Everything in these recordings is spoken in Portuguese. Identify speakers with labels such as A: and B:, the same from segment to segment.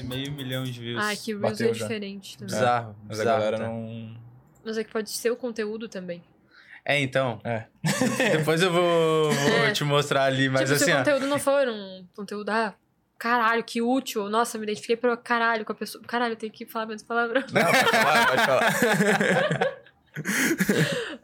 A: Tem meio milhão de views.
B: Ah, que Reels
C: Bateu
B: é
C: já.
B: diferente também.
A: Bizarro.
C: Mas a
A: bizarro,
C: galera
A: tá?
C: não.
B: Mas é que pode ser o conteúdo também.
A: É, então.
C: É.
A: Depois eu vou, vou
B: É.
A: te mostrar ali, mas
B: tipo,
A: assim,
B: se o
A: ó.
B: conteúdo não for um conteúdo, ah, caralho, que útil. Nossa, me identifiquei pra caralho com a pessoa. Caralho, eu tenho que falar menos palavrão.
C: Não, pode falar, pode falar.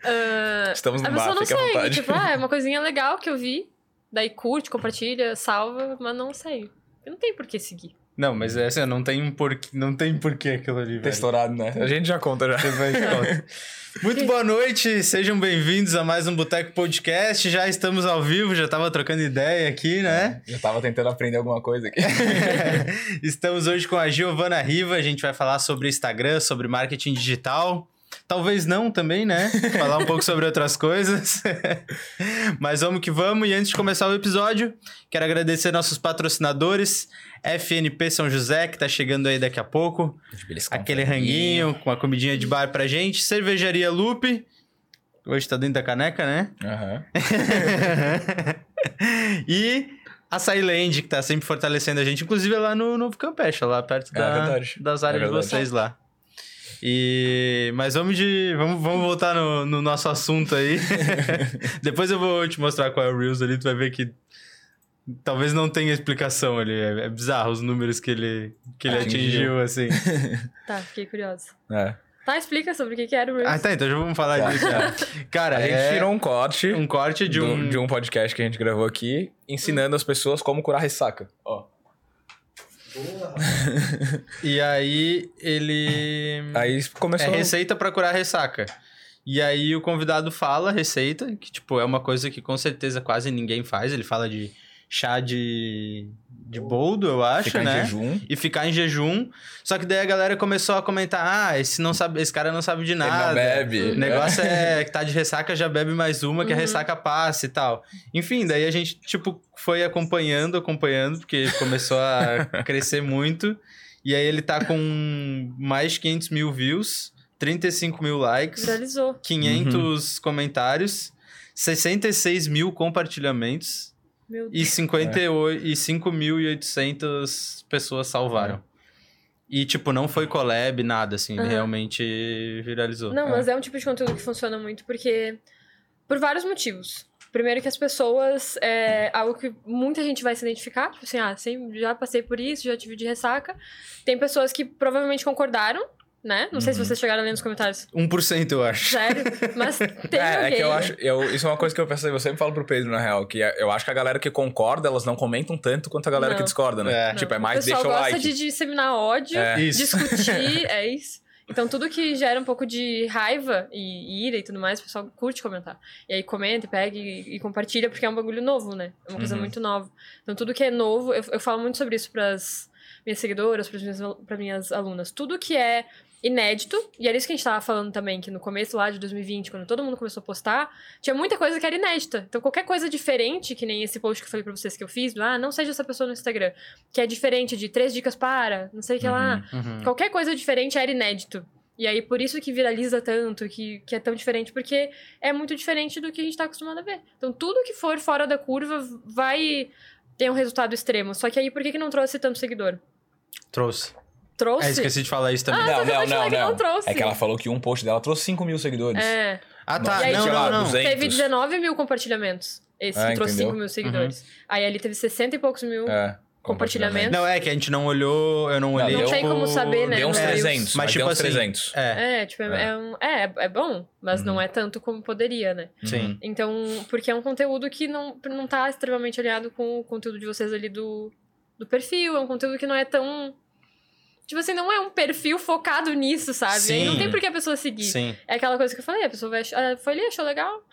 B: Ah,
C: Estamos no
B: a
C: bar,
B: pessoa não
C: fica à
B: segue.
C: vontade.
B: Tipo, ah, é uma coisinha legal que eu vi. Daí curte, compartilha, salva, mas não segue. Não tem por que seguir.
A: Não, mas é assim, não tem um porquê, não tem porquê aquilo ali,
C: Tá
A: velho.
C: estourado, né? A gente já conta já.
A: Depois. Muito boa noite, sejam bem-vindos a mais um Boteco Podcast. Já estamos ao vivo, já tava trocando ideia aqui, né?
C: Já tava tentando aprender alguma coisa aqui.
A: Estamos hoje com a Giovana Riva, a gente vai falar sobre Instagram, sobre marketing digital. Talvez não também, né? Falar um pouco sobre outras coisas. Mas vamos que vamos. E antes de começar o episódio, quero agradecer nossos patrocinadores, FNP São José, que tá chegando aí daqui a pouco. Aquele ranguinho com a comidinha de bar pra gente. Cervejaria Lupe. Hoje tá dentro da caneca, né?
C: Aham.
A: e a Land, que tá sempre fortalecendo a gente, inclusive lá no Novo Campeche, lá perto
C: É
A: da- das áreas
C: É
A: de vocês lá. E mas vamos de vamos, vamos voltar no, no nosso assunto aí. Depois eu vou te mostrar qual é o Reels ali, tu vai ver que talvez não tenha explicação ali, é, é bizarro os números que ele que ele
C: Atingiu.
A: atingiu assim.
B: Tá, fiquei curiosa.
C: É.
B: Tá, explica sobre o que que era o Reels.
A: Ah, tá, então já vamos falar
C: Tá.
A: disso. já. Cara,
C: A gente
A: é
C: tirou um corte
A: um corte de
C: do-
A: um
C: de um podcast que a gente gravou aqui, ensinando as pessoas como curar ressaca. Ó.
A: e aí ele
C: Aí começou.
A: É receita pra curar ressaca. E aí o convidado fala a receita, que tipo, é uma coisa que com certeza quase ninguém faz. Ele fala de chá de, de boldo, eu acho,
C: ficar
A: né?
C: em jejum.
A: E ficar em jejum. Só que daí a galera começou a comentar: ah, esse, não sabe, esse cara não sabe de
C: Ele não
A: nada.
C: bebe.
A: O negócio é que tá de ressaca, já bebe mais uma, que a
B: Uhum.
A: ressaca passa e tal. Enfim, daí a gente, tipo, foi acompanhando, acompanhando, porque começou a crescer muito. E aí ele tá com mais de 500 mil views, 35 mil likes,
B: Viralizou.
A: 500 comentários, 66 mil compartilhamentos
B: Meu Deus.
A: e 58 e 5.800 pessoas salvaram. E, tipo, não foi collab, nada, assim, ele
B: Aham.
A: realmente viralizou.
B: Não,
C: É.
B: mas é um tipo de conteúdo que funciona muito porque. Por vários motivos. Primeiro que as pessoas. É algo que muita gente vai se identificar. Tipo assim, ah, sim, já passei por isso, já tive de ressaca. Tem pessoas que provavelmente concordaram, né? Não sei se
C: Uhum.
B: vocês chegaram a ler nos comentários.
A: 1% eu acho.
B: Sério. Mas tem
C: É,
B: alguém.
C: é que eu acho. Eu, isso é uma coisa que eu pensei, eu sempre falo pro Pedro, na real, que é- eu acho que a galera que concorda, elas não comentam tanto quanto a galera
B: Não.
C: que discorda, né?
A: É.
C: Tipo, é
B: O
C: mais
B: pessoal
C: deixa o
B: gosta
C: like.
B: de disseminar ódio,
C: É.
B: Discutir, é isso. Então, tudo que gera um pouco de raiva e, ira e tudo mais, o pessoal curte comentar. E aí comenta, pega e, e compartilha, porque é um bagulho novo, né? É uma coisa
C: Uhum.
B: muito nova. Então, tudo que é novo, eu, eu falo muito sobre isso pras minhas seguidoras, pras minhas, pras minhas alunas. Tudo que é inédito, e era isso que a gente tava falando também, que no começo lá de 2020, quando todo mundo começou a postar, tinha muita coisa que era inédita. Então, qualquer coisa diferente, que nem esse post que eu falei pra vocês que eu fiz, do, ah, não seja essa pessoa no Instagram, que é diferente de três dicas para, não sei o que lá.
A: Uhum.
B: Qualquer coisa diferente era inédito. E aí, por isso que viraliza tanto, que, que é tão diferente, porque é muito diferente do que a gente tá acostumado a ver. Então, tudo que for fora da curva vai ter um resultado extremo. Só que aí, por que, que não trouxe tanto seguidor?
A: Trouxe.
B: Trouxe?
A: É, esqueci de falar isso também.
B: Ah,
C: Não, não, não,
B: que não
C: não.
B: trouxe.
C: É que ela falou que um post dela trouxe 5 mil seguidores.
B: É.
A: Ah, tá.
B: E aí,
A: não,
B: sei
A: não,
C: lá,
A: não.
C: 200.
B: Teve 19 mil compartilhamentos. Esse
C: Ah,
B: que trouxe
C: entendeu?
B: 5 mil seguidores. Aí ali teve 60 e poucos mil.
C: É.
B: Compartilhamento.
A: Não, é que a gente não olhou, eu não olhei.
B: não tem
A: tipo,
B: como saber, né?
C: Deu uns
B: no Reels.
C: 300,
A: Mas,
C: mas,
A: tipo
C: deu uns
A: assim,
C: 300.
A: É,
B: É, tipo, é,
C: É.
B: é, um- é, é bom, mas
C: Uhum.
B: não é tanto como poderia, né?
A: sim.
B: Então, porque é um conteúdo que não, não tá extremamente alinhado com o conteúdo de vocês ali do, do perfil. É um conteúdo que não é tão. Tipo assim, não é um perfil focado nisso, sabe? Aí não
A: Sim.
B: tem por que a pessoa seguir.
A: Sim.
B: É aquela coisa que eu falei, a pessoa vai achar, ah, foi ali, achou legal.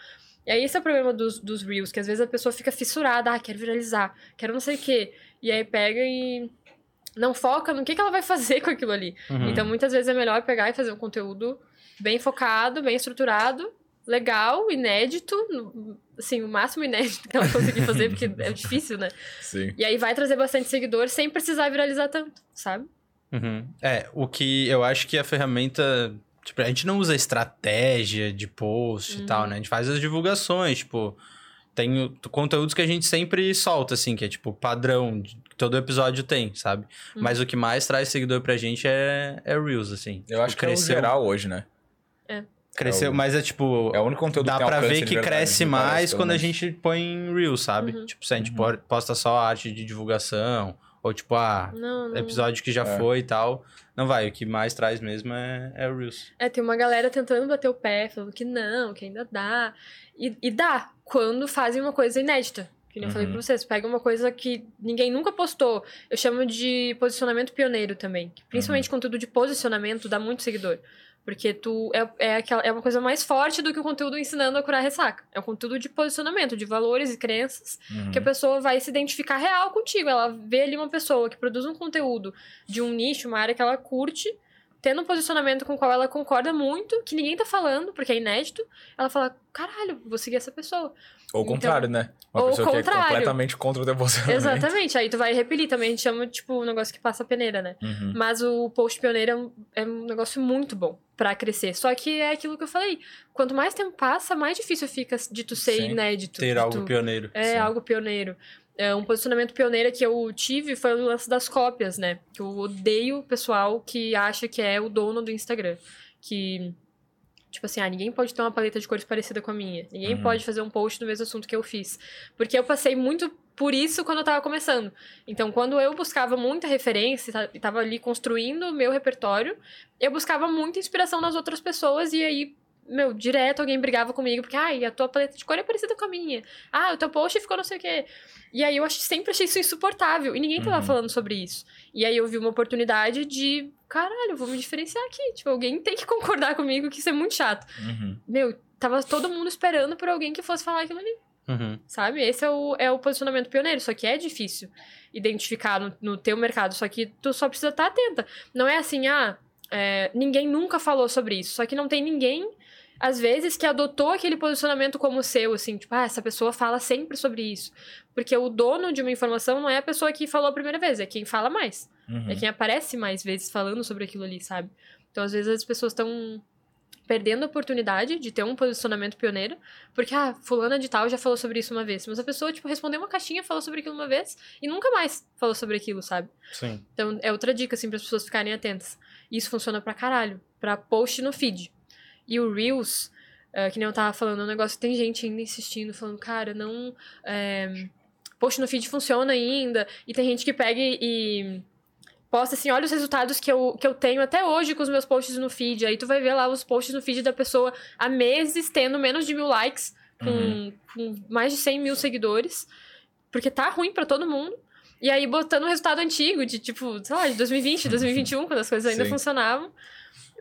B: E aí esse é o problema dos, dos Reels, que às vezes a pessoa fica fissurada, ah, quero viralizar, quero não sei o quê. E aí pega e não foca no que, que ela vai fazer com aquilo ali.
A: Uhum.
B: Então, muitas vezes é melhor pegar e fazer um conteúdo bem focado, bem estruturado, legal, inédito, assim, o máximo inédito que ela conseguir fazer, porque é difícil, né?
C: Sim.
B: E aí vai trazer bastante seguidor sem precisar viralizar tanto, sabe?
A: Uhum. É, o que eu acho que a ferramenta. Tipo, a gente não usa estratégia de post
B: Uhum.
A: e tal, né? A gente faz as divulgações, tipo. Tem conteúdos que a gente sempre solta, assim, que é tipo padrão, de- que todo episódio tem, sabe?
B: Uhum.
A: Mas o que mais traz seguidor pra gente é, é Reels, assim.
C: Eu acho que é o
A: cresceu,
C: geral hoje, né?
A: Cresceu,
C: é o-
A: mas é tipo.
C: É o único conteúdo
A: Dá
C: que tem
A: pra ver que
C: verdade,
A: cresce
C: parece,
A: mais quando a gente põe em Reels, sabe?
B: Uhum.
A: Tipo, se a gente
C: Uhum.
A: po- posta só a arte de divulgação, ou tipo, ah,
B: Não, não.
A: episódio que já
C: É.
A: foi e tal. Não vai, o que mais traz mesmo é, é o Reels.
B: É, tem uma galera tentando bater o pé, falando que não, que ainda dá. E, e dá, quando fazem uma coisa inédita. Que nem eu falei
C: Uhum.
B: pra vocês, pega uma coisa que ninguém nunca postou. Eu chamo de posicionamento pioneiro também. Principalmente conteúdo de posicionamento dá muito seguidor. Porque tu é, é, aquela, é uma coisa mais forte do que o conteúdo ensinando a curar ressaca. É um conteúdo de posicionamento, de valores e crenças
C: Uhum.
B: que a pessoa vai se identificar real contigo. Ela vê ali uma pessoa que produz um conteúdo de um nicho, uma área que ela curte, tendo um posicionamento com o qual ela concorda muito, que ninguém tá falando, porque é inédito. Ela fala, caralho, vou seguir essa pessoa.
C: Ou o contrário, né? Uma
B: Ou
C: pessoa que é
B: contrário.
C: completamente contra o teu posicionamento.
B: Exatamente. Aí tu vai repelir também. A gente chama, tipo, um negócio que passa a peneira, né?
C: Uhum.
B: Mas o post pioneiro é um, é um negócio muito bom pra crescer. Só que é aquilo que eu falei. Quanto mais tempo passa, mais difícil fica de tu ser
C: Sim.
B: inédito.
A: Ter algo
B: tu...
A: pioneiro.
B: É,
C: Sim.
B: algo pioneiro. É, um posicionamento pioneiro que eu tive foi o lance das cópias, né? Que eu odeio o pessoal que acha que é o dono do Instagram. Que, tipo assim, ah, ninguém pode ter uma paleta de cores parecida com a minha. Ninguém
C: Uhum.
B: pode fazer um post do mesmo assunto que eu fiz. Porque eu passei muito por isso quando eu tava começando. Então, quando eu buscava muita referência e ta- tava ali construindo o meu repertório, eu buscava muita inspiração nas outras pessoas e aí. Meu, direto alguém brigava comigo, porque, ai, a tua paleta de cor é parecida com a minha. Ah, o teu post ficou não sei o quê. E aí eu ach- sempre achei isso insuportável. E ninguém tava
C: Uhum.
B: falando sobre isso. E aí eu vi uma oportunidade de, caralho, vou me diferenciar aqui. Tipo, alguém tem que concordar comigo que isso é muito chato.
C: Uhum.
B: Meu, tava todo mundo esperando por alguém que fosse falar aquilo ali,
A: Uhum.
B: sabe? Esse é o, é o posicionamento pioneiro. Só que é difícil identificar no, no teu mercado. Só que tu só precisa estar atenta. Não é assim, ah, é, ninguém nunca falou sobre isso. Só que não tem ninguém às vezes, que adotou aquele posicionamento como seu, assim, tipo, ah, essa pessoa fala sempre sobre isso. Porque o dono de uma informação não é a pessoa que falou a primeira vez, é quem fala mais.
C: Uhum.
B: É quem aparece mais vezes falando sobre aquilo ali, sabe? Então, às vezes, as pessoas estão perdendo a oportunidade de ter um posicionamento pioneiro, porque, ah, fulana de tal já falou sobre isso uma vez. Mas a pessoa, tipo, respondeu uma caixinha, falou sobre aquilo uma vez e nunca mais falou sobre aquilo, sabe?
A: Sim.
B: Então, é outra dica, assim, para as pessoas ficarem atentas. Isso funciona pra caralho, pra post no feed. E o Reels, eh, que nem eu tava falando, é um negócio tem gente ainda insistindo, falando, cara, não. eh, post no feed funciona ainda. E tem gente que pega e. posta assim, olha os resultados que eu, que eu tenho até hoje com os meus posts no feed. Aí tu vai ver lá os posts no feed da pessoa há meses tendo menos de mil likes, com,
C: Uhum.
B: com mais de 100 mil seguidores. Porque tá ruim pra todo mundo. E aí botando o resultado antigo, de tipo, sei lá, de 2020, 2021, quando as coisas ainda
C: Sim.
B: funcionavam.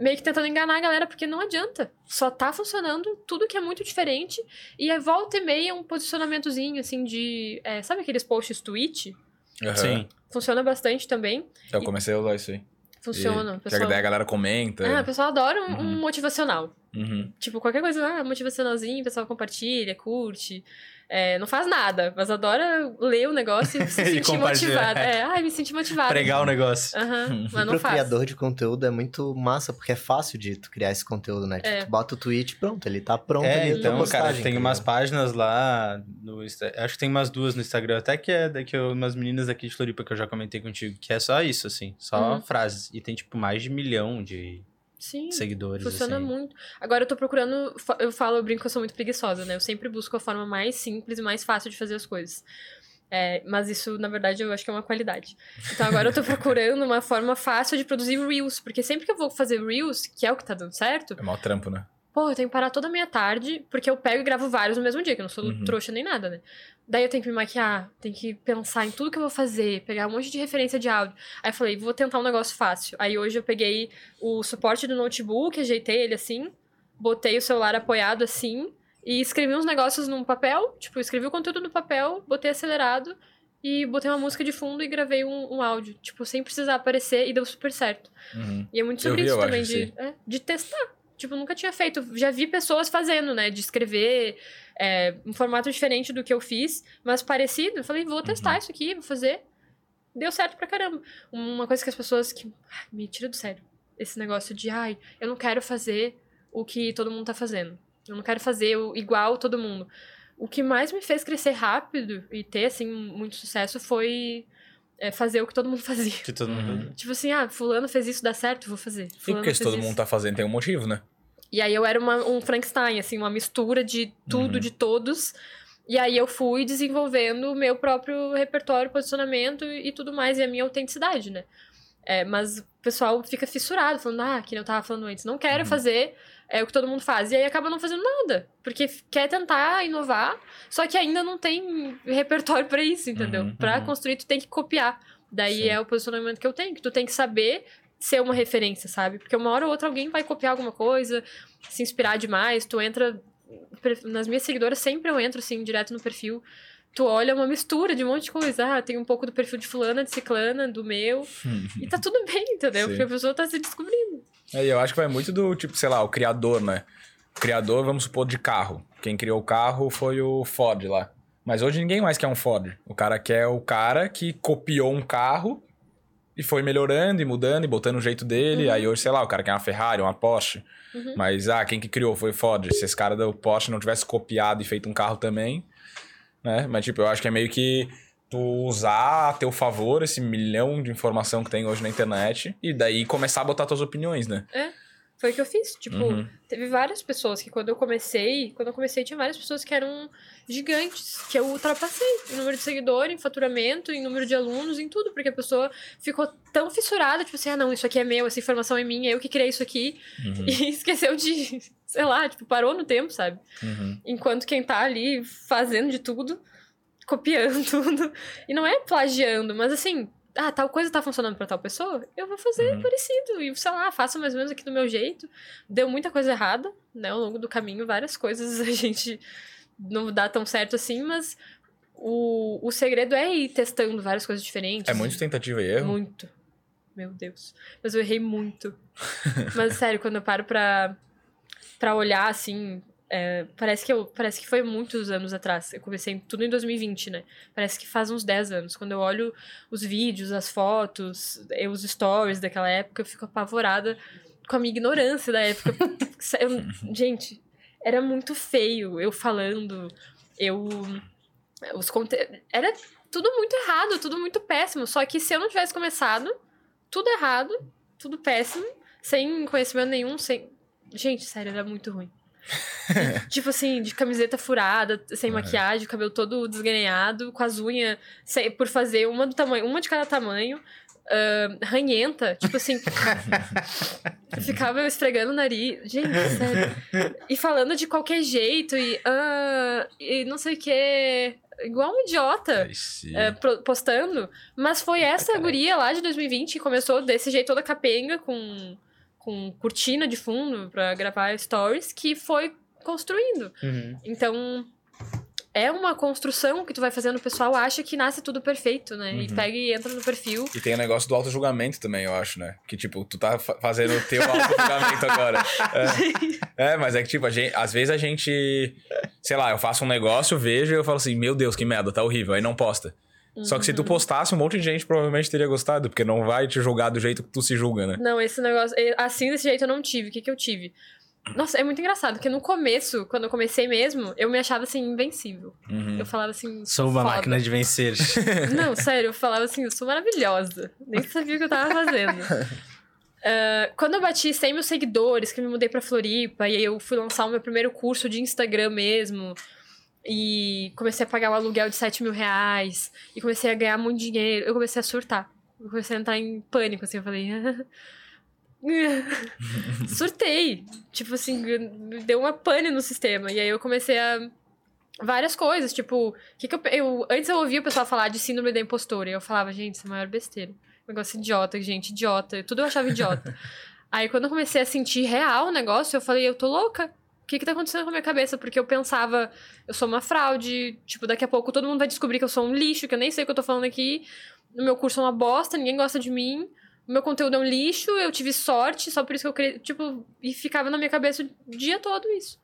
B: Meio que tentando enganar a galera, porque não adianta. Só tá funcionando tudo que é muito diferente. E aí volta e meia um posicionamentozinho, assim, de. é, sabe aqueles posts tweet?
C: Uhum.
A: Sim.
B: Funciona bastante também.
C: Eu comecei a usar isso aí.
B: Funciona.
C: E, que
B: pessoal...
C: daí a galera comenta.
B: Ah, o pessoal adora um, um
C: Uhum.
B: motivacional.
C: Uhum.
B: Tipo, qualquer coisa, ah, motivacionalzinho, o pessoal compartilha, curte. É, não faz nada, mas adora ler o negócio e se sentir motivado. É, ai, me senti motivado.
A: Pregar o negócio.
B: Aham, mas não
D: pro
B: faz.
D: criador de conteúdo é muito massa, porque é fácil de tu criar esse conteúdo, né? Tipo,
B: É.
D: tu bota o tweet, pronto, ele tá pronto
A: É, então, cara, tem
D: tá
A: umas páginas lá no Insta- Acho que tem umas duas no Instagram, até que é daqui umas meninas aqui de Floripa que eu já comentei contigo, que é só isso, assim, só
B: Uhum.
A: frases. E tem, tipo, mais de milhão de
B: Sim.
A: seguidores.
B: Funciona
A: assim.
B: muito. Agora eu tô procurando. Eu falo, eu brinco que eu sou muito preguiçosa, né? Eu sempre busco a forma mais simples e mais fácil de fazer as coisas. É, mas isso, na verdade, eu acho que é uma qualidade. Então agora eu tô procurando uma forma fácil de produzir Reels. Porque sempre que eu vou fazer Reels, que é o que tá dando certo,
C: É mau trampo, né?
B: Pô, eu tenho que parar toda a minha tarde, porque eu pego e gravo vários no mesmo dia, que eu não sou
C: Uhum.
B: trouxa nem nada, né? Daí eu tenho que me maquiar, tenho que pensar em tudo que eu vou fazer, pegar um monte de referência de áudio. Aí eu falei, vou tentar um negócio fácil. Aí hoje eu peguei o suporte do notebook, ajeitei ele assim, botei o celular apoiado assim, e escrevi uns negócios num papel, tipo, escrevi o conteúdo no papel, botei acelerado e botei uma música de fundo e gravei um, um áudio, tipo, sem precisar aparecer e deu super certo.
C: Uhum.
B: E é muito sobre
C: vi,
B: isso também,
C: acho,
B: de, é, de testar. Tipo, nunca tinha feito. Já vi pessoas fazendo, né? De escrever é, um formato diferente do que eu fiz, mas parecido. Eu falei, vou testar
C: Uhum.
B: isso aqui, vou fazer. Deu certo pra caramba. Uma coisa que as pessoas que. ai, me tira do sério. Esse negócio de, ai, eu não quero fazer o que todo mundo tá fazendo. Eu não quero fazer o, igual todo mundo. O que mais me fez crescer rápido e ter, assim, muito sucesso foi é, fazer o que todo mundo fazia.
A: Que todo mundo.
B: Tipo assim, ah, fulano fez isso, dá certo, vou fazer.
C: E
B: Fulano
C: porque se todo
B: isso.
C: mundo tá fazendo, tem um motivo, né?
B: E aí eu era uma- um Frankenstein, assim, uma mistura de tudo,
C: Uhum.
B: de todos. E aí eu fui desenvolvendo o meu próprio repertório, posicionamento e, e tudo mais, e a minha autenticidade, né? É, mas o pessoal fica fissurado, falando, ah, que nem eu tava falando antes, não quero
C: Uhum.
B: fazer é, o que todo mundo faz. E aí acaba não fazendo nada, porque quer tentar inovar, só que ainda não tem repertório pra isso, entendeu?
C: Uhum,
B: Pra
A: uhum.
B: construir, tu tem que copiar. Daí
C: Sim.
B: é o posicionamento que eu tenho, que tu tem que saber ser uma referência, sabe? Porque uma hora ou outra alguém vai copiar alguma coisa, se inspirar demais, tu entra. Nas minhas seguidoras sempre eu entro assim, direto no perfil. Tu olha uma mistura de um monte de coisa. Ah, tem um pouco do perfil de fulana, de ciclana, do meu. E tá tudo bem, entendeu?
C: Sim.
B: Porque a pessoa tá se descobrindo.
C: É, eu acho que vai muito do, tipo, sei lá, o criador, né? O criador, vamos supor, de carro. Quem criou o carro foi o Ford lá. Mas hoje ninguém mais quer um Ford. O cara quer o cara que copiou um carro e foi melhorando e mudando e botando o jeito dele.
B: Uhum.
C: Aí hoje, sei lá, o cara quer uma Ferrari, uma Porsche.
B: Uhum.
C: Mas, ah, quem que criou foi o Ford. Se esse cara do Porsche não tivesse copiado e feito um carro também, né? Mas, tipo, eu acho que é meio que tu usar a teu favor esse milhão de informação que tem hoje na internet e daí começar a botar tuas opiniões, né?
B: Foi o que eu fiz. Tipo,
C: Uhum.
B: teve várias pessoas que quando eu comecei, quando eu comecei, tinha várias pessoas que eram gigantes, que eu ultrapassei em número de seguidores, em faturamento, em número de alunos, em tudo, porque a pessoa ficou tão fissurada, tipo assim, ah, não, isso aqui é meu, essa informação é minha, eu que criei isso aqui,
C: Uhum,
B: e esqueceu de, sei lá, tipo, parou no tempo, sabe?
C: uhum.
B: Enquanto quem tá ali fazendo de tudo, copiando tudo, e não é plagiando, mas assim, ah, tal coisa tá funcionando pra tal pessoa, eu vou fazer
C: Uhum.
B: parecido. E, sei lá, faço mais ou menos aqui do meu jeito. Deu muita coisa errada, né? Ao longo do caminho, várias coisas a gente não dá tão certo assim, mas o, o segredo é ir testando várias coisas diferentes.
C: É muito tentativa e erro.
B: Muito. Meu Deus. Mas eu errei muito. Mas, sério, quando eu paro pra, pra olhar, assim... é, parece, que eu, parece que foi muitos anos atrás. Eu comecei tudo em 2020, né? Parece que faz uns 10 anos. Quando eu olho os vídeos, as fotos, eu, os stories daquela época, eu fico apavorada com a minha ignorância da época. Eu- gente, era muito feio eu falando, eu... Os conte... Era tudo muito errado, tudo muito péssimo. Só que se eu não tivesse começado, tudo errado, tudo péssimo, sem conhecimento nenhum, sem. Gente, sério, era muito ruim. tipo assim, de camiseta furada, sem
C: Uhum.
B: maquiagem, cabelo todo desgrenhado, com as unhas sem- por fazer uma do tamanho, uma de cada tamanho. ah, ranhenta, tipo assim. ficava esfregando o nariz. Gente, sério. E falando de qualquer jeito, e, ah, e não sei o que. Igual um idiota é, pro- postando. Mas foi essa guria lá de 2020 que começou desse jeito toda capenga, com, com cortina de fundo pra gravar stories, que foi construindo.
A: Uhum.
B: Então, é uma construção que tu vai fazendo, o pessoal acha que nasce tudo perfeito, né? E
C: Uhum.
B: pega e entra no perfil.
C: E tem o negócio do auto-julgamento também, eu acho, né? Que, tipo, tu tá fa- fazendo o teu auto-julgamento agora. É. É, mas é que, tipo, a gente, às vezes a gente... Sei lá, eu faço um negócio, vejo e eu falo assim, meu Deus, que merda, tá horrível. Aí não posta. Só que se
B: Uhum.
C: tu postasse, um monte de gente provavelmente teria gostado, porque não vai te julgar do jeito que tu se julga, né?
B: Não, esse negócio. Assim, desse jeito eu não tive. O que, que eu tive? Nossa, é muito engraçado, porque no começo, quando eu comecei mesmo, eu me achava assim, invencível.
C: Uhum.
B: Eu falava assim.
A: Sou uma
B: foda.
A: máquina de vencer.
B: Não, sério, eu falava assim, eu sou maravilhosa. Nem sabia o que eu tava fazendo. Ah, quando eu bati 100 mil seguidores, que eu me mudei pra Floripa, e aí eu fui lançar o meu primeiro curso de Instagram mesmo, e comecei a pagar o aluguel de 7 mil reais, e comecei a ganhar muito dinheiro, eu comecei a surtar. Eu comecei a entrar em pânico, assim, eu falei... Surtei. Tipo assim, deu uma pane no sistema. E aí eu comecei a várias coisas, tipo, que que eu, eu antes eu ouvia o pessoal falar de síndrome da impostora, e eu falava, gente, isso é a maior besteira. Negócio idiota, gente, idiota, tudo eu achava idiota. Aí quando eu comecei a sentir real o negócio, eu falei, eu tô louca. O que que tá acontecendo com a minha cabeça? Porque eu pensava, eu sou uma fraude, tipo, daqui a pouco todo mundo vai descobrir que eu sou um lixo, que eu nem sei o que eu tô falando aqui. O meu curso é uma bosta, ninguém gosta de mim. O meu conteúdo é um lixo, eu tive sorte, só por isso que eu criei, tipo, e ficava na minha cabeça o dia todo isso.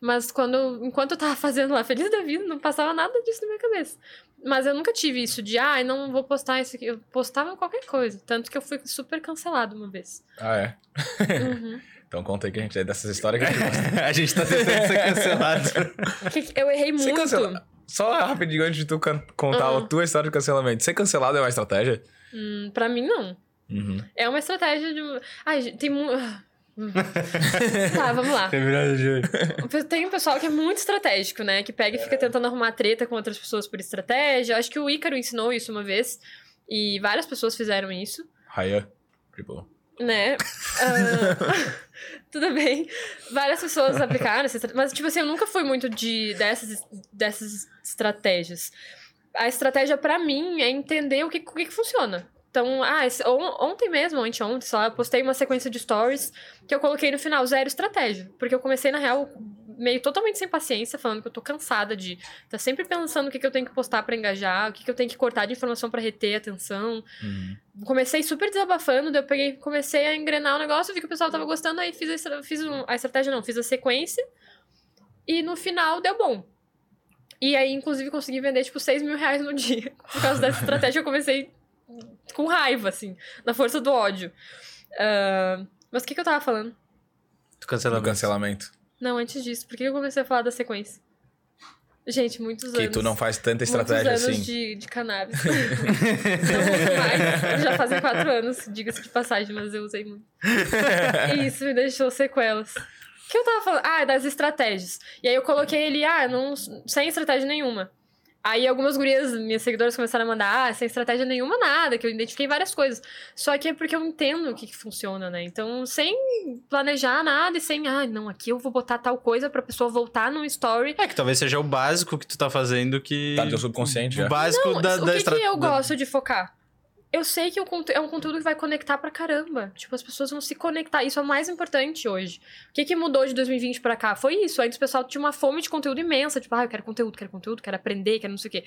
B: Mas quando, enquanto eu tava fazendo lá, feliz da vida, não passava nada disso na minha cabeça. Mas eu nunca tive isso de, ah, não vou postar isso aqui. Eu postava qualquer coisa. Tanto que eu fui super cancelado uma vez.
C: Ah, é?
B: Uhum.
C: Então conta aí que a gente é dessas histórias que a gente gosta.
A: a gente tá tentando ser cancelado.
B: Eu errei
C: Ser
B: muito.
C: cancela- Só rapidinho antes de tu contar
B: Uhum.
C: a tua história de cancelamento. Ser cancelado é uma estratégia?
B: Hum, pra mim, não.
C: Uhum.
B: É uma estratégia de. Ai, tem muito. tá, vamos lá.
A: Tem
B: um pessoal que é muito estratégico, né? Que pega e fica tentando arrumar treta com outras pessoas por estratégia. Acho que o Ícaro ensinou isso uma vez. E várias pessoas fizeram isso,
C: Raya. Tipo.
B: Né? Ah, tudo bem. Várias pessoas aplicaram essa. Mas, tipo assim, eu nunca fui muito de, dessas, dessas estratégias. A estratégia, pra mim, é entender o que, o que, que funciona. Então, ah, esse- on- ontem mesmo, anteontem, lá, eu postei uma sequência de stories que eu coloquei no final, zero estratégia. Porque eu comecei, na real, meio totalmente sem paciência, falando que eu tô cansada de tá sempre pensando o que, que eu tenho que postar pra engajar, o que, que eu tenho que cortar de informação pra reter a atenção.
C: Uhum.
B: Comecei super desabafando, daí eu peguei, comecei a engrenar o negócio, vi que o pessoal tava gostando, aí fiz a, fiz um- a estratégia, não, fiz a sequência. E no final deu bom. E aí, inclusive, consegui vender, tipo, 6 mil reais no dia. Por causa dessa estratégia, eu comecei com raiva, assim, na força do ódio. Ah, mas o que, que eu tava falando?
A: Do
C: Do
A: cancelamento.
B: Não, antes disso, por que eu comecei a falar da sequência? Gente, muitos
C: Que
B: anos.
C: tu não faz tanta estratégia
B: muitos anos
C: assim.
B: de, de cannabis. não mais. Já fazem quatro anos, diga-se de passagem, mas eu usei muito. E isso me deixou sequelas. O que eu tava falando? Ah, das estratégias. E aí eu coloquei ele, ah, não, sem estratégia nenhuma. Aí algumas gurias, minhas seguidoras, começaram a mandar, ah, sem estratégia nenhuma, nada, que eu identifiquei várias coisas. Só que é porque eu entendo o que, que funciona, né? Então, sem planejar nada e sem, ah, não, aqui eu vou botar tal coisa pra pessoa voltar num story.
A: É que talvez seja o básico que tu tá fazendo que.
C: Tá no teu subconsciente já.
A: O básico
B: Não,
A: da,
B: o
A: da
B: que,
A: estra-
B: que eu gosto de focar? Eu sei que é um conteúdo que vai conectar pra caramba. Tipo, as pessoas vão se conectar. Isso é o mais importante hoje. O que, que mudou de 2020 pra cá? Foi isso. Antes o pessoal tinha uma fome de conteúdo imensa. Tipo, ah, eu quero conteúdo, quero conteúdo, quero aprender, quero não sei o quê.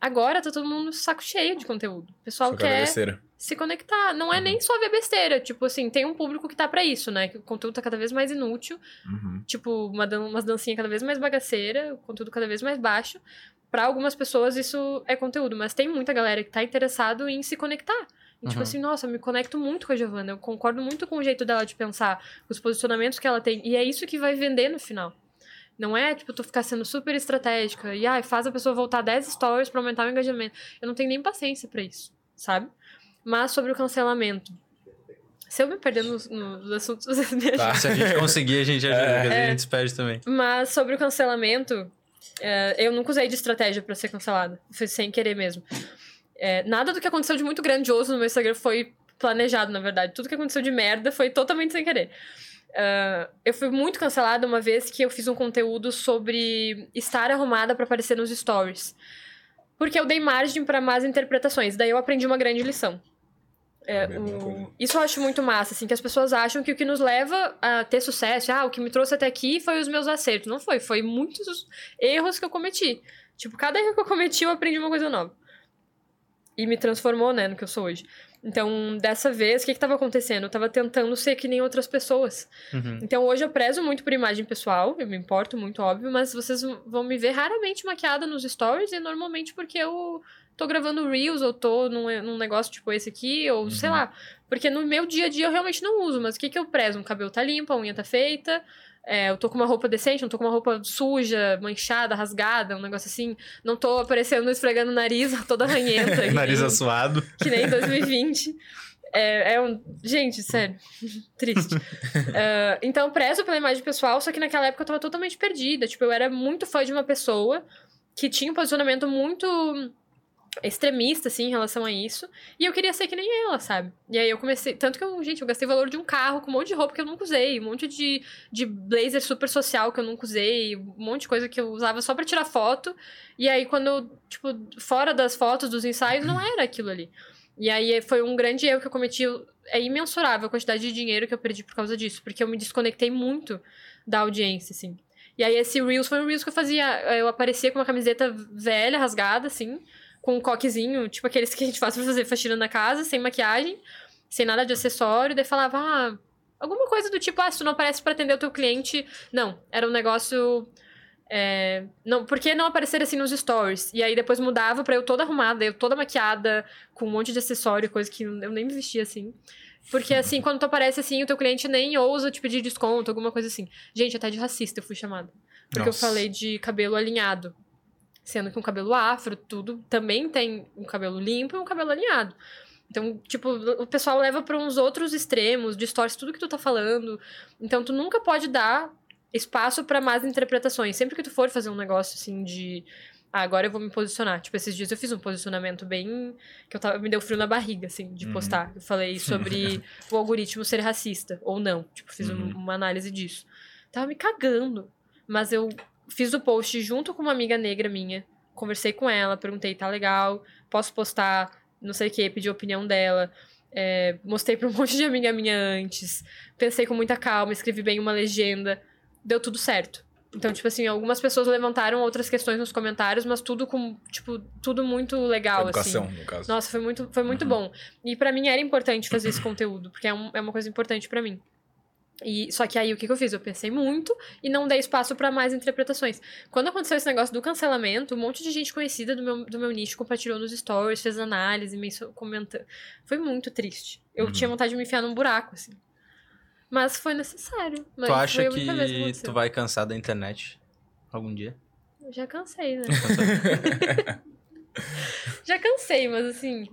B: Agora tá todo mundo saco cheio de conteúdo. O pessoal
C: Só
B: quer se conectar. Não é nem só ver besteira. Tipo assim, tem um público que tá pra isso, né? Que o conteúdo tá cada vez mais inútil.
C: Uhum.
B: Tipo, uma dan umas dancinhas cada vez mais bagaceira, o conteúdo cada vez mais baixo. Pra algumas pessoas isso é conteúdo, mas tem muita galera que tá interessado em se conectar. E, tipo
A: Uhum.
B: assim, nossa, eu me conecto muito com a Giovanna, eu concordo muito com o jeito dela de pensar, com os posicionamentos que ela tem, e é isso que vai vender no final. Não é, tipo, tu ficar sendo super estratégica e, ai, faz a pessoa voltar 10 stories pra aumentar o engajamento. Eu não tenho nem paciência pra isso, sabe? Mas sobre o cancelamento. Se eu me perder nos, nos assuntos, vocês me ajudam.
C: Tá.
A: Se a gente conseguir, a gente ajuda,
C: É.
B: É.
A: a gente se perde também.
B: Mas sobre o cancelamento, é, eu nunca usei de estratégia pra ser cancelada. Foi sem querer mesmo. É, nada do que aconteceu de muito grandioso no meu Instagram foi planejado, na verdade. Tudo que aconteceu de merda foi totalmente sem querer. Ah, eu fui muito cancelada uma vez que eu fiz um conteúdo sobre estar arrumada pra aparecer nos stories. Porque eu dei margem pra más interpretações. Daí eu aprendi uma grande lição. É,
C: É
B: o-. Isso eu acho muito massa, assim, que as pessoas acham que o que nos leva a ter sucesso, ah, o que me trouxe até aqui foi os meus acertos. Não foi, foi muitos erros que eu cometi. Tipo, cada erro que eu cometi, eu aprendi uma coisa nova. E me transformou, né, no que eu sou hoje. Então, dessa vez, o que que tava acontecendo? Eu tava tentando ser que nem outras pessoas.
A: Uhum.
B: Então, hoje eu prezo muito por imagem pessoal, eu me importo muito, óbvio, mas vocês vão me ver raramente maquiada nos stories, e normalmente porque eu tô gravando Reels, ou tô num, num negócio tipo esse aqui, ou sei
C: Uhum.
B: lá. Porque no meu dia a dia eu realmente não uso, mas o que que eu prezo? Um cabelo tá limpo, a unha tá feita, é, eu tô com uma roupa decente, não tô com uma roupa suja, manchada, rasgada, um negócio assim. Não tô aparecendo esfregando o nariz toda ranhenta.
A: Nariz
B: nem-
A: assuado.
B: que nem em 2020. É, é um. Gente, sério. Triste. Ah, então, prezo pela imagem pessoal, só que naquela época eu tava totalmente perdida. Tipo, eu era muito fã de uma pessoa que tinha um posicionamento muito extremista, assim, em relação a isso. E eu queria ser que nem ela, sabe? E aí eu comecei. Tanto que eu, gente, eu gastei o valor de um carro com um monte de roupa que eu nunca usei, um monte de, de blazer super social que eu nunca usei, um monte de coisa que eu usava só pra tirar foto. E aí, quando, eu, tipo, fora das fotos, dos ensaios, não era aquilo ali. E aí foi um grande erro que eu cometi. É imensurável a quantidade de dinheiro que eu perdi por causa disso, porque eu me desconectei muito da audiência, assim. E aí esse Reels foi um Reels que eu fazia. Eu aparecia com uma camiseta velha, rasgada, assim, com um coquezinho, tipo aqueles que a gente faz pra fazer faxina na casa, sem maquiagem, sem nada de acessório. Daí falava, ah, alguma coisa do tipo, ah, se tu não aparece pra atender o teu cliente. Não, era um negócio. É, não, por que não aparecer assim nos stories? E aí depois mudava pra eu toda arrumada, eu toda maquiada, com um monte de acessório, coisa que eu nem me vestia assim. Porque assim, quando tu aparece assim, o teu cliente nem ousa te pedir desconto, alguma coisa assim. Gente, até de racista eu fui chamada. Porque
A: Nossa.
B: eu falei de cabelo alinhado. Sendo que um cabelo afro, tudo também tem um cabelo limpo e um cabelo alinhado. Então, tipo, o pessoal leva para uns outros extremos, distorce tudo que tu tá falando. Então, tu nunca pode dar espaço para más interpretações. Sempre que tu for fazer um negócio assim de ah, agora eu vou me posicionar. Tipo, esses dias eu fiz um posicionamento bem. que eu tava. me deu frio na barriga, assim, de
C: Uhum.
B: postar. Eu falei sobre o algoritmo ser racista ou não. Tipo, fiz um-
C: Uhum.
B: uma análise disso. Tava me cagando. Mas eu fiz o post junto com uma amiga negra minha. Conversei com ela, perguntei, tá legal, posso postar, não sei o que, pedi a opinião dela. É, mostrei pra um monte de amiga minha antes. Pensei com muita calma, escrevi bem uma legenda. Deu tudo certo. Então, tipo assim, algumas pessoas levantaram outras questões nos comentários, mas tudo com, tipo, tudo muito legal,
C: Educação,
B: assim.
C: no caso.
B: Nossa, foi muito, foi muito
C: Uhum.
B: bom. E pra mim era importante fazer esse conteúdo, porque é, um- é uma coisa importante pra mim. E, só que aí o que, que eu fiz? Eu pensei muito e não dei espaço pra mais interpretações. Quando aconteceu esse negócio do cancelamento, um monte de gente conhecida do meu, do meu nicho compartilhou nos stories, fez análise, me comentando. Foi muito triste. Eu
C: Uhum.
B: tinha vontade de me enfiar num buraco, assim. Mas foi necessário. Mas
A: Tu acha que tu vai cansar da internet algum dia?
B: Eu já cansei, né? já cansei, mas assim.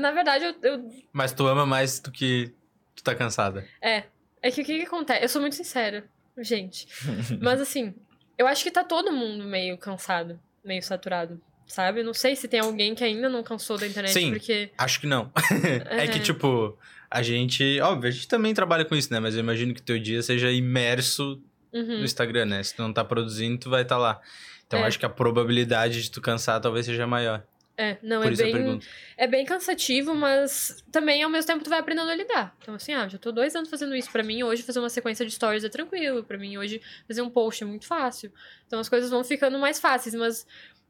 B: Na verdade, eu, eu
A: Mas tu ama mais do que tu tá cansada.
B: É. É que o que, que acontece? Eu sou muito sincera, gente. Mas assim, eu acho que tá todo mundo meio cansado, meio saturado. Sabe? Não sei se tem alguém que ainda não cansou da internet,
A: Sim.
B: porque.
A: Acho que não. é que,
B: Uhum.
A: tipo, a gente. Óbvio, a gente também trabalha com isso, né? Mas eu imagino que teu dia seja imerso
B: Uhum.
A: no Instagram, né? Se tu não tá produzindo, tu vai estar lá. Então
B: É.
A: acho que a probabilidade de tu cansar talvez seja maior.
B: É, não,
A: Por
B: é
A: isso eu
B: bem, é bem cansativo, mas também ao mesmo tempo tu vai aprendendo a lidar. Então, assim, ah, já tô dois anos fazendo isso. Pra mim, hoje, fazer uma sequência de stories é tranquilo. Pra mim, hoje, fazer um post é muito fácil. Então, as coisas vão ficando mais fáceis, mas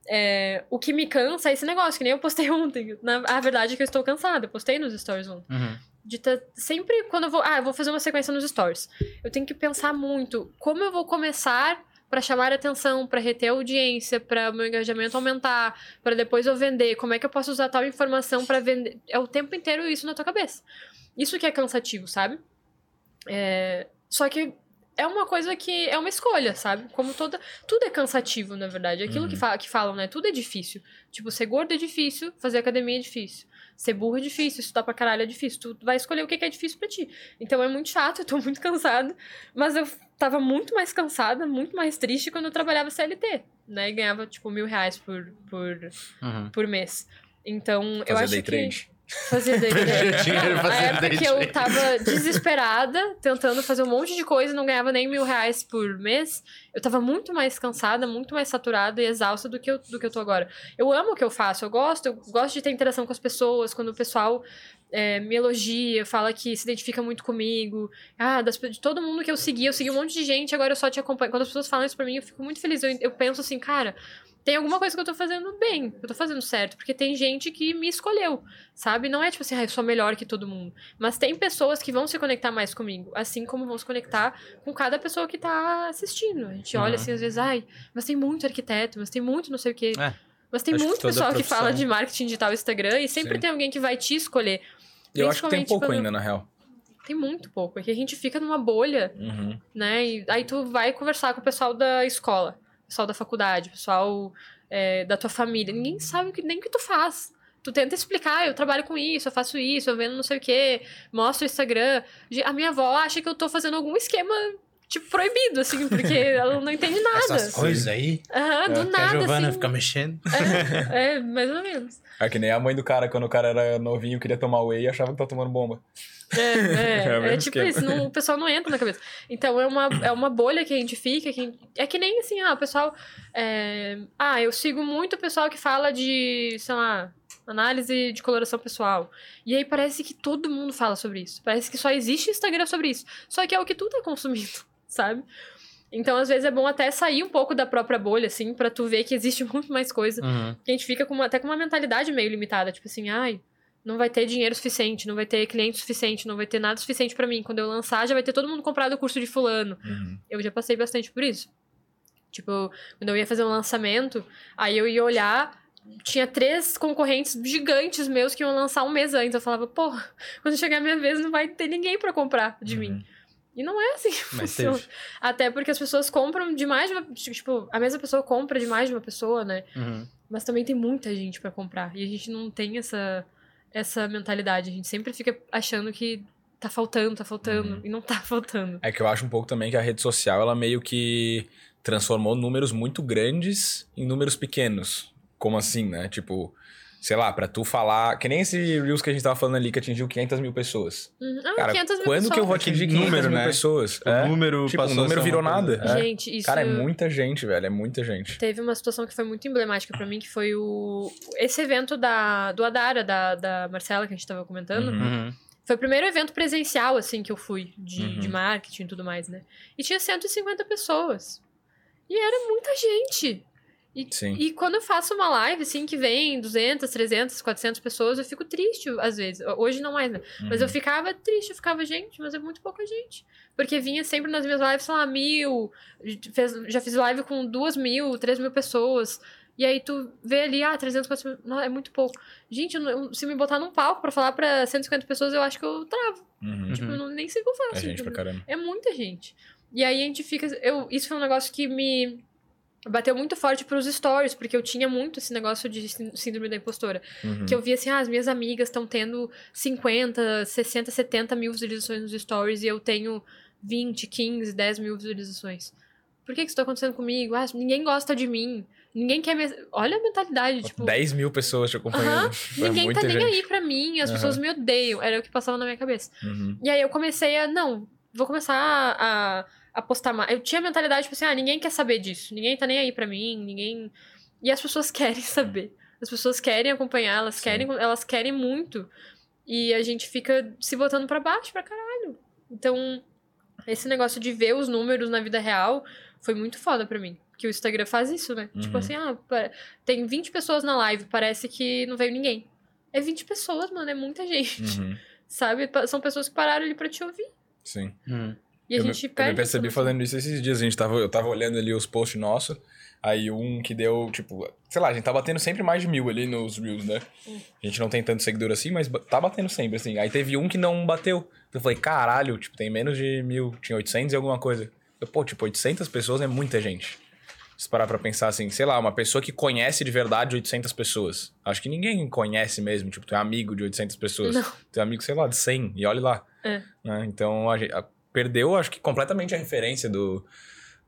B: é, o que me cansa é esse negócio, que nem eu postei ontem. Na, a verdade é que eu estou cansada. Eu postei nos stories ontem.
A: Uhum.
B: De tá sempre quando eu vou. Ah, eu vou fazer uma sequência nos stories. Eu tenho que pensar muito como eu vou começar pra chamar a atenção, pra reter audiência, pra o meu engajamento aumentar, pra depois eu vender. Como é que eu posso usar tal informação pra vender? É o tempo inteiro isso na tua cabeça. Isso que é cansativo, sabe? É, Só que é uma coisa que é uma escolha, sabe? Como toda. Tudo é cansativo, na verdade. Aquilo
C: Uhum.
B: que, fa... que falam, né? Tudo é difícil. Tipo, ser gordo é difícil, fazer academia é difícil. Ser burro é difícil, estudar pra caralho é difícil. Tu vai escolher o que é difícil pra ti. Então é muito chato, eu tô muito cansada. Mas eu tava muito mais cansada, muito mais triste quando eu trabalhava CLT, né? E ganhava, tipo, mil reais por, por,
A: Uhum.
B: por mês. Então, eu
C: Fazer
B: acho
C: day
B: que...
C: trade.
B: Fazer day trade.
A: dinheiro
B: Não, a
A: fazendo
B: época
A: day
B: que eu tava desesperada, tentando fazer um monte de coisa, não ganhava nem mil reais por mês. Eu tava muito mais cansada, muito mais saturada e exausta do que eu, do que eu tô agora. Eu amo o que eu faço, eu gosto, eu gosto de ter interação com as pessoas, quando o pessoal é, me elogia, fala que se identifica muito comigo. Ah, das, de todo mundo que eu segui, eu segui um monte de gente, agora eu só te acompanho. Quando as pessoas falam isso pra mim, eu fico muito feliz. Eu, eu penso assim, cara, tem alguma coisa que eu tô fazendo bem, que eu tô fazendo certo, porque tem gente que me escolheu, sabe? Não é tipo assim, ah, eu sou melhor que todo mundo. Mas tem pessoas que vão se conectar mais comigo, assim como vão se conectar com cada pessoa que tá assistindo. A gente olha
A: Uhum.
B: assim, às vezes, ai, mas tem muito arquiteto, mas tem muito não sei o quê.
A: É.
B: Mas tem
C: que
B: muito
C: toda
B: pessoal que fala de marketing digital Instagram e sempre
C: Sim.
B: tem alguém que vai te escolher.
C: Eu acho que tem pouco
B: quando-
C: ainda, na real.
B: Tem muito pouco. É que a gente fica numa bolha
C: Uhum.
B: né? E aí tu vai conversar com o pessoal da escola, pessoal da faculdade, pessoal é, da tua família. Ninguém sabe que, nem o que tu faz. Tu tenta explicar, eu trabalho com isso, eu faço isso, eu vendo não sei o quê, mostro o Instagram. A minha avó acha que eu tô fazendo algum esquema, tipo, proibido, assim, porque ela não entende nada.
A: Essas coisas aí.
B: Aham, do
C: É,
A: que a
B: nada,
A: Giovana
B: assim.
A: fica mexendo.
B: É, é, mais ou menos.
C: É que nem a mãe do cara, quando o cara era novinho, queria tomar whey e achava que tava tomando bomba.
B: É,
C: É
B: é, é, tipo isso, não- o pessoal não entra na cabeça. Então é uma, é uma bolha que a gente fica, que é que nem assim, ah, o pessoal. é, ah, eu sigo muito o pessoal que fala de, sei lá, análise de coloração pessoal. E aí parece que todo mundo fala sobre isso. Parece que só existe Instagram sobre isso. Só que é o que tu tá consumindo, sabe? Então, às vezes, é bom até sair um pouco da própria bolha, assim, pra tu ver que existe muito mais coisa
A: Uhum.
B: que a gente fica com uma- até com uma mentalidade meio limitada, tipo assim, ai, não vai ter dinheiro suficiente, não vai ter cliente suficiente, não vai ter nada suficiente pra mim. Quando eu lançar, já vai ter todo mundo comprado o curso de fulano.
C: Uhum.
B: Eu já passei bastante por isso. Tipo, quando eu ia fazer um lançamento, aí eu ia olhar, tinha três concorrentes gigantes meus que iam lançar um mês antes. Eu falava, porra, quando chegar a minha vez não vai ter ninguém pra comprar de
C: Uhum.
B: mim. E não é assim que
A: Mas
B: funciona.
A: teve.
B: Até porque as pessoas compram de mais de uma. Tipo, a mesma pessoa compra de mais de uma pessoa, né?
A: Uhum.
B: Mas também tem muita gente pra comprar. E a gente não tem essa, essa mentalidade. A gente sempre fica achando que tá faltando, tá faltando.
C: Uhum.
B: E não tá faltando.
C: É que eu acho um pouco também que a rede social, ela meio que transformou números muito grandes em números pequenos. Como assim, né? Tipo, sei lá, pra tu falar... Que nem esse Reels que a gente tava falando ali, que atingiu 500 mil pessoas.
B: Uhum. Ah,
C: Cara,
B: 500 mil
C: quando que eu
B: pessoas.
C: vou atingir 500
A: número,
C: mil
A: né?
C: pessoas?
A: O
C: É.
A: número
C: Tipo, o número virou nada. É.
B: Gente, isso.
C: Cara, é muita gente, velho. É muita gente.
B: Teve uma situação que foi muito emblemática pra mim, que foi o esse evento da, do Adara, da, da Marcela, que a gente tava comentando.
C: Uhum.
A: Uhum.
B: Foi o primeiro evento presencial, assim, que eu fui, de,
C: Uhum.
B: de marketing e tudo mais, né? E tinha 150 pessoas. E era muita gente. E,
C: Sim.
B: e quando eu faço uma live, assim, que vem 200, 300, 400 pessoas, eu fico triste, às vezes. Hoje não mais, né? Mas
C: Uhum.
B: eu ficava triste, eu ficava, gente, mas é muito pouca gente. Porque vinha sempre nas minhas lives, sei lá, mil. fez- já fiz live com duas mil, três mil pessoas. E aí tu vê ali, ah, 300, 400 mil. Não, é muito pouco. Gente, eu se me botar num palco pra falar pra 150 pessoas, eu acho que eu travo.
C: Uhum.
B: Tipo, eu não, nem sei o que eu faço.
C: É gente pra caramba.
B: É muita gente. E aí a gente fica. Eu, isso foi um negócio que me bateu muito forte pros stories, porque eu tinha muito esse negócio de sí- síndrome da impostora.
C: Uhum.
B: Que eu via assim, ah, as minhas amigas estão tendo 50, 60, 70 mil visualizações nos stories e eu tenho 20, 15, 10 mil visualizações. Por que que isso tá acontecendo comigo? Ah, ninguém gosta de mim. Ninguém quer me... Olha a mentalidade, tipo...
C: 10 mil pessoas te acompanhando. Foi
B: Ninguém tá nem
C: gente.
B: aí pra mim, as pessoas me odeiam. Era o que passava na minha cabeça.
C: Uhum.
B: E aí eu comecei a, não, vou começar a, a, a postar mais. Eu tinha a mentalidade, tipo assim, ah, ninguém quer saber disso. Ninguém tá nem aí pra mim, ninguém... E as pessoas querem saber. As pessoas querem acompanhar, elas
C: Sim.
B: querem, elas querem muito. E a gente fica se botando pra baixo pra caralho. Então, esse negócio de ver os números na vida real foi muito foda pra mim. Que o Instagram faz isso, né?
C: Uhum.
B: Tipo assim, ah, tem 20 pessoas na live, parece que não veio ninguém. É 20 pessoas, mano, é muita gente.
C: Uhum.
B: Sabe? São pessoas que pararam ali pra te ouvir.
C: Sim.
A: Uhum.
B: E a
C: eu,
B: gente
C: me, eu
B: perde.
C: me percebi
B: noção.
C: fazendo isso esses dias. A gente tava, eu tava olhando ali os posts nossos. Aí um que deu, tipo, sei lá, a gente tá batendo sempre mais de mil ali nos Reels, né? A gente não tem tanto seguidor assim, mas tá batendo sempre, assim. Aí teve um que não bateu. Eu falei, caralho, tipo, tem menos de mil, tinha 800 e alguma coisa. Eu, pô, tipo, 800 pessoas é muita gente. Se parar pra pensar assim, sei lá, uma pessoa que conhece de verdade 800 pessoas. Acho que ninguém conhece mesmo, tipo, tu é amigo de 800 pessoas.
B: Não.
C: Tu é amigo, sei lá, de 100, e olhe lá.
B: É.
C: Né? Então, a gente, a- perdeu, acho que completamente a referência do,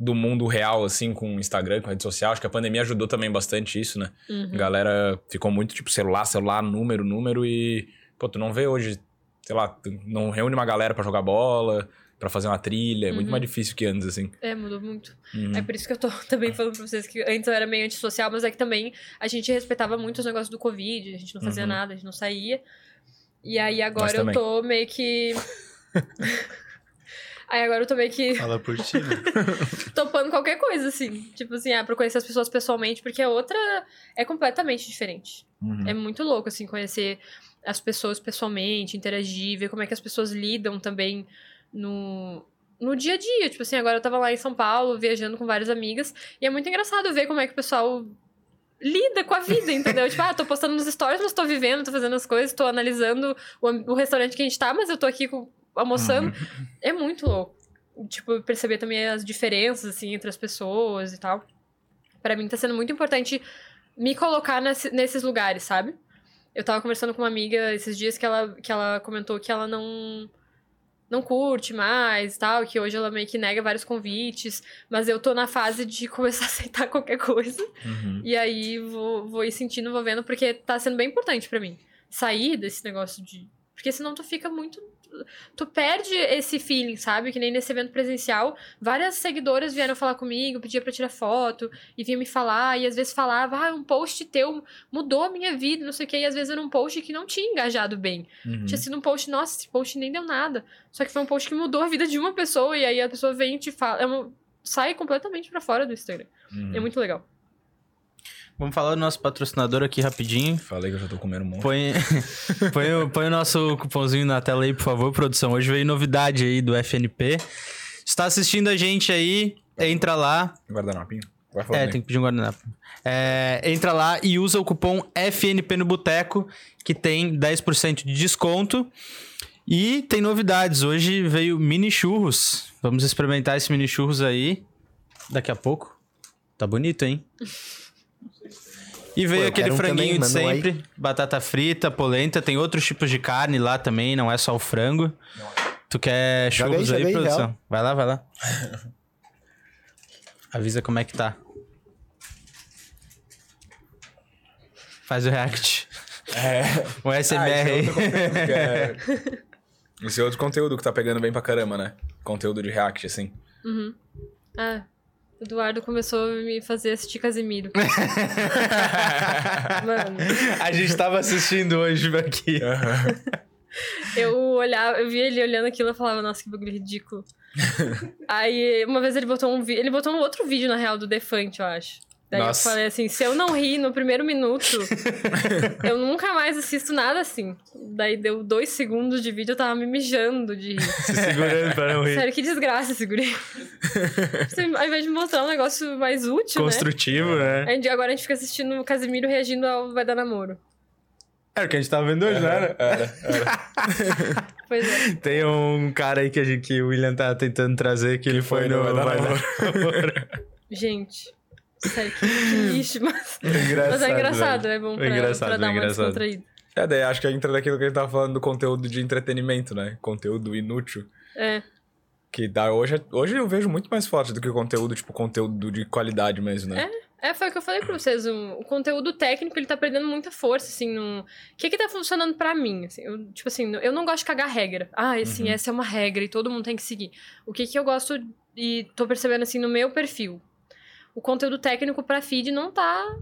C: do mundo real, assim, com o Instagram, com a rede social. Acho que a pandemia ajudou também bastante isso, né?
B: Uhum.
C: A galera ficou muito, tipo, celular, celular, número, número, e, pô, tu não vê hoje, sei lá, não reúne uma galera pra jogar bola, pra fazer uma trilha, é muito
B: Uhum.
C: mais difícil que antes, assim.
B: É, mudou muito.
C: Uhum.
B: É por isso que eu tô também falando pra vocês que antes eu era meio antissocial, mas é que também a gente respeitava muito os negócios do Covid, a gente não fazia
C: Uhum.
B: nada, a gente não saía. E aí agora eu tô meio que. aí agora eu tô meio que
A: Fala por ti, né?
B: topando qualquer coisa, assim. Tipo assim, ah, pra conhecer as pessoas pessoalmente, porque a outra é completamente diferente.
C: Uhum.
B: É muito louco, assim, conhecer as pessoas pessoalmente, interagir, ver como é que as pessoas lidam também no, no dia a dia. Tipo assim, agora eu tava lá em São Paulo, viajando com várias amigas, e é muito engraçado ver como é que o pessoal lida com a vida, entendeu? tipo, ah, tô postando nos stories, mas tô vivendo, tô fazendo as coisas, tô analisando o, o restaurante que a gente tá, mas eu tô aqui com- almoçando. É muito louco. Tipo, perceber também as diferenças, assim, entre as pessoas e tal. Pra mim tá sendo muito importante me colocar nesse- nesses lugares, sabe? Eu tava conversando com uma amiga esses dias que ela, que ela comentou que ela não não curte mais e tal, que hoje ela meio que nega vários convites, mas eu tô na fase de começar a aceitar qualquer coisa.
C: Uhum.
B: E aí vou, vou ir sentindo, vou vendo, porque tá sendo bem importante pra mim. Sair desse negócio de. Porque senão tu fica muito. Tu perde esse feeling, sabe? Que nem nesse evento presencial. Várias seguidoras vieram falar comigo, pedia pra tirar foto, e vinha me falar, e às vezes falava, ah, um post teu mudou a minha vida, não sei o quê, e às vezes era um post que não tinha engajado bem.
C: Uhum.
B: Tinha sido um post, nossa, esse post nem deu nada. Só que foi um post que mudou a vida de uma pessoa, e aí a pessoa vem e te fala. É uma... Sai completamente pra fora do Instagram.
C: Uhum.
B: É muito legal.
A: Vamos falar do nosso patrocinador aqui rapidinho.
C: Falei que eu já tô comendo um monte.
A: Põe, põe, o, põe o nosso cupomzinho na tela aí, por favor, produção. Hoje veio novidade aí do FNP. Está assistindo a gente aí, entra lá.
C: Guardanapinho.
A: É,
C: aí.
A: tem que pedir um guardanapo. É, entra lá e usa o cupom FNP no Boteco, que tem 10% de desconto. E tem novidades. Hoje veio mini churros. Vamos experimentar esse mini churros aí daqui a pouco. Tá bonito, hein? E veio
D: eu
A: aquele
D: um
A: franguinho
D: também,
A: de
D: um aí.
A: sempre, batata frita, polenta, tem outros tipos de carne lá também, não é só o frango. Tu quer churros
D: aí,
A: produção? Vai lá, vai lá. Avisa como é que tá. Faz o react.
C: É.
A: O SMR
C: Ah, esse é
A: aí.
C: outro conteúdo que é- Esse é outro conteúdo que tá pegando bem pra caramba, né? Conteúdo de react, assim.
B: Ah, o Eduardo começou a me fazer assistir Casimiro. Mano,
A: A gente tava assistindo hoje aqui.
B: eu olhava, eu via ele olhando aquilo e falava, nossa, que bagulho ridículo. Aí, uma vez ele botou um vídeo. Ele botou um outro vídeo, na real, do Defante, eu acho. Daí
A: Nossa.
B: eu falei assim, se eu não rir no primeiro minuto, eu nunca mais assisto nada assim. Daí deu dois segundos de vídeo, eu tava me mijando de rir.
A: Se segurando pra não rir.
B: Sério, que desgraça. Você, ao invés de mostrar um negócio mais útil,
A: Construtivo, né?
B: né? A gente- agora a gente fica assistindo o Casimiro reagindo ao Vai Dar Namoro.
A: Era o que a gente tava vendo hoje, não era?
C: Era, era.
B: Pois é.
A: Tem um cara aí que, a gente, que o William tá tentando trazer, que ele foi,
C: foi
A: no
C: no Vai Dar. Namoro.
B: Gente, sério, que, que lixo, mas,
A: engraçado,
B: mas é engraçado,
A: velho.
B: é bom
A: É
B: pra,
A: engraçado,
B: pra dar
A: é
B: uma
A: engraçado.
B: descontraída.
C: É, daí acho que entra daquilo que a gente tava falando do conteúdo de entretenimento, né? Conteúdo inútil.
B: É,
C: Que dá hoje, hoje eu vejo muito mais forte do que o conteúdo, tipo, conteúdo de qualidade mesmo, né?
B: é, foi o que eu falei pra vocês, o, o conteúdo técnico, ele tá perdendo muita força, assim, no... O que que tá funcionando pra mim, assim, eu, tipo assim, eu não gosto de cagar regra. Ah, assim,
C: Uhum.
B: essa é uma regra e todo mundo tem que seguir. O que que eu gosto e tô percebendo, assim, no meu perfil? O conteúdo técnico pra feed não tá...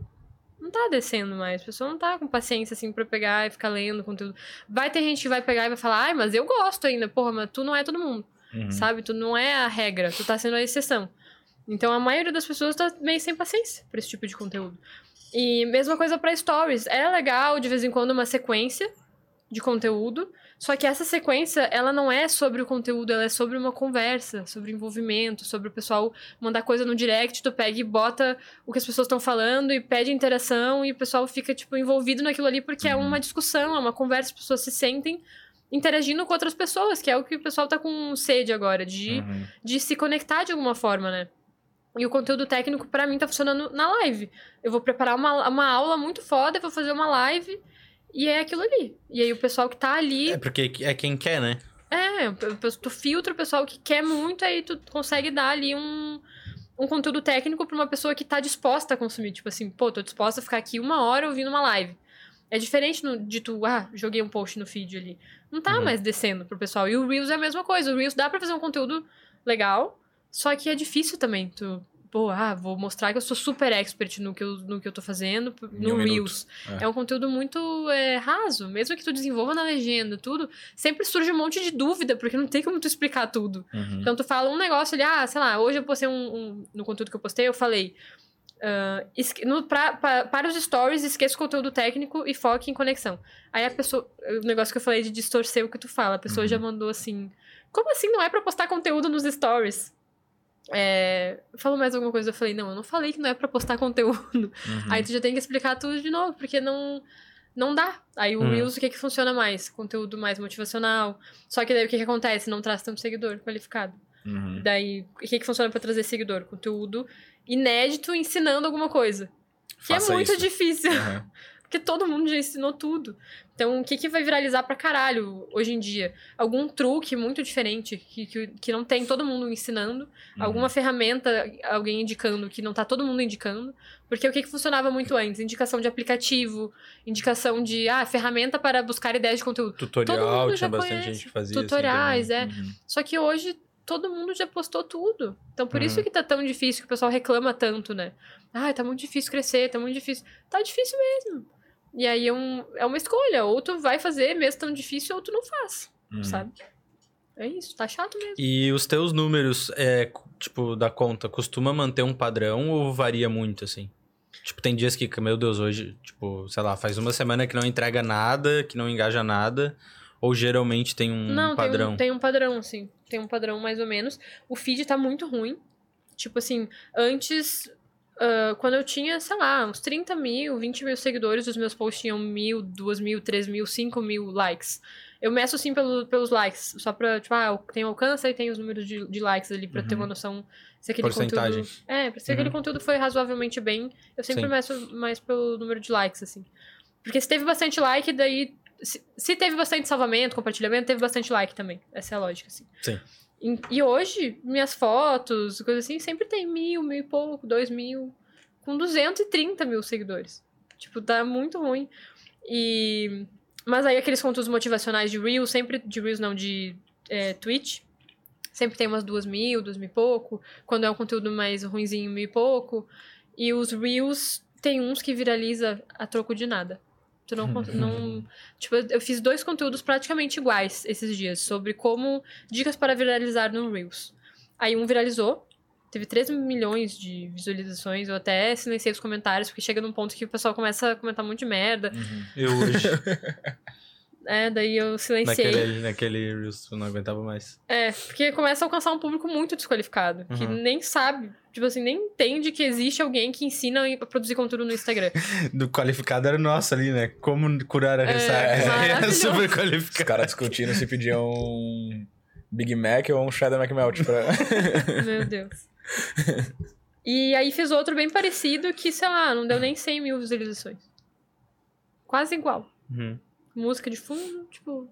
B: Não tá descendo mais. A pessoa não tá com paciência, assim, pra pegar e ficar lendo conteúdo. Vai ter gente que vai pegar e vai falar, ai, mas eu gosto ainda. Porra, mas tu não é todo mundo.
C: Uhum.
B: Sabe? Tu não é a regra, tu tá sendo a exceção. Então a maioria das pessoas tá meio sem paciência pra esse tipo de conteúdo. E mesma coisa pra stories. É legal de vez em quando uma sequência de conteúdo, só que essa sequência, ela não é sobre o conteúdo, ela é sobre uma conversa, sobre envolvimento, sobre o pessoal mandar coisa no direct, tu pega e bota o que as pessoas estão falando e pede interação e o pessoal fica tipo envolvido naquilo ali porque é
C: Uhum.
B: uma discussão, é uma conversa, as pessoas se sentem interagindo com outras pessoas, que é o que o pessoal tá com sede agora, de,
C: Uhum.
B: de se conectar de alguma forma, né? E o conteúdo técnico, pra mim, tá funcionando na live. Eu vou preparar uma, uma aula muito foda, vou fazer uma live e é aquilo ali. E aí o pessoal que tá ali.
A: É porque é quem quer, né?
B: É, tu filtra o pessoal que quer muito, aí tu consegue dar ali um, um conteúdo técnico pra uma pessoa que tá disposta a consumir. Tipo assim, pô, tô disposta a ficar aqui uma hora ouvindo uma live. É diferente no- de tu, ah, joguei um post no feed ali. Não tá
A: Uhum.
B: mais descendo pro pessoal. E o Reels é a mesma coisa. O Reels dá pra fazer um conteúdo legal, só que é difícil também. Tu, pô, ah, vou mostrar que eu sou super expert no que eu, no que eu tô fazendo no
C: um.
B: Reels.
C: É.
B: É. um conteúdo muito é, raso. Mesmo que tu desenvolva na legenda, tudo, sempre surge um monte de dúvida, porque não tem como tu explicar tudo.
C: Uhum.
B: Então tu fala um negócio ali, ah, sei lá, hoje eu postei um, um- no conteúdo que eu postei, eu falei. esque- no, pra, pra- para os stories, esqueça o conteúdo técnico e foque em conexão. Aí a pessoa. O negócio que eu falei de distorcer o que tu fala, a pessoa
C: Uhum.
B: já mandou assim. Como assim não é pra postar conteúdo nos stories? É, falou mais alguma coisa, eu falei, não, eu não falei que não é pra postar conteúdo.
C: Uhum.
B: Aí tu já tem que explicar tudo de novo, porque não não dá. Aí o
A: Hum.
B: Reels, o que que funciona mais? Conteúdo mais motivacional. Só que daí o que que acontece? Não traz tanto seguidor qualificado.
C: Uhum.
B: Daí, o que que funciona pra trazer seguidor? Conteúdo inédito ensinando alguma coisa. Que
C: Faça
B: é muito
C: isso.
B: difícil,
C: Uhum.
B: porque todo mundo já ensinou tudo. Então, o que que vai viralizar pra caralho hoje em dia? Algum truque muito diferente que, que, que não tem todo mundo ensinando.
C: Uhum.
B: Alguma ferramenta, alguém indicando que não tá todo mundo indicando. Porque o que, que funcionava muito antes? Indicação de aplicativo, indicação de ah, ferramenta para buscar ideias de conteúdo.
A: Tutorial, tinha bastante
B: conhece.
A: gente que fazia.
B: Tutoriais,
A: assim,
B: é.
C: Uhum.
B: Só que hoje todo mundo já postou tudo. Então por
A: Uhum.
B: isso que tá tão difícil, que o pessoal reclama tanto, né? Ah, tá muito difícil crescer, tá muito difícil. Tá difícil mesmo. E aí é, um, é uma escolha. Ou tu vai fazer mesmo tão difícil, ou tu não faz,
C: Uhum.
B: sabe? É isso, tá chato mesmo.
A: E os teus números, é, tipo, da conta, costuma manter um padrão ou varia muito, assim? Tipo, tem dias que, meu Deus, hoje, tipo, sei lá, faz uma semana que não entrega nada, que não engaja nada, ou geralmente tem um
B: não,
A: padrão?
B: Tem, um, tem um padrão, assim. Tem um padrão mais ou menos. O feed tá muito ruim. Tipo assim, antes, ah, quando eu tinha, sei lá, uns 30 mil, 20 mil seguidores, os meus posts tinham mil, duas mil, três mil, cinco mil likes. Eu meço sim pelo, pelos likes, só pra, tipo, ah, tem alcance e tem os números de, de likes ali pra ter uma noção se aquele
A: Porcentagem.
B: conteúdo. É, se aquele conteúdo foi razoavelmente bem, eu sempre
A: Sim.
B: meço mais pelo número de likes, assim. Porque se teve bastante like, daí. Se, se teve bastante salvamento, compartilhamento, teve bastante like também. Essa é a lógica, assim.
C: Sim.
B: E, hoje, minhas fotos, coisas assim, sempre tem mil, mil e pouco, dois mil. Com 230 mil seguidores. Tipo, tá muito ruim. E. Mas aí aqueles conteúdos motivacionais de Reels, sempre. De Reels não, de é, Twitch. Sempre tem umas duas mil, duas mil e pouco. Quando é um conteúdo mais ruinzinho, mil e pouco. E os Reels, tem uns que viraliza a troco de nada. Tu não, cons- não. Tipo, eu fiz dois conteúdos praticamente iguais esses dias, sobre como. Dicas para viralizar no Reels. Aí um viralizou, teve 3 milhões de visualizações, eu até silenciei os comentários, porque chega num ponto que o pessoal começa a comentar um monte de merda.
A: Eu hoje,
B: É, daí eu silenciei.
A: naquele, naquele Reels, eu não aguentava mais.
B: É, porque começa a alcançar um público muito desqualificado, que
A: Uhum.
B: nem sabe, tipo assim, nem entende que existe alguém que ensina a produzir conteúdo no Instagram.
A: Do qualificado era nosso ali, né? Como curar a
B: É,
A: ressaca. Era
B: maravilhoso.
A: super
C: Os
A: qualificado.
C: caras discutindo se pediam um Big Mac ou um Cheddar McMelt pra...
B: Meu Deus. E aí fiz outro bem parecido que, sei lá, não deu nem 100 mil visualizações. Quase igual.
A: Uhum.
B: Música de fundo, tipo.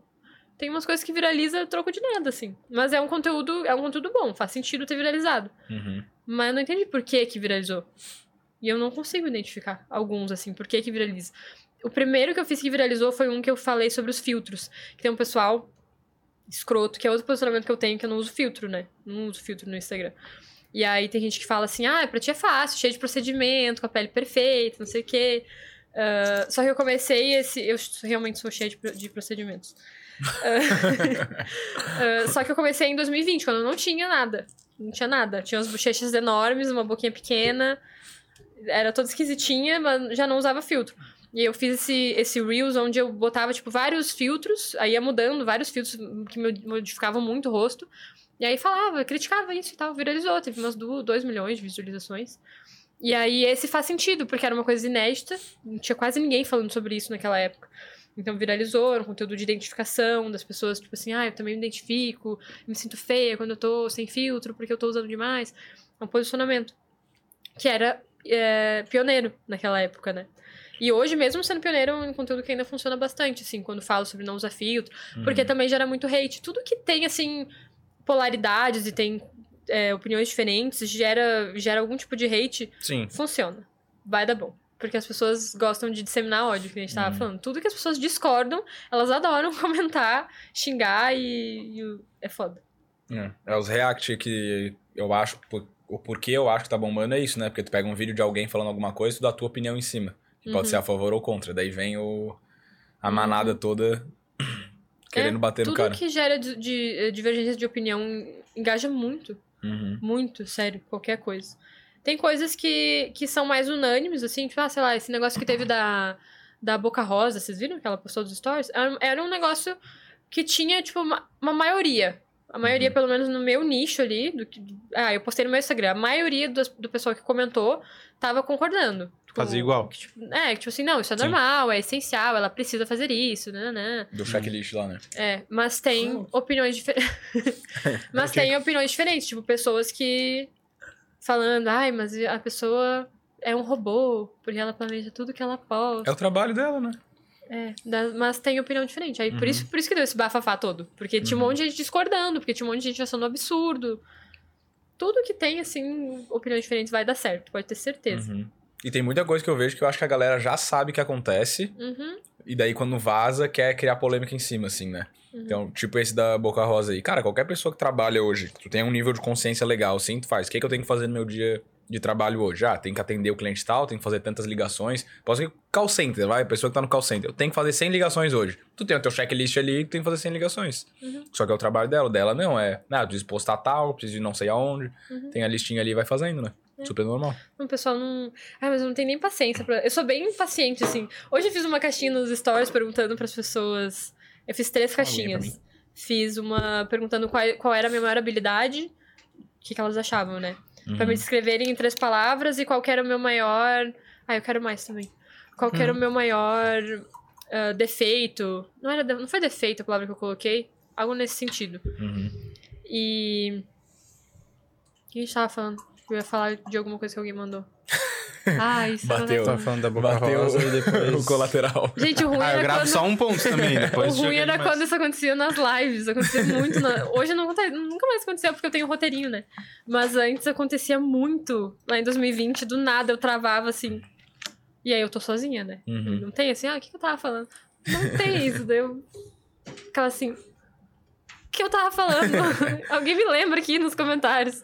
B: Tem umas coisas que viraliza troco de nada, assim. Mas é um conteúdo, é um conteúdo bom, faz sentido ter viralizado.
C: Uhum.
B: Mas eu não entendi por que que viralizou. E eu não consigo identificar alguns, assim, por que que viraliza. O primeiro que eu fiz que viralizou foi um que eu falei sobre os filtros. Que tem um pessoal escroto, que é outro posicionamento que eu tenho, que eu não uso filtro, né? Não uso filtro no Instagram. E aí tem gente que fala assim, ah, pra ti é fácil, cheio de procedimento, com a pele perfeita, não sei o quê. Ah, só que eu comecei esse... Eu realmente sou cheia de, de procedimentos. Ah, só que eu comecei em 2020, quando não tinha nada. Não tinha nada. Tinha umas bochechas enormes, uma boquinha pequena. Era toda esquisitinha, mas já não usava filtro. E eu fiz esse, esse Reels onde eu botava, tipo, vários filtros. Aí ia mudando, vários filtros que modificavam muito o rosto. E aí falava, criticava isso e tal. Viralizou, teve umas 2 milhões de visualizações. E aí esse faz sentido, porque era uma coisa inédita. Não tinha quase ninguém falando sobre isso naquela época. Então viralizou, era um conteúdo de identificação das pessoas, tipo assim, ah, eu também me identifico, me sinto feia quando eu tô sem filtro, porque eu tô usando demais. É um posicionamento. Que era é, pioneiro naquela época, né? E hoje, mesmo sendo pioneiro, é um conteúdo que ainda funciona bastante, assim, quando falo sobre não usar filtro. Porque também gera muito hate. Tudo que tem, assim, polaridades e tem é, opiniões diferentes, gera, gera algum tipo de hate,
C: Sim.
B: funciona. Vai dar bom. Porque as pessoas gostam de disseminar ódio, que a gente tava falando. Tudo que as pessoas discordam, elas adoram comentar, xingar e, e é foda.
C: É, é os react que eu acho, por- o porquê eu acho que tá bombando é isso, né? Porque tu pega um vídeo de alguém falando alguma coisa e tu dá a tua opinião em cima. Que pode
B: Uhum.
C: ser a favor ou contra. Daí vem o, a manada toda querendo bater no
B: Tudo
C: cara.
B: que gera de, de, divergência de opinião engaja muito.
C: Uhum.
B: Muito, sério, qualquer coisa. Tem coisas que, que são mais unânimes, assim, tipo, ah, sei lá, esse negócio que teve da, da Boca Rosa, vocês viram que ela postou dos stories? Era, um negócio que tinha, tipo, uma, uma maioria. A maioria,
C: Uhum.
B: pelo menos no meu nicho ali, do que, ah, eu postei no meu Instagram, a maioria do, do pessoal que comentou tava concordando. com-
A: Fazia igual.
B: que, tipo, é, que, tipo assim, não, isso é
C: Sim.
B: normal, é essencial, ela precisa fazer isso, né, né.
C: Do checklist lá, né?
B: É, mas tem opiniões diferentes. mas tem opiniões diferentes, tipo, pessoas que falando, ai, mas a pessoa é um robô, porque ela planeja tudo que ela posta.
C: É o trabalho dela, né?
B: É, mas tem opinião diferente. Aí por,
C: Uhum.
B: isso, por isso que deu esse bafafá todo. Porque tinha um
C: Uhum.
B: monte de gente discordando, porque tinha um monte de gente achando absurdo. Tudo que tem, assim, opiniões diferentes vai dar certo, pode ter certeza.
C: Uhum. E tem muita coisa que eu vejo que eu acho que a galera já sabe que acontece.
B: Uhum.
C: E daí, quando vaza, quer criar polêmica em cima, assim, né?
B: Uhum.
C: Então, tipo esse da Boca Rosa aí. Cara, qualquer pessoa que trabalha hoje, tu tem um nível de consciência legal, assim, tu faz. O que, que eu tenho que fazer no meu dia de trabalho hoje? Ah, tem que atender o cliente tal, tem que fazer tantas ligações. Posso ser call center, vai? A pessoa que tá no call center. Eu tenho que fazer 100 ligações hoje. Tu tem o teu checklist ali, tu tem que fazer 100 ligações.
B: Uhum.
C: Só que é o trabalho dela. Dela não, é... Ah, preciso postar tal, preciso ir não sei aonde.
B: Uhum.
C: Tem a listinha ali e vai fazendo, né?
B: É.
C: Super normal.
B: O pessoal não. Ah, mas eu não tenho nem paciência pra. Eu sou bem impaciente, assim. Hoje eu fiz uma caixinha nos stories perguntando pras pessoas. Eu fiz três caixinhas. Fiz uma perguntando qual, qual era a minha maior habilidade, o que, que elas achavam, né? Pra
C: Uhum.
B: me descreverem em três palavras e qual que era o meu maior. Ah, eu quero mais também. Qual que era o meu maior ah, defeito. Não, era, não foi defeito a palavra que eu coloquei. Algo nesse sentido.
C: Uhum.
B: E. O que a gente tava falando? Eu ia falar de alguma coisa que alguém mandou. Ah, isso
C: Bateu.
A: Tá falando da boca
C: Bateu
A: rosa e depois...
C: o colateral.
B: Gente, o ruim
A: Ah, eu
B: era
A: gravo
B: quando...
A: só um ponto também, depois
B: o ruim era
A: demais.
B: quando isso acontecia nas lives. Acontecia muito. na- Hoje não acontece, nunca mais aconteceu porque eu tenho roteirinho, né? Mas antes acontecia muito. Lá em 2020, do nada eu travava assim. E aí eu tô sozinha, né?
C: Uhum.
B: Não tem assim, ah, o que, que eu tava falando? Não tem isso. Daí eu ficava assim. O que eu tava falando? Alguém me lembra aqui nos comentários.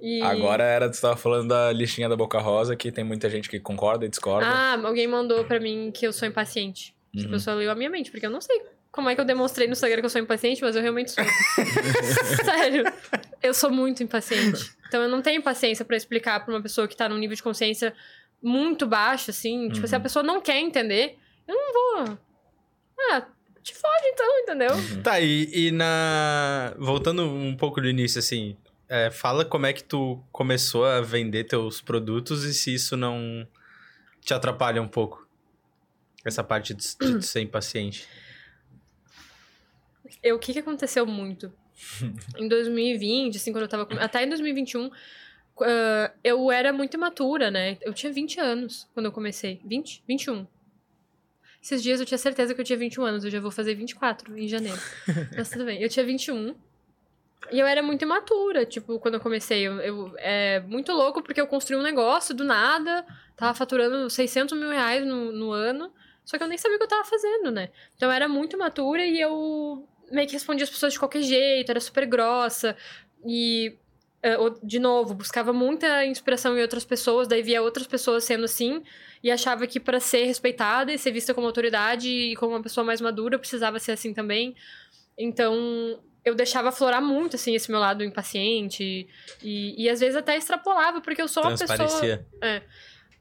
B: E...
C: Agora era, tu tava falando da listinha da Boca Rosa, que tem muita gente que concorda e discorda.
B: Ah, alguém mandou pra mim que eu sou impaciente. Essa
C: Uhum.
B: pessoa leu a minha mente, porque eu não sei como é que eu demonstrei no Instagram que eu sou impaciente, mas eu realmente sou. Sério. Eu sou muito impaciente. Então eu não tenho paciência pra explicar pra uma pessoa que tá num nível de consciência muito baixo, assim. Tipo, se a
C: Uhum.
B: pessoa não quer entender, eu não vou. Ah, te fode então, entendeu?
C: Uhum.
A: Tá, e, e na... Voltando um pouco do início, assim... é, fala como é que tu começou a vender teus produtos e se isso não te atrapalha um pouco. Essa parte de, de tu ser impaciente.
B: Eu, o que que aconteceu muito? em 2020, assim, quando eu tava... com- Até em 2021, ah, eu era muito imatura, né? Eu tinha 20 anos quando eu comecei. 20? 21. Esses dias eu tinha certeza que eu tinha 21 anos. Eu já vou fazer 24 em janeiro. Mas tudo bem. Eu tinha 21. E eu era muito imatura, tipo, quando eu comecei. Eu, eu- é muito louco porque eu construí um negócio do nada. Tava faturando 600 mil reais no, no ano. Só que eu nem sabia o que eu tava fazendo, né? Então eu era muito imatura e eu meio que respondia as pessoas de qualquer jeito, era super grossa. E, o- de novo, buscava muita inspiração em outras pessoas, daí via outras pessoas sendo assim, e achava que para ser respeitada e ser vista como autoridade e como uma pessoa mais madura, eu precisava ser assim também. Então, eu deixava aflorar muito, assim, esse meu lado impaciente. E, e às vezes até extrapolava, porque eu sou uma pessoa.
A: Transparecia.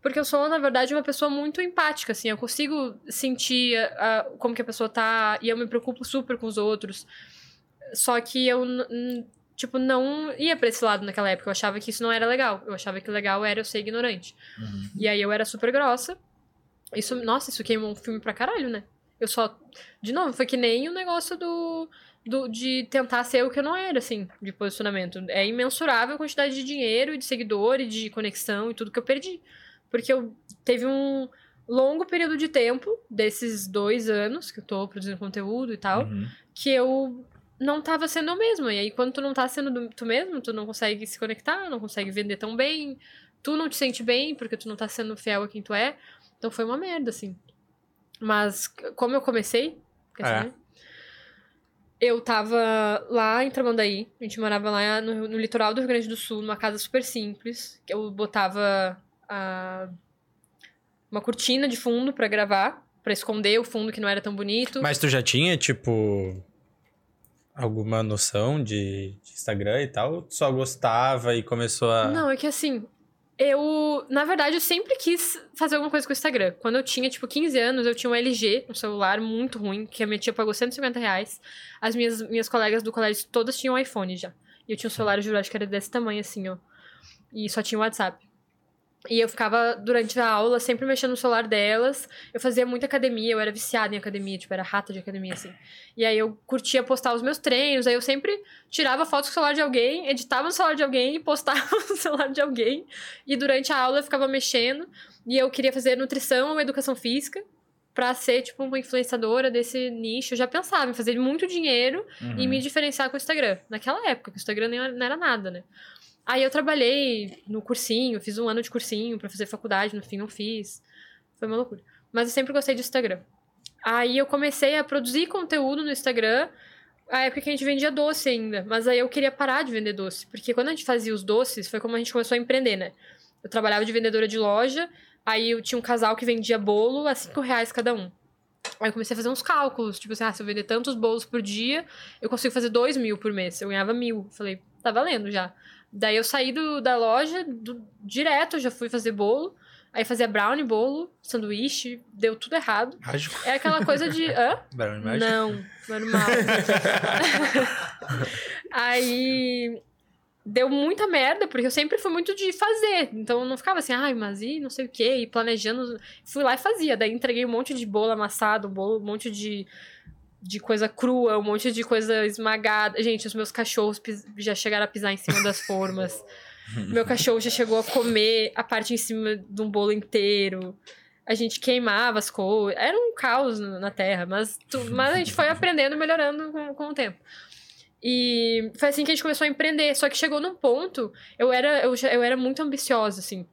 B: Porque eu sou, na verdade, uma pessoa muito empática, assim. Eu consigo sentir ah, como que a pessoa tá e eu me preocupo super com os outros. Só que eu, tipo, não ia pra esse lado naquela época. Eu achava que isso não era legal. Eu achava que legal era eu ser ignorante.
C: Uhum.
B: E aí eu era super grossa. Isso, nossa, isso queimou um filme pra caralho, né? Eu só. De novo, foi que nem o negócio do. Do de tentar ser o que eu não era, assim, de posicionamento. É imensurável a quantidade de dinheiro e de seguidor e de conexão e tudo que eu perdi. Porque eu teve um longo período de tempo, desses dois anos que eu tô produzindo conteúdo e tal,
C: Uhum.
B: que eu não tava sendo eu mesma. E aí, quando tu não tá sendo do- tu mesmo, tu não consegue se conectar, não consegue vender tão bem, tu não te sente bem porque tu não tá sendo fiel a quem tu é. Então foi uma merda, assim. Mas como eu comecei, quer
A: É.
B: Eu tava lá em Tramandaí, a gente morava lá no, no litoral do Rio Grande do Sul, numa casa super simples. que Eu botava a- uma cortina de fundo pra gravar, pra esconder o fundo que não era tão bonito.
A: Mas tu já tinha, tipo, alguma noção de, de Instagram e tal? Ou tu só gostava e começou a.
B: Não, é que assim, eu, na verdade, eu sempre quis fazer alguma coisa com o Instagram. Quando eu tinha, tipo, 15 anos, eu tinha um LG, um celular muito ruim, que a minha tia pagou 150 reais. As minhas, minhas colegas do colégio todas tinham iPhone já. E eu tinha um celular, eu juro, acho que era desse tamanho, assim, ó. E só tinha o WhatsApp. E eu ficava, durante a aula, sempre mexendo no celular delas. Eu fazia muita academia, eu era viciada em academia, tipo, era rata de academia, assim. E aí eu curtia postar os meus treinos, aí eu sempre tirava fotos com o celular de alguém, editava no celular de alguém e postava no celular de alguém. E durante a aula eu ficava mexendo. E eu queria fazer nutrição ou educação física pra ser, tipo, uma influenciadora desse nicho. Eu já pensava em fazer muito dinheiro e
C: Uhum.
B: me diferenciar com o Instagram. Naquela época, que o Instagram nem não era nada, né? Aí eu trabalhei no cursinho, fiz um ano de cursinho pra fazer faculdade, no fim não fiz. Foi uma loucura. Mas eu sempre gostei de Instagram. Aí eu comecei a produzir conteúdo no Instagram, a época que a gente vendia doce ainda. Mas aí eu queria parar de vender doce. Porque quando a gente fazia os doces, foi como a gente começou a empreender, né? Eu trabalhava de vendedora de loja, aí eu tinha um casal que vendia bolo a 5 reais cada um. Aí eu comecei a fazer uns cálculos, tipo assim, ah, se eu vender tantos bolos por dia, eu consigo fazer 2 mil por mês. Eu ganhava mil. Falei, tá valendo já. Daí eu saí do, da loja, do- direto, já fui fazer bolo. Aí fazia brownie, bolo, sanduíche, deu tudo errado.
A: Mágico.
B: É aquela coisa de. Hã?
A: Brownie mágico?
B: Não, normal. Aí. deu muita merda, porque eu sempre fui muito de fazer. Então eu não ficava assim, ai, mas e não sei o quê, e planejando. Fui lá e fazia. Daí entreguei um monte de bolo amassado, um bolo, um monte de, de coisa crua, um monte de coisa esmagada. Gente, os meus cachorros já chegaram a pisar em cima das formas. Meu cachorro já chegou a comer a parte em cima de um bolo inteiro. A gente queimava as coisas. Era um caos na Terra, mas, tu- mas a gente foi aprendendo e melhorando com, com o tempo. E foi assim que a gente começou a empreender. Só que chegou num ponto, eu era, eu, já- eu era muito ambiciosa, assim.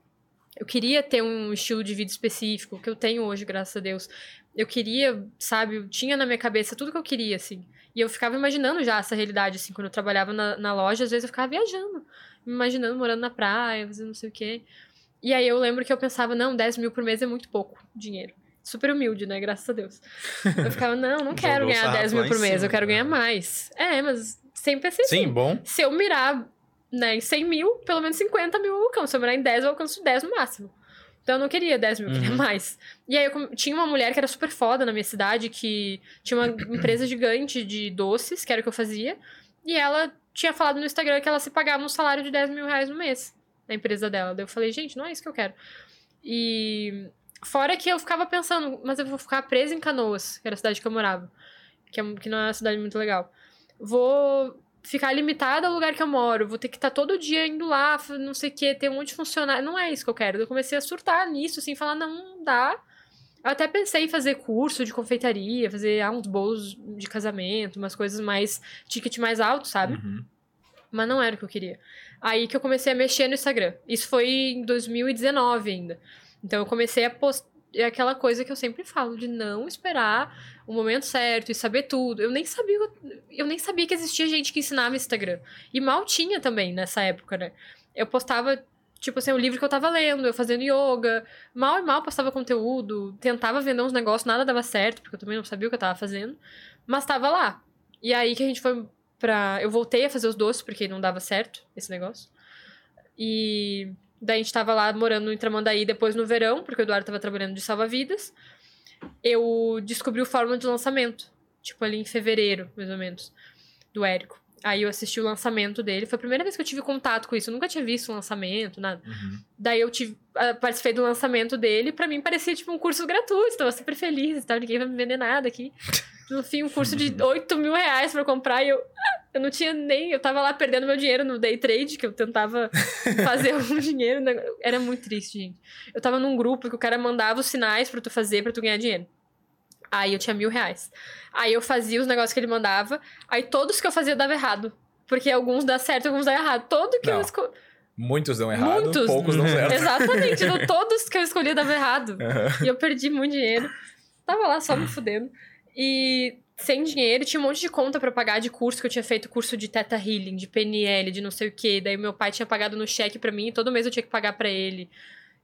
B: Eu queria ter um estilo de vida específico, que eu tenho hoje, graças a Deus. Eu queria, sabe, eu tinha na minha cabeça tudo que eu queria, assim. E eu ficava imaginando já essa realidade, assim, quando eu trabalhava na, na loja, às vezes eu ficava viajando, me imaginando morando na praia, fazendo não sei o quê. E aí eu lembro que eu pensava, não, 10 mil por mês é muito pouco dinheiro. Super humilde, né? Graças a Deus. Eu ficava, não, não quero ganhar
A: sarrafo
B: 10 mil por mês,
A: cima,
B: eu quero
A: né?
B: ganhar mais. É, mas sempre pensei assim.
A: Sim, bom.
B: Se eu mirar né, em 100 mil, pelo menos 50 mil eu alcanço. Se eu mirar em 10, eu alcanço 10 no máximo. Então eu não queria 10 mil, eu queria
A: Uhum.
B: mais. E aí eu tinha uma mulher que era super foda na minha cidade, que tinha uma empresa gigante de doces, que era o que eu fazia. E ela tinha falado no Instagram que ela se pagava um salário de 10 mil reais no mês na empresa dela. Daí eu falei, gente, não é isso que eu quero. E fora que eu ficava pensando, mas eu vou ficar presa em Canoas, que era a cidade que eu morava. Que, é, que não é uma cidade muito legal. Vou ficar limitada ao lugar que eu moro, vou ter que estar todo dia indo lá, não sei o que, ter um monte de funcionário. Não é isso que eu quero. Eu comecei a surtar nisso, assim, falar, não, não dá. Eu até pensei em fazer curso de confeitaria, fazer ah, uns bolos de casamento, umas coisas mais, ticket mais alto, sabe?
C: Uhum.
B: Mas não era o que eu queria. Aí que eu comecei a mexer no Instagram. Isso foi em 2019 ainda. Então eu comecei a postar. É aquela coisa que eu sempre falo, de não esperar o momento certo e saber tudo. Eu nem sabia, eu nem sabia que existia gente que ensinava Instagram. E mal tinha também nessa época, né? Eu postava, tipo assim, o livro que eu tava lendo, eu fazendo yoga. Mal e mal postava conteúdo, tentava vender uns negócios, nada dava certo, porque eu também não sabia o que eu tava fazendo. Mas tava lá. E aí que a gente foi pra. Eu voltei a fazer os doces, porque não dava certo esse negócio. E daí a gente tava lá morando em Tramandaí depois no verão, porque o Eduardo tava trabalhando de salva-vidas. Eu descobri o fórmula de lançamento, tipo ali em fevereiro, mais ou menos, do Érico. Aí eu assisti o lançamento dele. Foi a primeira vez que eu tive contato com isso. Eu nunca tinha visto um lançamento, nada.
C: Uhum.
B: Daí eu tive, ah, participei do lançamento dele. Pra mim parecia tipo um curso gratuito. Tava super feliz e tal. Ninguém vai me vender nada aqui. No fim, um curso de 8 mil reais pra comprar. E eu, eu não tinha nem. Eu tava lá perdendo meu dinheiro no day trade, que eu tentava fazer um dinheiro. né? Era muito triste, gente. Eu tava num grupo que o cara mandava os sinais pra tu fazer pra tu ganhar dinheiro. Aí eu tinha mil reais. Aí eu fazia os negócios que ele mandava. Aí todos que eu fazia dava errado. Porque alguns dá certo, alguns dá errado. Todo que eu
C: Não.
B: escolhi.
C: Muitos dão errado,
B: Muitos.
C: poucos dão certo.
B: Exatamente. no- todos que eu escolhi dava errado.
C: Aham.
B: E eu perdi muito dinheiro. Tava lá só me fudendo. E sem dinheiro, tinha um monte de conta pra pagar de curso que eu tinha feito, curso de Teta Healing, de PNL, de não sei o quê. Daí meu pai tinha pagado no cheque pra mim e todo mês eu tinha que pagar pra ele.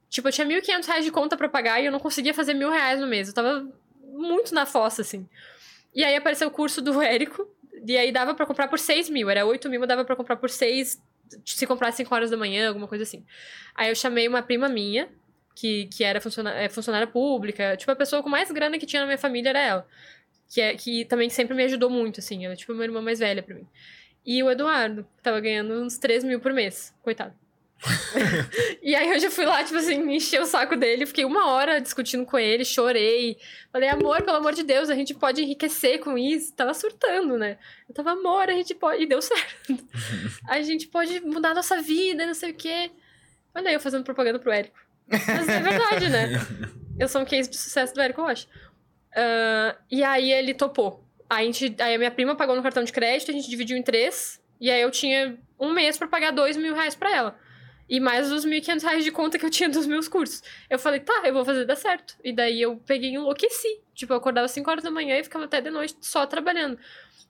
B: Tipo, eu tinha 1.500 reais de conta pra pagar e eu não conseguia fazer mil reais no mês. Eu tava muito na fossa, assim. E aí apareceu o curso do Érico, e aí dava pra comprar por 6 mil. Era 8 mil, mas dava pra comprar por 6 se comprar às 5 horas da manhã, alguma coisa assim. Aí eu chamei uma prima minha, que, que era funcionária, é, funcionária pública. Tipo, a pessoa com mais grana que tinha na minha família era ela. Que, é, que também sempre me ajudou muito, assim. Ela é tipo uma irmã mais velha pra mim. E o Eduardo, que tava ganhando uns 3 mil por mês. Coitado. e aí eu já fui lá, tipo assim, me encher o saco dele. Fiquei uma hora discutindo com ele, chorei. Falei, amor, pelo amor de Deus, a gente pode enriquecer com isso. Tava surtando, né? Eu tava, amor, a gente pode. E deu certo. a gente pode mudar a nossa vida, não sei o quê. Olha aí eu fazendo propaganda pro Érico. Mas é verdade, né? Eu sou um case de sucesso do Érico Rocha. Ah, e aí ele topou. A, gente, aí a minha prima pagou no cartão de crédito, a gente dividiu em três. E aí eu tinha um mês pra pagar dois mil reais pra ela. E mais os 1.500 reais de conta que eu tinha dos meus cursos. Eu falei, tá, eu vou fazer dar certo. E daí eu peguei e enlouqueci. Tipo, eu acordava 5 horas da manhã e ficava até de noite só trabalhando.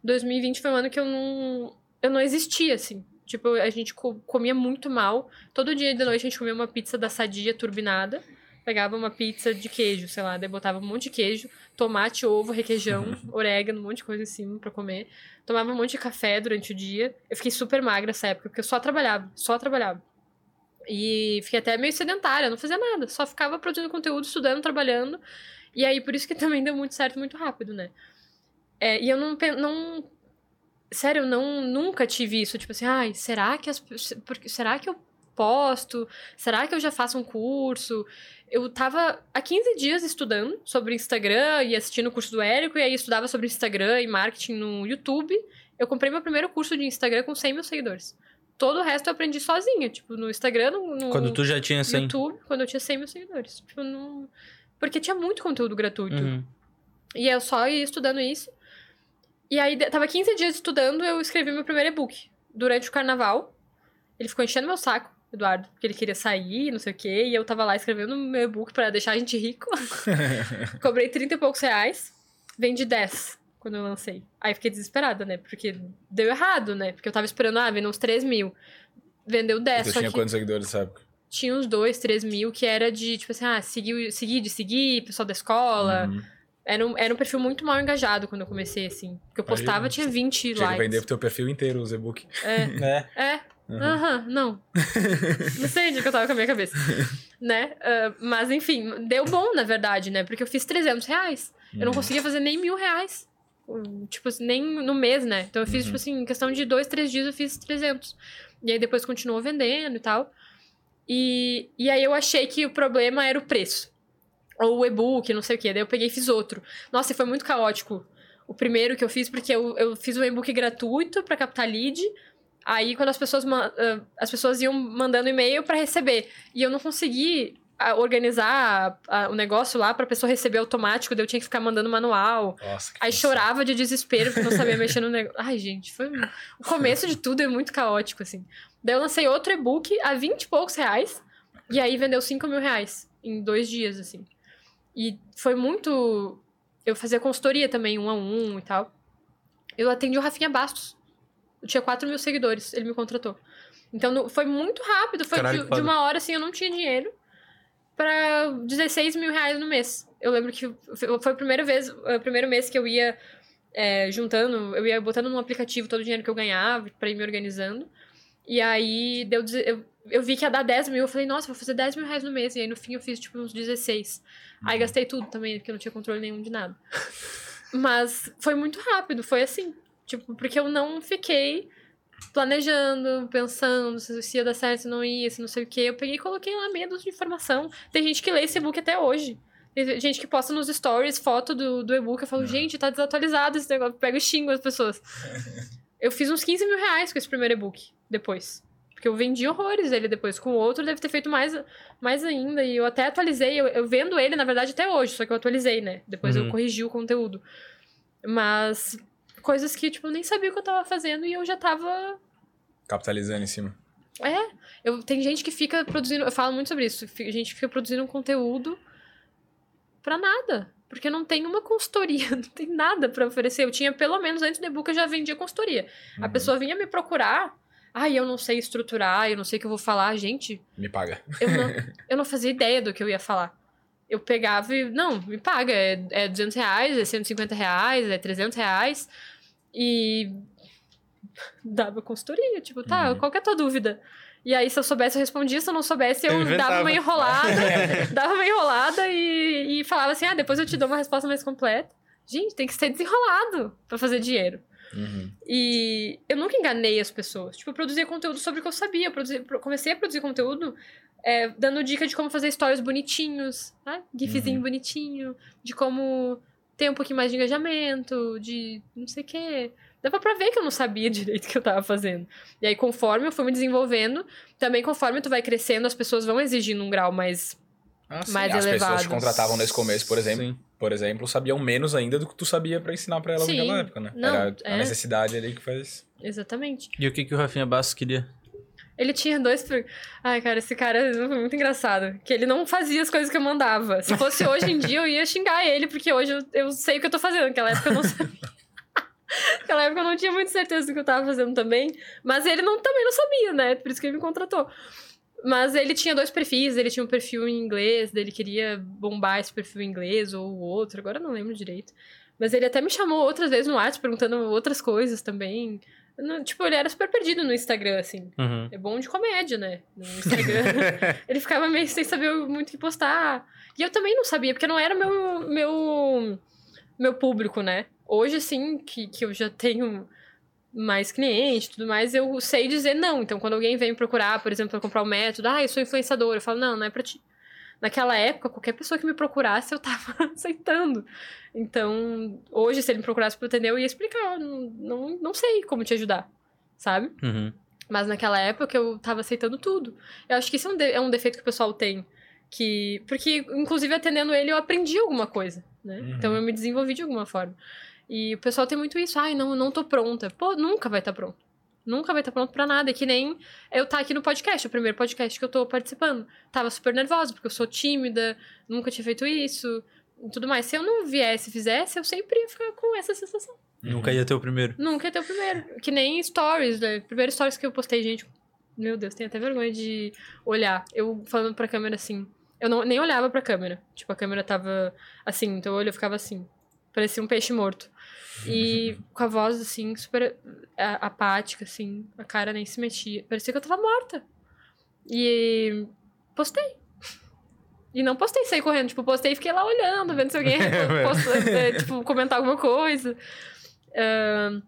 B: 2020 foi um ano que eu não. Eu não existia, assim. Tipo, a gente co- comia muito mal. Todo dia de noite a gente comia uma pizza da sadia turbinada. Pegava uma pizza de queijo, sei lá, daí botava um monte de queijo, tomate, ovo, requeijão, orégano, um monte de coisa em cima pra comer. Tomava um monte de café durante o dia. Eu fiquei super magra nessa época, porque eu só trabalhava, só trabalhava. E fiquei até meio sedentária, não fazia nada, só ficava produzindo conteúdo, estudando, trabalhando. E aí, por isso que também deu muito certo muito rápido, né? É, e eu não, não sério, eu não, nunca tive isso. Tipo assim, ai, será que as, porque- será que eu posto? Será que eu já faço um curso? Eu tava há 15 dias estudando sobre Instagram e assistindo o curso do Érico, e aí estudava sobre Instagram e marketing no YouTube. Eu comprei meu primeiro curso de Instagram com 100 mil seguidores. Todo o resto eu aprendi sozinha, tipo, no Instagram, no, no
A: Quando tu já tinha 100.
B: YouTube, quando eu tinha 100 mil seguidores. Tipo, não... Porque tinha muito conteúdo gratuito.
A: Uhum.
B: E eu só ia estudando isso. E aí, tava 15 dias estudando, eu escrevi meu primeiro e-book. Durante o carnaval. Ele ficou enchendo meu saco, Eduardo, porque ele queria sair, não sei o quê. E eu tava lá escrevendo meu e-book pra deixar a gente rico. Cobrei 30 e poucos reais. Vendi 10 quando eu lancei. Aí fiquei desesperada, né? Porque deu errado, né? Porque eu tava esperando, ah, vender uns 3 mil. Vendeu 10,
C: tu
B: só
C: tinha
B: que
C: quantos seguidores nessa época?
B: tinha uns 2, 3 mil que era de, tipo assim, ah, seguir, seguir de seguir, pessoal da escola.
C: Uhum.
B: Era um, era um perfil muito mal engajado quando eu comecei, assim. Porque eu postava,
C: Imagina.
B: tinha 20
C: Tinha que
B: likes.
C: vender pro teu perfil inteiro os e-book.
B: É,
A: Né?
B: é.
C: Uhum.
B: Aham, não. não sei onde que eu tava com a minha cabeça. né? Ah, mas, enfim, deu bom, na verdade, né? Porque eu fiz 300 reais. Eu não
C: Uhum.
B: conseguia fazer nem mil reais. Tipo assim, nem no mês, né? Então eu fiz,
C: Uhum.
B: tipo assim, em questão de dois, três dias eu fiz 300. E aí depois continuou vendendo e tal. E, e aí eu achei que o problema era o preço. Ou o e-book, não sei o quê. Daí eu peguei e fiz outro. Nossa, e foi muito caótico. O primeiro que eu fiz, porque eu, eu fiz um e-book gratuito pra captar lead. Aí, quando as pessoas, as pessoas iam mandando e-mail pra receber. E eu não consegui ah, organizar ah, o negócio lá pra pessoa receber automático. Daí eu tinha que ficar mandando manual.
C: Nossa, que
B: Aí
C: função.
B: chorava de desespero porque não sabia mexer no negócio. Ai, gente, foi. O começo de tudo é muito caótico, assim. Daí eu lancei outro e-book a 20 e poucos reais. E aí vendeu 5 mil reais em dois dias, assim. E foi muito. Eu fazia consultoria também, um a um e tal. Eu atendi o Rafinha Bastos. Eu tinha 4 mil seguidores, ele me contratou. Então no- foi muito rápido, foi
A: Caralho,
B: de, de uma hora assim, eu não tinha dinheiro pra 16 mil reais no mês. Eu lembro que foi a primeira vez, o primeiro mês que eu ia é, juntando, eu ia botando no aplicativo todo o dinheiro que eu ganhava pra ir me organizando. E aí deu, eu, eu vi que ia dar 10 mil, eu falei, nossa, vou fazer 10 mil reais no mês. E aí no fim eu fiz tipo uns 16. Aí gastei tudo também, porque eu não tinha controle nenhum de nada. Mas foi muito rápido, foi assim. Tipo, porque eu não fiquei planejando, pensando se, ia dar certo, se não ia, se não sei o quê. Eu peguei e coloquei lá medos de informação. Tem gente que lê esse e-book até hoje. Tem gente que posta nos stories foto do, do e-book. Eu falo, gente, tá desatualizado esse negócio. Eu pego e xingo as pessoas. eu fiz uns 15 mil reais com esse primeiro e-book depois. Porque eu vendi horrores ele depois. Com o outro, deve ter feito mais, mais ainda. E eu até atualizei. Eu, eu vendo ele, na verdade, até hoje. Só que eu atualizei, né? Depois
A: Uhum.
B: eu corrigi o conteúdo. Mas coisas que, tipo, eu nem sabia o que eu tava fazendo e eu já tava
C: Capitalizando em cima.
B: é, eu, tem gente que fica produzindo. Eu falo muito sobre isso. fi- Gente que fica produzindo um conteúdo pra nada. Porque não tem uma consultoria, não tem nada pra oferecer. Eu tinha, pelo menos antes do e-book, eu já vendia consultoria. A
C: Uhum.
B: pessoa vinha me procurar. Ai, eu não sei estruturar, eu não sei o que eu vou falar. Gente,
C: Me paga.
B: eu não, eu não fazia ideia do que eu ia falar. Eu pegava e, não, me paga, é, é 200 reais, é 150 reais, é 300 reais. E dava consultoria, tipo, tá,
C: Uhum.
B: qual que é a tua dúvida? E aí, se eu soubesse, eu respondia, se eu não soubesse, eu,
A: Eu
B: dava uma enrolada, dava uma enrolada e, e falava assim, ah, depois eu te dou uma resposta mais completa. Gente, tem que ser desenrolado pra fazer dinheiro.
C: Uhum.
B: E eu nunca enganei as pessoas. Tipo, eu produzia conteúdo sobre o que eu sabia. Eu comecei a produzir conteúdo é, dando dica de como fazer stories bonitinhos, né? GIFzinho
C: Uhum.
B: bonitinho, de como ter um pouquinho mais de engajamento, de não sei o quê. Dava pra ver que eu não sabia direito o que eu tava fazendo. E aí, conforme eu fui me desenvolvendo, também conforme tu vai crescendo, as pessoas vão exigindo um grau mais.
A: Ah, sim.
B: Mais
C: As pessoas
B: elevados.
C: que contratavam nesse começo, por exemplo,
A: Sim.
C: por exemplo, sabiam menos ainda do que tu sabia pra ensinar pra elas
B: Sim.
C: naquela época, né?
B: Não,
C: Era
B: é.
C: a necessidade ali que faz.
B: Exatamente.
A: E o que, que o Rafinha Bastos queria?
B: Ele tinha dois. Ai, cara, esse cara foi muito engraçado. Que ele não fazia as coisas que eu mandava. Se fosse hoje em dia, eu ia xingar ele, porque hoje eu, eu sei o que eu tô fazendo. Naquela época eu não sabia. Naquela época eu não tinha muita certeza do que eu tava fazendo também. Mas ele não, também não sabia, né? Por isso que ele me contratou. Mas ele tinha dois perfis, ele tinha um perfil em inglês, ele queria bombar esse perfil em inglês ou o outro, agora eu não lembro direito. Mas ele até me chamou outras vezes no WhatsApp perguntando outras coisas também. Não- tipo, ele era super perdido no Instagram, assim.
A: Uhum.
B: É bom de comédia, né? No Instagram. ele ficava meio sem saber muito o que postar. E eu também não sabia, porque não era meu meu meu público, né? Hoje, assim, que, que eu já tenho mais cliente e tudo mais, eu sei dizer não. Então, quando alguém vem me procurar, por exemplo, para comprar um método, ah, eu sou influenciador, eu falo, não, não é pra ti. Naquela época, qualquer pessoa que me procurasse, eu tava aceitando. Então, hoje, se ele me procurasse pra atender, eu ia explicar. Não, não, não sei como te ajudar, sabe?
A: Uhum.
B: Mas naquela época eu tava aceitando tudo. Eu acho que isso é um, de- é um defeito que o pessoal tem. Que, porque, inclusive, atendendo ele, eu aprendi alguma coisa, né?
C: Uhum.
B: Então eu me desenvolvi de alguma forma. E o pessoal tem muito isso. Ai, não, eu não tô pronta. Pô, nunca vai estar pronto. Nunca vai estar pronto pra nada. É que nem eu tá aqui no podcast, o primeiro podcast que eu tô participando. Tava super nervosa, porque eu sou tímida, nunca tinha feito isso e tudo mais. Se eu não viesse e fizesse, eu sempre ia ficar com essa sensação.
A: Nunca ia ter o primeiro.
B: Nunca ia ter o primeiro. Que nem stories, né? Primeiro stories que eu postei, gente. Meu Deus, tenho até vergonha de olhar. Eu falando pra câmera assim. Eu não, nem olhava pra câmera. Tipo, a câmera tava assim, então o olho ficava assim. Parecia um peixe morto. E com a voz, assim, super a- apática, assim. A cara nem se mexia. Parecia que eu tava morta. E postei. E não postei, saí correndo. Tipo, postei e fiquei lá olhando, vendo se alguém posta- é, tipo, comentar alguma coisa. Ahn,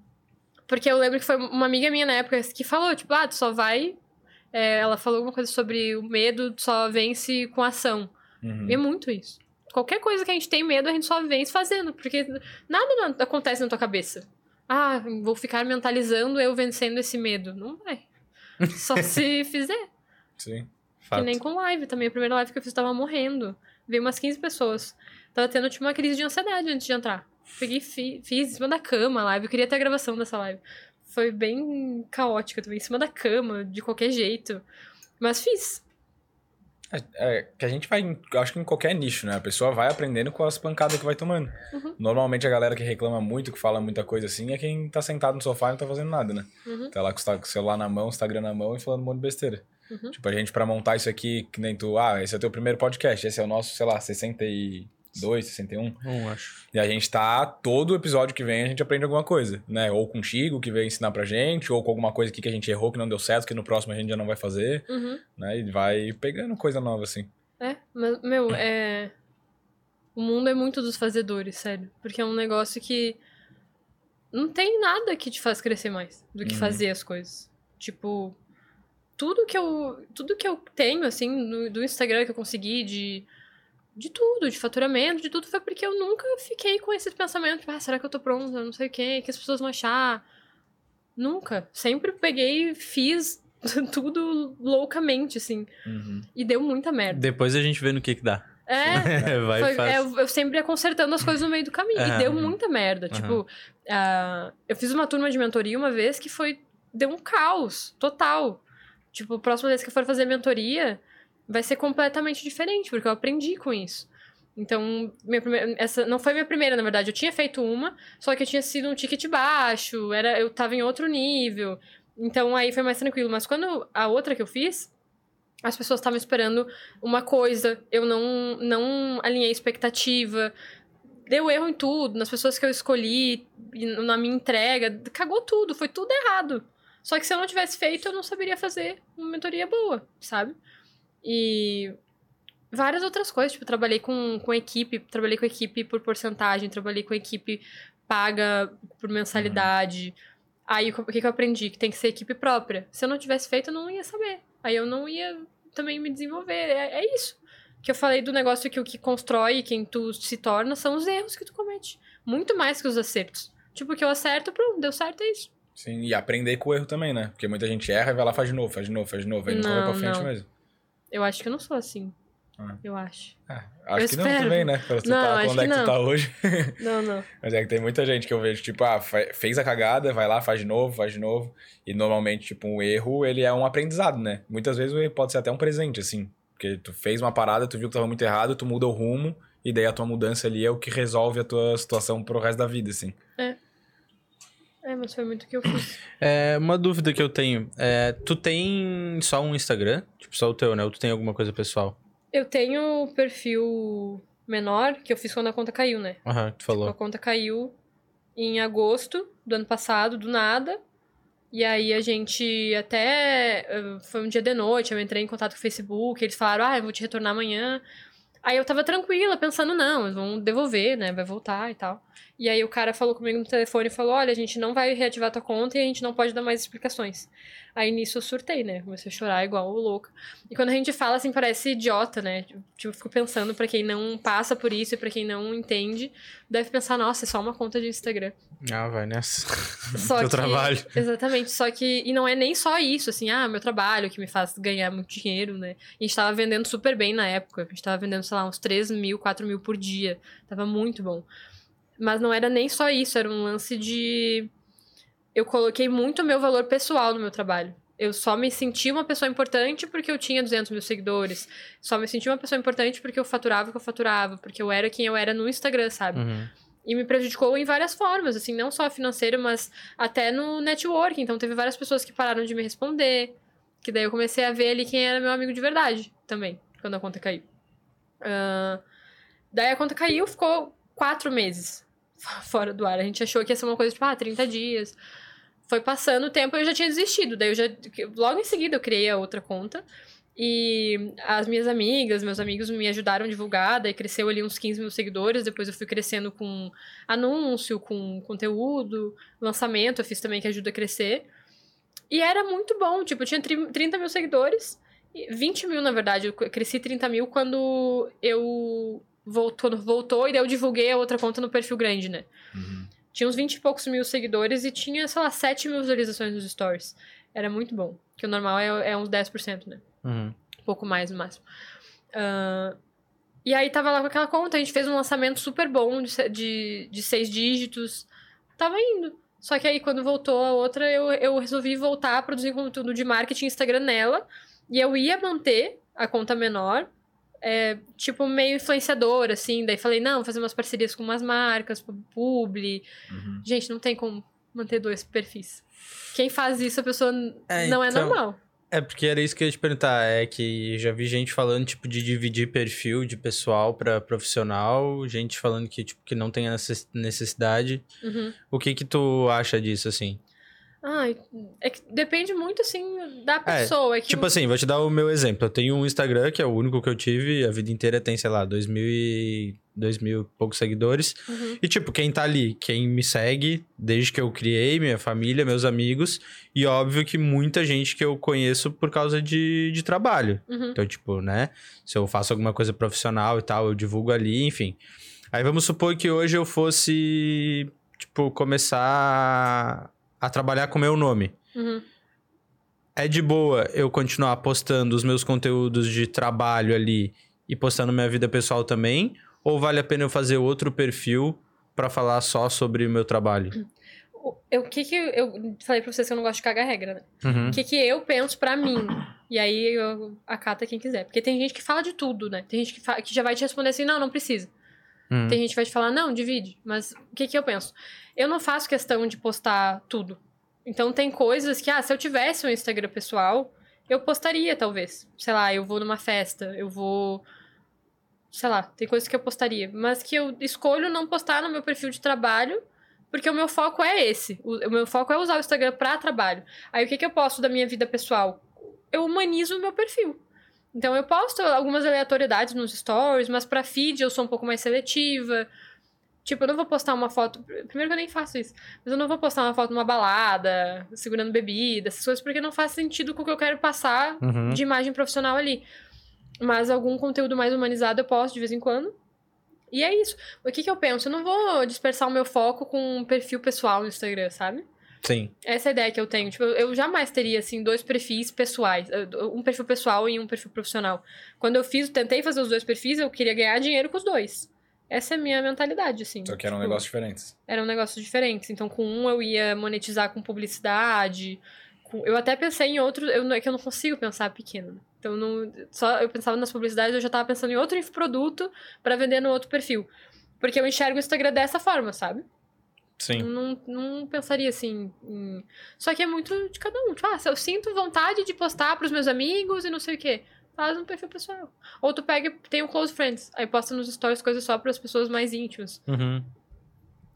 B: porque eu lembro que foi uma amiga minha na época que falou, tipo, ah, tu só vai. é, ela falou alguma coisa sobre o medo, tu só vence com ação.
C: Uhum.
B: E é muito isso. Qualquer coisa que a gente tem medo, a gente só vence fazendo, porque nada na- acontece na tua cabeça. Ah, vou ficar mentalizando eu vencendo esse medo. Não vai. Só se fizer.
C: Sim.
A: Fato.
B: Que nem com live também. A primeira live que eu fiz tava morrendo. Veio umas 15 pessoas. Tava tendo tipo uma crise de ansiedade antes de entrar. Peguei, fi- fiz em cima da cama a live. Eu queria ter a gravação dessa live. Foi bem caótica também, em cima da cama, de qualquer jeito. Mas fiz.
C: É, é, que a gente vai, acho que em qualquer nicho, né? A pessoa vai aprendendo com as pancadas que vai tomando.
B: Uhum.
C: Normalmente a galera que reclama muito, que fala muita coisa assim, é quem tá sentado no sofá e não tá fazendo nada, né?
B: Uhum.
C: Tá lá com o o celular na mão, Instagram na mão e falando um monte de besteira.
B: Uhum.
C: Tipo, a gente pra montar isso aqui, que nem tu, ah, esse é o teu primeiro podcast, esse é o nosso, sei lá, 62, 61.
A: Não acho.
C: E a gente tá, todo episódio que vem a gente aprende alguma coisa, né? Ou contigo, que veio ensinar pra gente, ou com alguma coisa aqui que a gente errou, que não deu certo, que no próximo a gente já não vai fazer,
B: Uhum.
C: né? E vai pegando coisa nova, assim.
B: É, mas, meu, é. O mundo é muito dos fazedores, sério. Porque é um negócio que. Não tem nada que te faz crescer mais do que
C: Uhum.
B: fazer as coisas. Tipo. Tudo que eu. Tudo que eu tenho, assim, no- do Instagram que eu consegui, de. De tudo, de faturamento, de tudo, foi porque eu nunca fiquei com esse pensamento, tipo, ah, será que eu tô pronta? Não sei o quê, o que as pessoas vão achar? Nunca. Sempre peguei e fiz tudo loucamente, assim.
C: Uhum.
B: E deu muita merda.
A: Depois a gente vê no que que dá.
B: É,
A: Vai
B: foi- é, eu, eu sempre ia consertando as coisas no meio do caminho. E deu muita merda.
A: Aham.
B: Tipo, ah, eu fiz uma turma de mentoria uma vez que foi. Deu um caos total. Tipo, a próxima vez que eu for fazer mentoria, vai ser completamente diferente, porque eu aprendi com isso. Então, primeira, essa não foi minha primeira, na verdade. Eu tinha feito uma, só que tinha sido um ticket baixo, era, eu tava em outro nível. Então aí foi mais tranquilo. Mas quando a outra que eu fiz, as pessoas estavam esperando uma coisa, eu não, não alinhei expectativa, deu erro em tudo, nas pessoas que eu escolhi, na minha entrega, cagou tudo, foi tudo errado. Só que se eu não tivesse feito, eu não saberia fazer uma mentoria boa, sabe? E várias outras coisas, tipo, trabalhei com, com equipe, trabalhei com equipe por porcentagem, trabalhei com equipe paga por mensalidade. Aí o que que eu aprendi? Que tem que ser equipe própria. Se eu não tivesse feito, eu não ia saber. Aí eu não ia também me desenvolver. É, é isso. Que eu falei do negócio que o que constrói quem tu se torna são os erros que tu comete. Muito mais que os acertos. Tipo, o que eu acerto, pronto, deu certo, é isso.
C: Sim, e aprender com o erro também, né? Porque muita gente erra e vai lá, faz de novo, faz de novo, faz de novo. Aí nunca vai
B: Não,
C: pra frente
B: não.
C: mesmo.
B: Eu acho que eu não sou assim.
C: Ah.
B: Eu acho.
C: Ah, acho que não
B: espero.
C: também, né? Pra tu
B: Não,
C: tá
B: acho
C: onde é
B: que
C: que tu
B: não.
C: tá hoje.
B: Não, não.
C: Mas é que tem muita gente que eu vejo, tipo, ah, fez a cagada, vai lá, faz de novo, faz de novo. E normalmente, tipo, um erro, ele é um aprendizado, né? Muitas vezes o erro pode ser até um presente, assim. Porque tu fez uma parada, tu viu que tava muito errado, tu muda o rumo, e daí a tua mudança ali é o que resolve a tua situação pro resto da vida, assim.
B: É, mas foi muito o que eu fiz.
A: É, uma dúvida que eu tenho. É, tu tem só um Instagram? Tipo, só o teu, né? Ou tu tem alguma coisa pessoal?
B: Eu tenho o perfil menor, que eu fiz quando a conta caiu, né?
A: Aham, tu
B: A
A: falou.
B: conta caiu em agosto do ano passado, do nada. E aí a gente até. eh, Foi um dia de noite, eu entrei em contato com o Facebook, eles falaram, ah, eu vou te retornar amanhã. Aí eu tava tranquila, pensando, não, eles vão devolver, né? Vai voltar e tal. E aí o cara falou comigo no telefone e falou: Olha, a gente não vai reativar tua conta e a gente não pode dar mais explicações. Aí nisso eu surtei, né? Comecei a chorar igual louca. E quando a gente fala assim, parece idiota, né? Tipo, eu fico pensando pra quem não passa por isso e pra quem não entende, deve pensar, nossa, é só uma conta de Instagram.
A: Ah, vai nessa.
B: Só
A: Teu
B: que,
A: trabalho.
B: Exatamente. Só que. E não é nem só isso, assim, ah, meu trabalho que me faz ganhar muito dinheiro, né? A gente tava vendendo super bem na época. A gente tava vendendo, sei lá, uns 3 mil, 4 mil por dia. Tava muito bom. Mas não era nem só isso, era um lance de. Eu coloquei muito meu valor pessoal no meu trabalho. Eu só me senti uma pessoa importante porque eu tinha 200 mil seguidores. Só me senti uma pessoa importante porque eu faturava o que eu faturava. Porque eu era quem eu era no Instagram, sabe?
A: Uhum.
B: E me prejudicou em várias formas, assim, não só financeiro, mas até no network. Então teve várias pessoas que pararam de me responder. Que daí eu comecei a ver ali quem era meu amigo de verdade também, quando a conta caiu. Ah, daí a conta caiu, ficou quatro meses fora do ar. A gente achou que ia ser uma coisa tipo, ah, 30 dias. Foi passando o tempo e eu já tinha desistido. Daí eu já. Logo em seguida eu criei a outra conta. E as minhas amigas, meus amigos me ajudaram a divulgar, daí cresceu ali uns 15 mil seguidores, depois eu fui crescendo com anúncio, com conteúdo, lançamento, eu fiz também que ajuda a crescer. E era muito bom, tipo, eu tinha tri- 30 mil seguidores, e 20 mil na verdade, eu cresci 30 mil quando eu voltou, voltou e daí eu divulguei a outra conta no perfil grande, né?
C: Uhum.
B: Tinha uns 20 e poucos mil seguidores e tinha, sei lá, 7 mil visualizações nos stories. Era muito bom, que o normal é, é uns 10%, né?
A: Uhum.
B: um pouco mais no máximo. Ah, e aí tava lá com aquela conta, a gente fez um lançamento super bom de, de, de seis dígitos. Tava indo. Só que aí quando voltou a outra, eu, eu resolvi voltar a produzir conteúdo de marketing Instagram nela. E eu ia manter a conta menor, é, tipo, meio influenciadora, assim. Daí falei, não, vou fazer umas parcerias com umas marcas, publi.
C: Uhum.
B: Gente, não tem como manter dois perfis. Quem faz isso, a pessoa
A: É,
B: não é
A: então,
B: normal.
A: É, porque era isso que eu ia te perguntar. É que já vi gente falando, tipo, de dividir perfil de pessoal pra profissional. Gente falando que, tipo, que não tem necess- necessidade.
B: Uhum.
A: O que que tu acha disso, assim?
B: Ai, é que depende muito, assim, da pessoa. É, que
A: Tipo assim, vou te dar o meu exemplo. Eu tenho um Instagram, que é o único que eu tive. A vida inteira tem, sei lá, dois mil e... Dois mil e poucos seguidores.
B: Uhum.
A: E, tipo, quem tá ali, quem me segue desde que eu criei, minha família, meus amigos. E óbvio que muita gente que eu conheço por causa de, de trabalho.
B: Uhum.
A: Então, tipo, né? Se eu faço alguma coisa profissional e tal, eu divulgo ali, enfim. Aí vamos supor que hoje eu fosse, tipo, começar a trabalhar com meu nome.
B: Uhum.
A: É de boa eu continuar postando os meus conteúdos de trabalho ali e postando minha vida pessoal também? Ou vale a pena eu fazer outro perfil pra falar só sobre o meu trabalho?
B: O o que que eu, falei pra vocês que eu não gosto de cagar regra, né?
A: Uhum.
B: O que que eu penso pra mim? E aí eu acata quem quiser. Porque tem gente que fala de tudo, né? Tem gente que, fa- que já vai te responder assim, não, não precisa.
A: Uhum.
B: Tem gente que vai te falar, não, divide. Mas o que que eu penso? Eu não faço questão de postar tudo. Então tem coisas que, ah, se eu tivesse um Instagram pessoal, eu postaria, talvez. Sei lá, eu vou numa festa, eu vou. Sei lá, tem coisas que eu postaria. Mas que eu escolho não postar no meu perfil de trabalho, porque o meu foco é esse. O, meu foco é usar o Instagram pra trabalho. Aí o que, que eu posto da minha vida pessoal? Eu humanizo o meu perfil. Então eu posto algumas aleatoriedades nos stories, mas pra feed eu sou um pouco mais seletiva. Tipo, eu não vou postar uma foto. Primeiro que eu nem faço isso. Mas eu não vou postar uma foto numa balada, segurando bebida, essas coisas, porque não faz sentido com o que eu quero passar
A: Uhum.
B: de imagem profissional ali. Mas algum conteúdo mais humanizado eu posto de vez em quando. E é isso. O que, que eu penso? Eu não vou dispersar o meu foco com um perfil pessoal no Instagram, sabe?
A: Sim.
B: Essa é a ideia que eu tenho. Tipo, eu jamais teria, assim, dois perfis pessoais. eh, Um perfil pessoal e um perfil profissional. Quando eu fiz, tentei fazer os dois perfis, eu queria ganhar dinheiro com os dois. Essa é a minha mentalidade, assim.
C: Só que eram
B: Tipo,
C: negócios diferentes.
B: eram negócios diferentes. Então, com um eu ia monetizar com publicidade. com- Eu até pensei em outro. Eu, não- é que eu não consigo pensar pequeno. né? Então, não, só eu pensava nas publicidades, eu já tava pensando em outro produto pra vender no outro perfil. Porque eu enxergo o Instagram dessa forma, sabe?
A: Sim.
B: Não, não pensaria assim. em- Só que é muito de cada um. Tipo, ah, se eu sinto vontade de postar pros meus amigos e não sei o quê. Faz um perfil pessoal. Ou tu pega tem o Close Friends. Aí posta nos stories coisas só para as pessoas mais íntimas.
A: Uhum.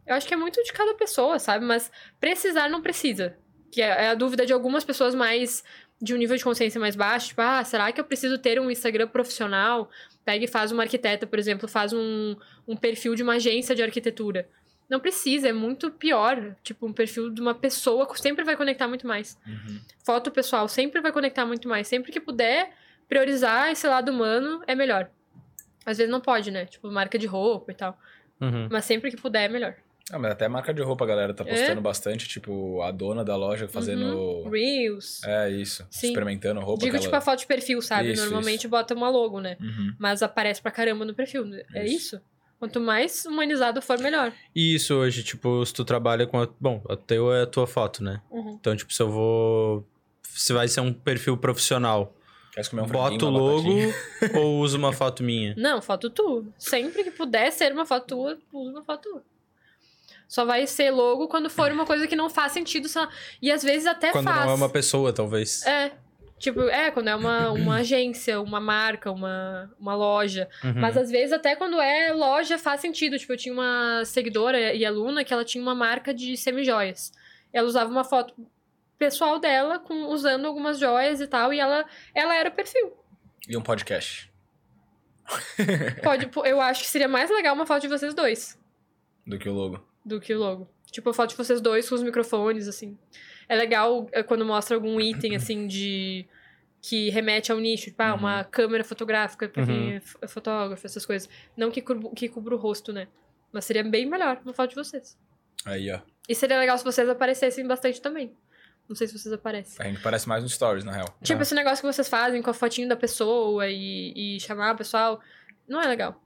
B: Eu acho que é muito de cada pessoa, sabe? Mas precisar não precisa. Que é é a dúvida de algumas pessoas mais de um nível de consciência mais baixo, tipo, ah, será que eu preciso ter um Instagram profissional? Pega e faz uma arquiteta, por exemplo, faz um, um perfil de uma agência de arquitetura. Não precisa, é muito pior. Tipo, um perfil de uma pessoa sempre vai conectar muito mais.
C: Uhum.
B: Foto pessoal sempre vai conectar muito mais. Sempre que puder priorizar esse lado humano, é melhor. Às vezes não pode, né? Tipo, marca de roupa e tal.
A: Uhum.
B: Mas sempre que puder, é melhor.
C: Ah, mas até marca de roupa a galera tá
B: É?
C: postando bastante, tipo, a dona da loja fazendo.
B: Uhum. Reels.
C: É, isso.
B: Sim.
C: Experimentando roupa.
B: Digo, tipo, a foto de perfil, sabe?
C: Isso,
B: Normalmente bota uma logo, né?
C: Uhum.
B: Mas aparece pra caramba no perfil. É
C: Isso.
B: Quanto mais humanizado for, melhor.
A: E isso hoje, tipo, se tu trabalha com. A... Bom, a teu é a tua foto, né?
B: Uhum.
A: Então, tipo, se eu vou. Se vai ser um perfil profissional,
C: Quer comer um
A: boto logo ou uso uma foto minha?
B: Não, foto tu. Sempre que puder ser uma foto tua, usa uma foto tua. Só vai ser logo quando for uma coisa que não faz sentido. lá. E às vezes até
A: Quando
B: faz.
A: não é uma pessoa, talvez.
B: É. Tipo, é, quando é uma, uma agência, uma marca, uma, uma loja.
A: Uhum.
B: Mas às vezes, até quando é loja, faz sentido. Tipo, eu tinha uma seguidora e aluna que ela tinha uma marca de semijoias. Ela usava uma foto pessoal dela com, usando algumas joias e tal, e ela, ela era o perfil.
C: E um podcast.
B: Pode, eu acho que seria mais legal uma foto de vocês dois
C: Do que o logo.
B: do que o logo. Tipo, a foto de vocês dois com os microfones, assim. É legal é, quando mostra algum item, assim, de. que remete ao nicho. Tipo, ah, uma câmera fotográfica pra quem
A: Uhum.
B: é é fotógrafo, essas coisas. Não que, cubra- que cubra o rosto, né? Mas seria bem melhor uma foto de vocês.
C: Aí, ó.
B: E seria legal se vocês aparecessem bastante também. Não sei se vocês aparecem.
C: A gente parece mais no Stories, na real.
B: Tipo,
C: Ah.
B: esse negócio que vocês fazem com a fotinho da pessoa e, e chamar o pessoal, não é legal.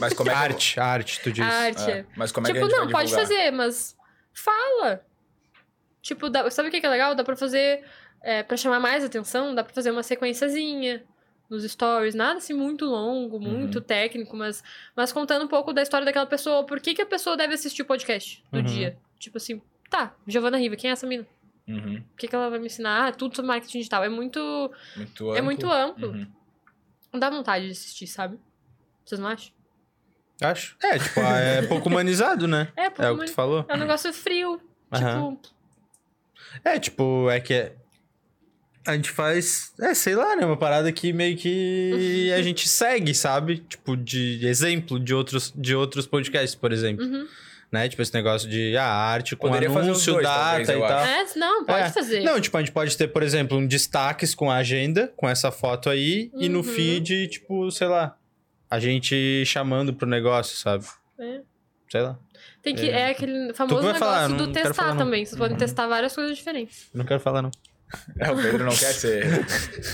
C: Mas como é que.
A: Arte, arte, tu diz.
B: A arte.
C: É, mas como é que
B: tipo,
C: a gente
B: não,
C: vai
B: pode fazer, mas fala. Tipo, dá- sabe o que é legal? Dá pra fazer, é, pra chamar mais atenção, dá pra fazer uma sequenciazinha nos stories. Nada assim muito longo,
C: Uhum.
B: muito técnico, mas, mas contando um pouco da história daquela pessoa. Por que, que a pessoa deve assistir o podcast do
A: Uhum.
B: dia? Tipo assim, tá, Giovana Riva, quem é essa mina?
C: Uhum.
B: O que, que ela vai me ensinar? Ah, tudo sobre marketing digital. É muito,
C: Muito amplo.
B: é muito amplo.
C: Uhum.
B: Não dá vontade de assistir, sabe? Vocês não acham?
A: Acho. É, tipo, ah, é pouco humanizado, né?
B: É, pô,
A: É o que tu falou.
B: é um negócio frio. Tipo,
A: É, tipo, é que é- a gente faz, é, sei lá, né? Uma parada que meio que a gente segue, sabe? Tipo, de exemplo de outros, de outros podcasts, por exemplo.
B: uhum.
A: Né? Tipo, esse negócio de ah, arte com
C: Poderia
A: anúncio,
C: dois,
A: data
C: talvez,
A: e tal.
B: É, não, pode
A: É.
B: fazer.
A: Não, tipo, a gente pode ter, por exemplo, um destaques com a agenda, com essa foto aí, e no
B: Uhum.
A: feed, tipo, sei lá, a gente chamando pro negócio, sabe?
B: É.
A: Sei lá.
B: Tem que,
A: É.
B: é aquele famoso
A: vai
B: negócio
A: falar,
B: do testar
A: falar,
B: também. Vocês podem testar várias coisas diferentes.
A: Não quero falar, não.
C: É, o Pedro não quer ser.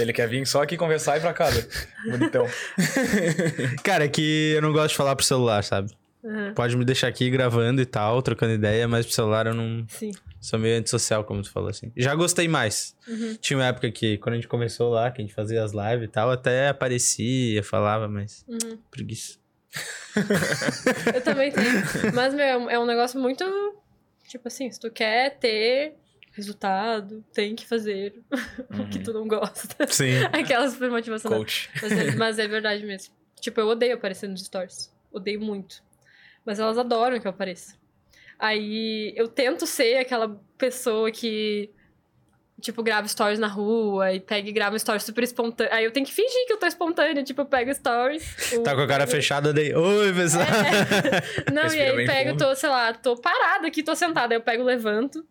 C: Ele quer vir só aqui conversar e ir pra casa. Bonitão.
A: Cara, é que eu não gosto de falar pro celular, sabe?
B: Uhum.
A: Pode me deixar aqui gravando e tal, trocando ideia, mas pro celular eu não.
B: Sim.
A: Sou meio antissocial, como tu falou assim. Já gostei mais.
B: Uhum.
A: Tinha uma época que, quando a gente começou lá, que a gente fazia as lives e tal, até aparecia, falava, mas
B: Uhum.
A: preguiça.
B: Eu também tenho. Mas, meu, é um- é um negócio muito. Tipo assim, se tu quer ter resultado, tem que fazer o que tu não gosta.
A: Sim.
B: Aquela super motivação.
C: Coach.
B: Mas é, mas é verdade mesmo. Tipo, eu odeio aparecer nos stories. Odeio muito. Mas elas adoram que eu apareça. Aí eu tento ser aquela pessoa que, tipo, grava stories na rua e pega e grava um story super espontâneo. Aí eu tenho que fingir que eu tô espontânea. Tipo, eu pego stories.
A: Tá com a cara
B: pego-
A: fechada daí. Oi, pessoal.
B: Não, e aí pego,
C: fundo.
B: tô, sei lá, tô parada aqui, tô sentada. Aí eu pego, levanto,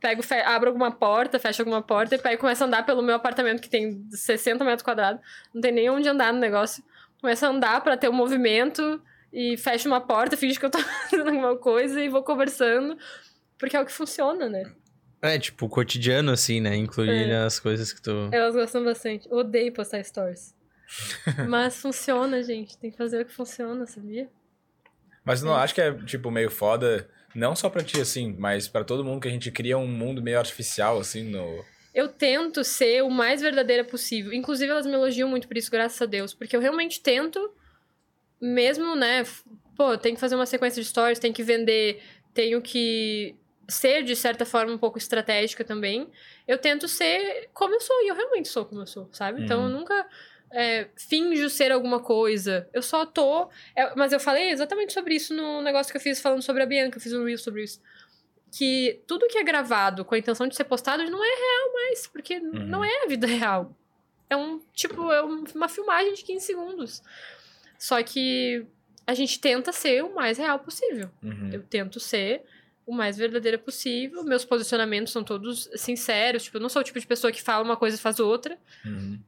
B: pego, fe- abro alguma porta, fecho alguma porta e pego começo a andar pelo meu apartamento que tem 60 metros quadrados. Não tem nem onde andar no negócio. Começo a andar pra ter um movimento e fecho uma porta, finge que eu tô fazendo alguma coisa e vou conversando. Porque é o que funciona, né?
A: É, tipo, cotidiano, assim, né? Incluir
B: É.
A: as coisas que tu.
B: Elas gostam bastante. Odeio postar stories. Mas funciona, gente. Tem que fazer o que funciona, sabia?
C: Mas não acho que é, tipo, meio foda, não só pra ti, assim, mas pra todo mundo que a gente cria um mundo meio artificial, assim, no.
B: Eu tento ser o mais verdadeira possível. Inclusive, elas me elogiam muito por isso, graças a Deus. Porque eu realmente tento, mesmo, né? Pô, tem que fazer uma sequência de stories, tem que vender, tenho que ser, de certa forma, um pouco estratégica também. Eu tento ser como eu sou, e eu realmente sou como eu sou, sabe? Então, eu
C: Uhum.
B: nunca é, finjo ser alguma coisa. Eu só tô. é, mas eu falei exatamente sobre isso no negócio que eu fiz falando sobre a Bianca, eu fiz um reel sobre isso. Que tudo que é gravado com a intenção de ser postado não é real mais, porque
C: Uhum.
B: não é a vida real. É um, tipo, é um- uma filmagem de 15 segundos. Só que a gente tenta ser o mais real possível.
C: Uhum.
B: Eu tento ser o mais verdadeira possível. Meus posicionamentos são todos sinceros. Tipo, eu não sou o tipo de pessoa que fala uma coisa e faz outra.
C: Uhum.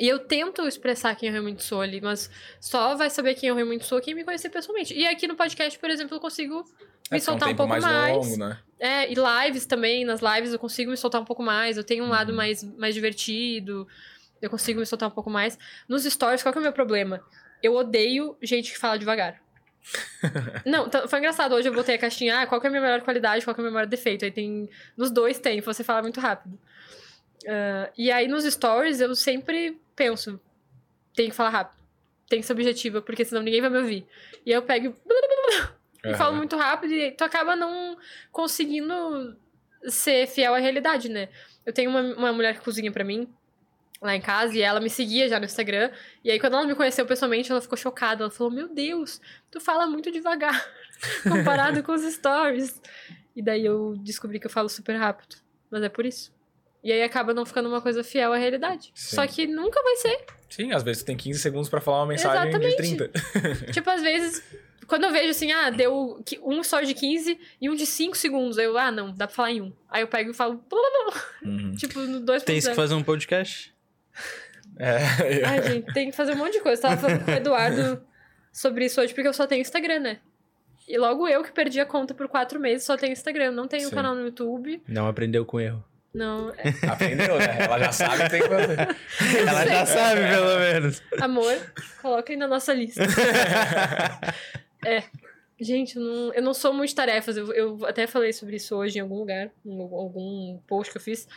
B: E eu tento expressar quem eu realmente sou ali, mas só vai saber quem eu realmente sou quem me conhecer pessoalmente. E aqui no podcast, por exemplo, eu consigo me
C: É,
B: soltar um,
C: tempo
B: pouco mais.
C: mais longo, né?
B: É, e lives também, nas lives eu consigo me soltar um pouco mais. Eu tenho um lado
C: Uhum.
B: mais, mais divertido. Eu consigo me soltar um pouco mais. Nos stories, qual que é o meu problema? Eu odeio gente que fala devagar. Não, tá- foi engraçado. Hoje eu botei a caixinha, ah, qual que é a minha melhor qualidade, qual que é o meu maior defeito. Aí tem. Nos dois tem, você fala muito rápido. Ah, e aí nos stories eu sempre penso, tem que falar rápido. Tem que ser objetiva, porque senão ninguém vai me ouvir. E aí eu pego e
C: Aham.
B: falo muito rápido e tu acaba não conseguindo ser fiel à realidade, né? Eu tenho uma, uma mulher que cozinha pra mim lá em casa e ela me seguia já no Instagram. E aí quando ela me conheceu pessoalmente, ela ficou chocada. Ela falou: "Meu Deus, tu fala muito devagar comparado com os stories". E daí eu descobri que eu falo super rápido, mas é por isso. E aí acaba não ficando uma coisa fiel à realidade.
C: Sim.
B: Só que nunca vai ser.
C: Sim, às vezes tu tem 15 segundos pra falar uma mensagem
B: Exatamente.
C: de 30.
B: tipo, às vezes, quando eu vejo assim, ah, deu um story de 15 e um de 5 segundos. Aí eu, ah, não, dá pra falar em um. Aí eu pego e falo, blá, blá, blá,
C: Uhum.
B: tipo, no 2
A: Tem que fazer um podcast?
C: É.
B: Ai, gente, tem que fazer um monte de coisa. Eu tava falando com o Eduardo sobre isso hoje, porque eu só tenho Instagram, né? E logo eu que perdi a conta por quatro meses, só tenho Instagram. Não tenho
C: Sim.
B: canal no YouTube.
A: Não aprendeu com erro.
B: Não. é-
C: Aprendeu, né? Ela já sabe que tem que fazer.
A: Ela já sabe, pelo menos.
B: Amor, coloca aí na nossa lista. é. Gente, eu não, eu não sou multitarefas. Eu, eu até falei sobre isso hoje em algum lugar, em algum post que eu fiz.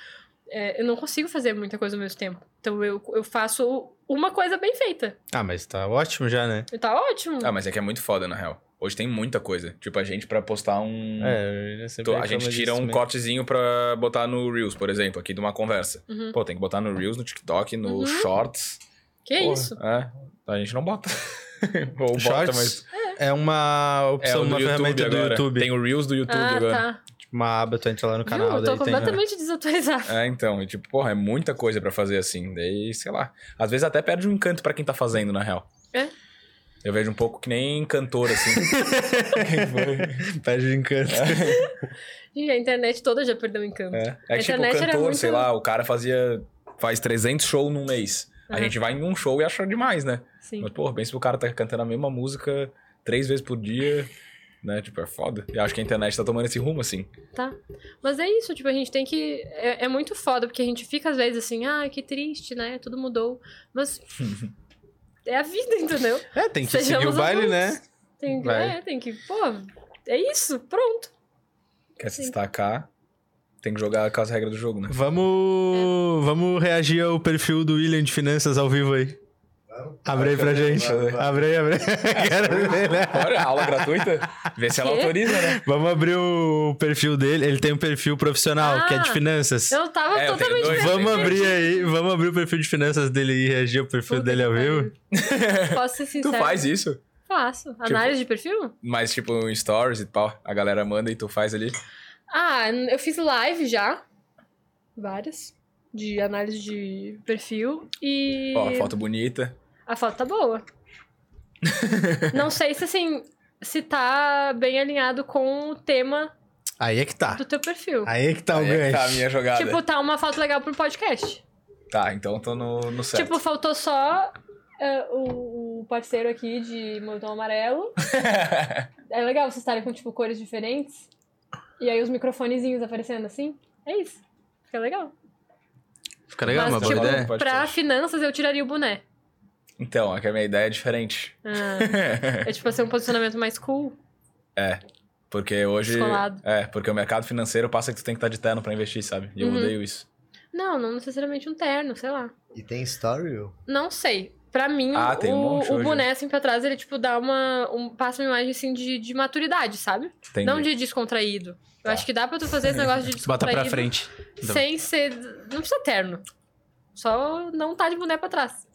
B: É, eu não consigo fazer muita coisa ao mesmo tempo. Então eu, eu faço uma coisa bem feita.
A: Ah, mas tá ótimo já, né?
B: Tá ótimo.
C: Ah, mas é que é muito foda, na real. Hoje tem muita coisa. Tipo, a gente pra postar um.
A: É, eu
C: a
A: reclamo
C: gente tira um
A: mesmo.
C: cortezinho pra botar no Reels, por exemplo, aqui de uma conversa.
B: Uhum.
C: Pô, tem que botar no Reels, no TikTok, no
B: Uhum.
C: Shorts.
B: Que
C: Porra,
B: isso?
C: É, a gente não bota. Ou bota,
A: Shorts
C: mas.
A: é uma
C: É
A: opção,
C: o do
A: uma
C: YouTube
A: ferramenta do
C: agora.
A: YouTube.
C: Tem o Reels do YouTube
B: ah,
C: agora.
B: tá.
A: Uma aba, tu entra lá no
B: Viu?
A: canal,
B: Eu tô
A: daí tem...
B: completamente desatualizada.
C: É, então, e tipo, porra, é muita coisa pra fazer assim. Daí, sei lá. Às vezes até perde o encanto pra quem tá fazendo, na real.
B: É.
C: Eu vejo um pouco que nem cantor, assim. Quem foi?
A: Perde de encanto.
B: Gente, a internet toda já perdeu o encanto.
C: É, é
B: A
C: que, tipo, cantor,
B: muito-
C: sei lá, o cara fazia. faz 300 shows num mês. A
B: Aham.
C: gente vai em um show e acha demais, né?
B: Sim.
C: Mas, porra, pensa se o cara tá cantando a mesma música três vezes por dia, né? Tipo, é foda. E acho que a internet tá tomando esse rumo, assim.
B: Tá. Mas é isso, tipo, a gente tem que. É, é muito foda, porque a gente fica às vezes assim, ah, que triste, né? Tudo mudou. Mas. é a vida, entendeu?
A: É, tem que seguir
B: Sejamos
A: o baile,
B: adultos.
A: né?
B: Tem que.
A: Vai.
B: É, tem que. Pô, é isso, pronto.
C: Quer se destacar, tem que jogar com as regras do jogo, né?
A: Vamos, vamos reagir ao perfil do William de Finanças ao vivo aí. Abre aí pra gente. Abre aí, abre aí. Quero ver, né?
C: Aula gratuita. Vê se ela autoriza, né?
A: Vamos abrir o perfil dele. Ele tem um perfil profissional, que é de
B: Ah,
A: finanças.
B: Eu tava
C: É, eu
B: totalmente.
C: dois.
A: Vamos abrir aí, vamos abrir o perfil de finanças dele e reagir ao perfil
B: Puta
A: dele ao vivo.
B: Posso ser
C: Tu
B: sincero?
C: faz isso,
B: Faço. Análise de perfil?
C: mas tipo, em stories e tal, a galera manda e tu faz ali.
B: Ah, eu fiz live já. Várias. De análise de perfil. E.
C: Ó, foto bonita.
B: A foto tá boa. Não sei se assim. Se tá bem alinhado com o tema
A: Aí é que tá.
B: do teu perfil.
A: Aí é que tá o
C: Aí é que tá a minha jogada.
B: Tipo, tá uma foto legal pro podcast.
C: Tá, então tô no, no certo.
B: Tipo, faltou só é, o, o parceiro aqui de moletom amarelo. É legal vocês estarem com, tipo, cores diferentes. E aí os microfonezinhos aparecendo assim. É isso. Fica legal.
A: Fica legal,
B: Mas,
A: uma boa
B: tipo,
A: ideia.
B: Pra finanças eu tiraria o boné.
C: Então, é que a minha ideia é diferente.
B: Ah, é tipo ser um posicionamento mais cool.
C: Porque hoje.
B: Descolado.
C: É, porque o mercado financeiro passa que tu tem que estar de terno pra investir, sabe? E eu
B: Uhum.
C: odeio isso.
B: Não, não necessariamente um terno, sei lá.
D: E tem story?
B: Não sei. Pra mim,
C: Ah, tem um
B: o, o boné, assim, pra trás, ele, tipo, dá uma... Um, passa uma imagem, assim, de, de maturidade, sabe?
C: Entendi.
B: Não de descontraído. Eu
C: Tá.
B: acho que dá pra tu fazer esse negócio de
A: Bota
B: descontraído
A: pra frente.
B: sem ser... Não precisa terno. Só não tá de boné pra trás.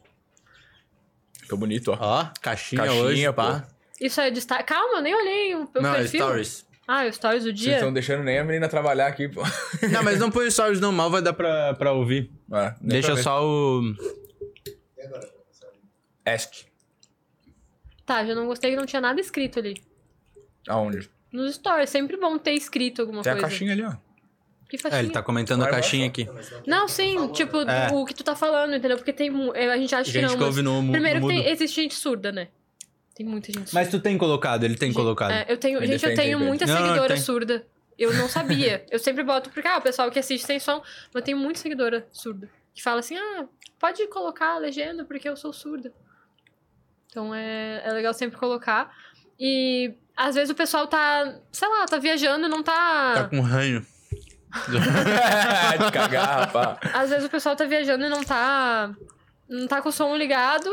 C: Ficou bonito, ó.
E: Ó, caixinha,
C: Caixinha,
E: hoje, pá.
B: Isso é destaque. Calma, eu nem olhei o, o
E: Não,
B: perfil.
E: stories.
B: Ah, o stories do
C: Vocês
B: dia.
C: estão deixando nem a menina trabalhar aqui, pô.
E: Não, mas não põe stories não, mal vai dar pra, pra ouvir.
C: Ah, nem
E: Deixa
C: pra ver.
E: só o...
C: Est.
B: Tá, já não gostei que não tinha nada escrito ali.
C: Aonde?
B: Nos stories, é sempre bom ter escrito alguma
C: Tem a
B: coisa.
C: caixinha ali, ó.
B: Que
E: É,
B: faixinha?
E: ele tá comentando a caixinha aqui.
B: Não, sim, tipo,
A: É.
B: o que tu tá falando, entendeu? Porque tem. mu- A gente acha que
E: Gente
B: não.
E: que
B: mas-
E: ouve no, mu-
B: Primeiro
E: no
B: que
E: mudo.
B: tem, existe gente surda, né? Tem muita gente surda.
E: Mas tu tem colocado, ele tem colocado.
B: É, eu tenho,
C: Me
B: gente, eu
C: defende aí,
B: tenho
C: Pedro.
B: muita
E: Não, não,
B: seguidora
E: tem.
B: surda. Eu não sabia. eu sempre boto, porque, ah, o pessoal que assiste sem som, mas eu tenho muita seguidora surda. Que fala assim, ah, pode colocar a legenda porque eu sou surda. Então é, é legal sempre colocar. E às vezes o pessoal tá, sei lá, tá viajando, não
E: Tá com ranho.
C: de cagar, rapaz.
B: Às vezes o pessoal tá viajando e não tá. Não tá com o som ligado.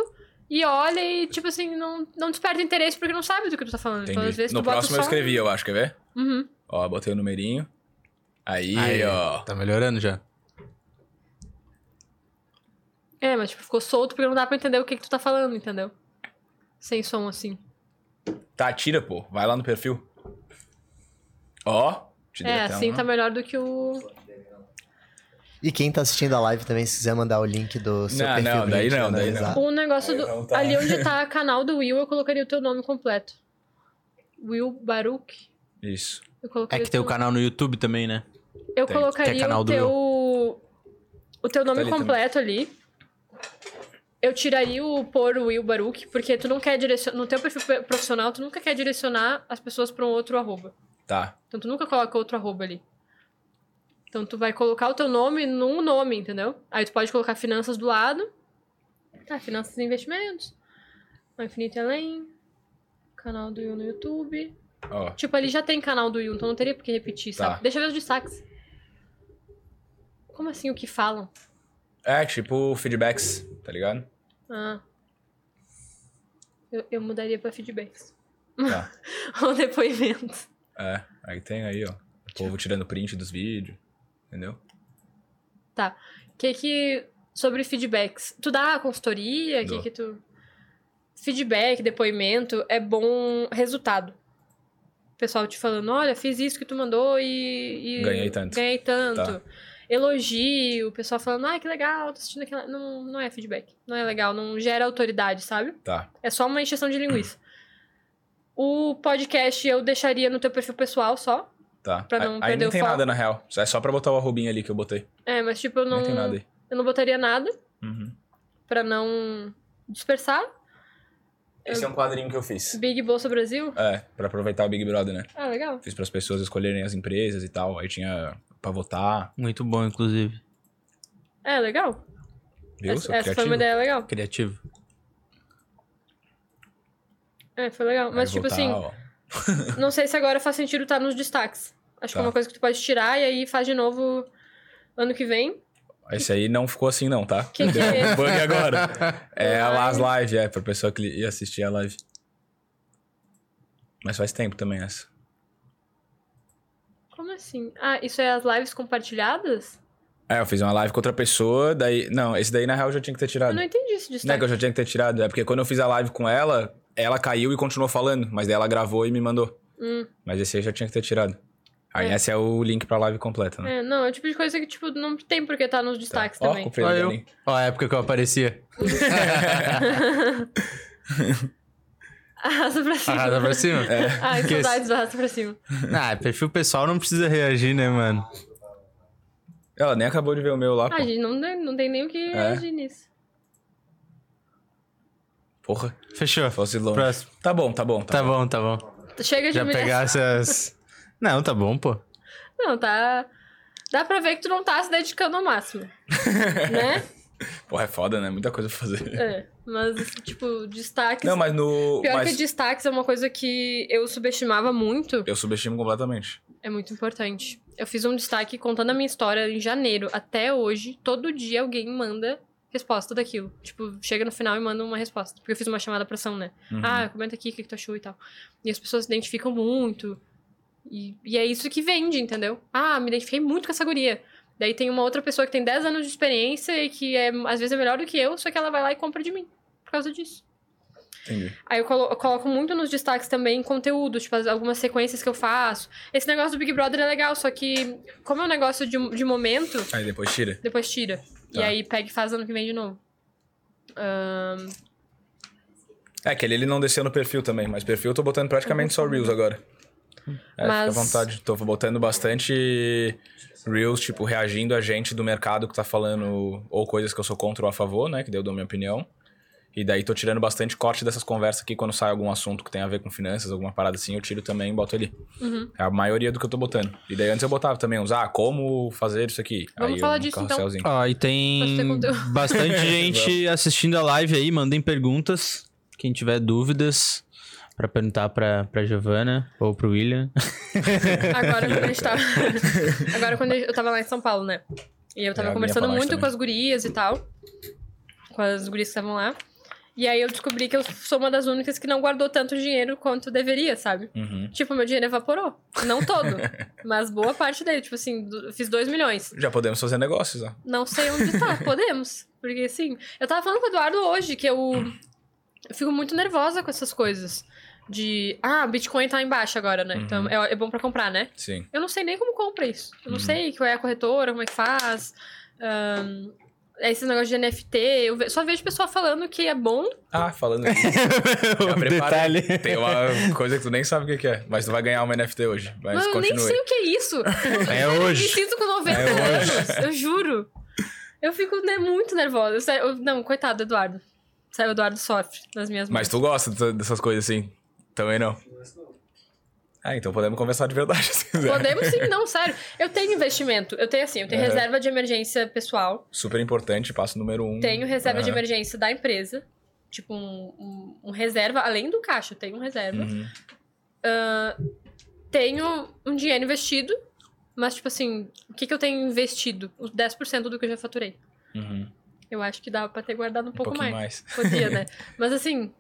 B: E olha e, tipo assim, não, não desperta interesse porque não sabe do que tu tá falando. Então,
C: Entendi.
B: às vezes,
C: no
B: tu bota
C: próximo
B: o
C: eu
B: som...
C: escrevi, eu acho, quer ver?
B: Uhum.
C: Ó, botei o numerinho. Aí,
E: Aí,
C: ó.
E: Tá melhorando já.
B: É, mas tipo, ficou solto porque não dá pra entender o que, que tu tá falando, entendeu? Sem som assim.
C: Tá, tira, pô. Vai lá no perfil. Ó.
B: É, assim
C: uma-
B: tá melhor do que o.
D: E quem tá assistindo a live também, se quiser mandar o link do seu
C: Não,
D: perfil
C: não, daí não, daí
D: analisar.
B: O negócio do.
C: Não tá.
B: Ali onde tá canal do Will, eu colocaria o teu nome completo. Will Baruch.
C: Isso.
B: Eu
E: É que tem o
B: teu-
E: canal no YouTube também, né?
B: Eu
C: Tem.
B: colocaria
E: é
B: o teu. O teu nome
C: Tá ali
B: completo ali. Eu tiraria o pôr o Will Baruch, porque tu não quer direcionar. No teu perfil pe- profissional, tu nunca quer direcionar as pessoas pra um outro arroba.
C: Tá.
B: Então tu nunca coloca outro arroba ali. Então tu vai colocar o teu nome num nome, entendeu? Aí tu pode colocar finanças do lado. Tá, finanças e investimentos. O Infinito Além. Canal do Will no YouTube.
C: Ó.
B: Tipo, ali já tem canal do Will, então não teria por que repetir,
C: Tá.
B: sabe? Deixa eu ver os destaques. Como assim o que falam?
C: É, tipo feedbacks, tá ligado?
B: Ah. Eu, eu mudaria pra feedbacks.
C: Tá.
B: Ou depoimentos.
C: É, aí tem aí, ó. O povo tirando print dos vídeos. Entendeu?
B: que que. Sobre feedbacks. Tu dá consultoria? O que que tu. Feedback, depoimento é bom resultado. O pessoal te falando, olha, fiz isso que tu mandou e. e
C: Ganhei tanto.
B: Ganhei tanto.
C: Tá.
B: Elogio, o pessoal falando, ah, que legal, tô assistindo aquela. Não, não é feedback. Não é legal, não gera autoridade, sabe?
C: Tá.
B: É só uma encheção de linguiça. O podcast eu deixaria no teu perfil pessoal só.
C: Tá.
B: Pra não
C: aí
B: perder
C: nem
B: o
C: tem
B: foco.
C: nada, na real. É só pra botar o arrobinho ali que eu botei.
B: É, mas tipo, eu não.
C: Nem tem nada aí.
B: Eu não botaria nada
C: Uhum.
B: pra não dispersar.
C: Esse é um quadrinho que eu fiz.
B: Big Bolsa Brasil.
C: É, pra aproveitar o Big Brother, né?
B: Ah, legal.
C: Fiz pras pessoas escolherem as empresas e tal. Aí tinha pra votar.
E: Muito bom, inclusive.
B: É, legal.
C: Viu?
B: essa essa foi uma ideia legal.
E: Criativo.
B: É, foi legal. Mas, tipo assim,
C: ó.
B: não sei se agora faz sentido estar nos destaques. Acho que é
C: Tá.
B: uma coisa que tu pode tirar e aí faz de novo ano que vem.
C: Esse aí não ficou assim, não, tá?
B: Que que é esse?
C: Bug agora. É
B: Live.
C: lá as lives, é, pra pessoa que ia assistir a live. Mas faz tempo também essa.
B: Como assim? Ah, isso é as lives compartilhadas?
C: É, eu fiz uma live com outra pessoa, daí. Não, esse daí na real eu já tinha que ter
B: Eu
C: tirado.
B: não entendi esse
C: Não é
B: destaque.
C: que eu já tinha que ter tirado, é porque quando eu fiz a live com ela, ela caiu e continuou falando, mas daí ela gravou e me mandou.
B: Hum,
C: Mas esse aí eu já tinha que ter tirado. Aí
B: É.
C: esse é o link pra live completa, né?
B: é, não, é o tipo de coisa que, tipo, não tem por que estar nos destaques
C: Ó,
B: também.
E: Ó, eu.
C: Dani.
E: Ó, a época que eu aparecia.
B: Arrasta pra cima.
E: Arrasa pra cima?
B: Ai,
E: Que
B: saudades do arrasta pra cima.
E: Ah, perfil pessoal não precisa reagir, né, mano?
C: Ela nem acabou de ver o meu lá, pô.
B: Ah, gente, não, tem- não tem nem o que
C: É.
B: reagir nisso.
C: Porra,
E: Fechou.
C: fosse longe.
E: Próximo.
C: Tá bom, tá bom.
E: Tá bom, tá bom.
B: Chega de
E: Já pegar essas. Não, tá bom, pô.
B: Não, tá. Dá pra ver que tu não tá se dedicando ao máximo. né?
C: Porra, é foda, né? Muita coisa pra fazer.
B: É. Mas, tipo, destaques.
C: Não, mas no.
B: Pior
C: mas
B: que destaques é uma coisa que eu subestimava muito.
C: Eu subestimo completamente.
B: É muito importante. Eu fiz um destaque contando a minha história em janeiro. Até hoje, todo dia alguém manda resposta daquilo. Tipo, chega no final e manda uma resposta. Porque eu fiz uma chamada pra ação, né?
C: Uhum.
B: Ah, comenta aqui o que, que tu achou e tal. E as pessoas se identificam muito. E, e é isso que vende, entendeu? Ah, me identifiquei muito com essa guria. Daí tem uma outra pessoa que tem 10 anos de experiência e que é, às vezes é melhor do que eu, só que ela vai lá e compra de mim. Por causa disso.
C: Entendi.
B: Aí eu, colo- eu coloco muito nos destaques também conteúdo, tipo, as- algumas sequências que eu faço. Esse negócio do Big Brother é legal, só que, como é um negócio de, de momento,
C: Aí depois tira.
B: depois tira. E
C: Tá.
B: aí pega e faz ano que vem de novo. Ahn,
C: É, que ele, não desceu no perfil também, mas perfil eu tô botando praticamente só Reels agora. É,
B: Mas-
C: fica à vontade. Tô botando bastante Reels, tipo, reagindo a gente do mercado que tá falando ou coisas que eu sou contra ou a favor, né? Que daí eu dou minha opinião. E daí tô tirando bastante corte dessas conversas aqui quando sai algum assunto que tem a ver com finanças, alguma parada assim, eu tiro também e boto ali.
B: Uhum.
C: É a maioria do que eu tô botando. E daí antes eu botava também uns, ah, como fazer isso aqui.
B: Vamos
C: aí
B: falar disso, então.
E: Ó, e tem bastante gente assistindo a live aí, mandem perguntas. Quem tiver dúvidas pra perguntar pra, pra Giovana ou pro William.
B: Agora quando a gente tava. Agora quando eu tava lá em São Paulo, né? E eu tava
C: É,
B: conversando muito
C: também.
B: com as gurias e tal. Com as gurias que estavam lá. E aí eu descobri que eu sou uma das únicas que não guardou tanto dinheiro quanto deveria, sabe?
C: Uhum.
B: Tipo, meu dinheiro evaporou. Não todo. mas boa parte dele. Tipo assim, fiz 2 milhões.
C: Já podemos fazer negócios, ó.
B: Não sei onde tá, podemos. Porque assim, eu tava falando com o Eduardo hoje que eu, eu fico muito nervosa com essas coisas. De, ah, Bitcoin tá embaixo agora, né? Então é, é bom pra comprar, né?
C: Sim.
B: Eu não sei nem como compra isso. Eu não
C: Uhum.
B: sei qual é a corretora, como é que faz. Ahn, esse negócio de NFT. Eu ve- só vejo pessoa falando que é bom.
C: Ah, falando aqui. Já
E: Um
C: prepara aí.
E: detalhe.
C: Tem uma coisa que tu nem sabe o que é, mas tu vai ganhar uma NFT hoje. Mas
B: mas eu nem
C: continue.
B: sei o que é isso.
E: É
B: Eu me
E: hoje.
B: sinto com 90
C: É hoje.
B: anos. Eu juro. Eu fico né, muito nervosa. Eu não, coitado, Eduardo. Sabe, o Eduardo sofre nas minhas mãos.
C: Mas tu gosta dessa- dessas coisas assim? Também não. Ah, então podemos conversar de verdade se quiser.
B: Podemos sim, não, sério. Eu tenho investimento. Eu tenho assim, eu tenho
C: É.
B: reserva de emergência pessoal.
C: Super importante, passo número um.
B: Tenho reserva de
C: Aham.
B: emergência da empresa. Tipo, um, um- um reserva, além do caixa, eu tenho um reserva.
C: Uhum.
B: Tenho um dinheiro investido, mas, tipo assim, o que, que eu tenho investido? Os 10% do que eu já faturei.
C: Uhum.
B: Eu acho que dava pra ter guardado um,
C: Um
B: pouco mais.
C: mais.
B: Podia, né? Mas assim,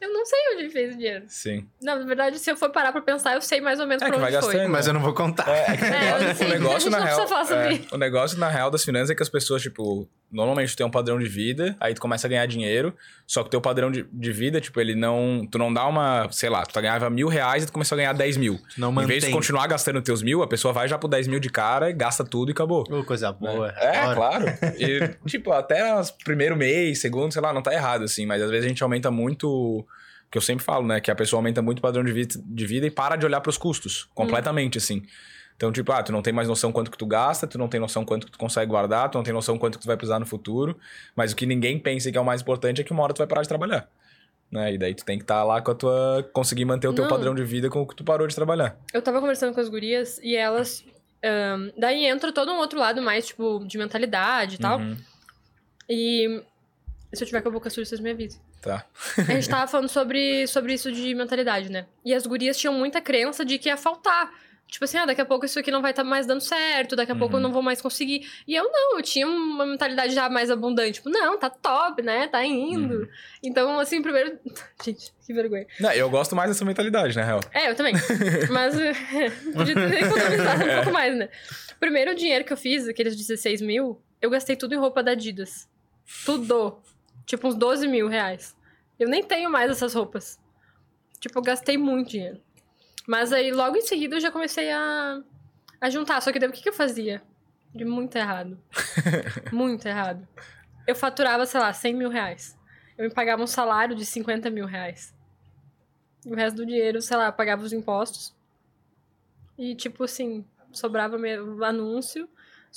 B: eu não sei onde fez o dinheiro.
C: Sim.
B: Não, na verdade, se eu for parar pra pensar, eu sei mais ou menos
C: É
B: pra
C: que
B: onde
C: vai
B: foi.
C: gastando.
A: Mas eu não vou contar.
C: É, é que
B: É,
C: negócio,
B: assim,
C: o negócio na real. é, o negócio na real das finanças é que as pessoas, tipo, normalmente tu tem um padrão de vida, aí tu começa a ganhar dinheiro, só que o teu padrão de, de vida, tipo, ele não. Tu não dá uma. Sei lá, tu tá ganhava mil reais e tu começou a ganhar 10 mil.
A: Não
C: em vez de
A: mantém.
C: continuar gastando teus mil, a pessoa vai já pro 10 mil de cara, gasta tudo e acabou.
A: Coisa boa.
C: É, claro. E, tipo, até primeiro mês, segundo, sei lá, não tá errado, assim, mas às vezes a gente aumenta muito. Que eu sempre falo, né? Que a pessoa aumenta muito o padrão de vida, de vida e para de olhar pros custos. Completamente, assim. Então, tipo, ah, tu não tem mais noção quanto que tu gasta, tu não tem noção quanto que tu consegue guardar, tu não tem noção quanto que tu vai precisar no futuro. Mas o que ninguém pensa que é o mais importante é que uma hora tu vai parar de trabalhar. Né? E daí tu tem que estar lá com a tua. conseguir manter o teu
B: Não.
C: padrão de vida com o que tu parou de trabalhar.
B: Eu tava conversando com as gurias e elas. ahn, daí entra todo um outro lado mais, tipo, de mentalidade e tal.
C: Uhum,
B: E. Se eu tiver com a boca suja, vocês me avisem.
C: Tá.
B: A gente tava falando sobre, sobre isso de mentalidade, né? E as gurias tinham muita crença de que ia faltar. Tipo assim, ah, daqui a pouco isso aqui não vai estar mais dando certo, daqui a pouco eu
C: Uhum.
B: não vou mais conseguir. E eu não, eu tinha uma mentalidade já mais abundante. Tipo, não, tá top, né? Tá indo.
C: Uhum.
B: Então, assim, primeiro. Gente, que vergonha.
C: Não, eu gosto mais dessa mentalidade, na real.
B: É, eu também. Mas eh, podia ter economizado um pouco mais, né? Primeiro, o dinheiro que eu fiz, aqueles 16 mil, eu gastei tudo em roupa da Adidas. Tudo. Tipo, uns 12 mil reais. Eu nem tenho mais essas roupas. Tipo, eu gastei muito dinheiro. Mas aí, logo em seguida, eu já comecei a, a juntar. Só que daí, o que, que eu fazia? De muito errado. muito errado. Eu faturava, sei lá, 100 mil reais. Eu me pagava um salário de 50 mil reais. E o resto do dinheiro, sei lá, eu pagava os impostos. E, tipo assim, sobrava meu anúncio,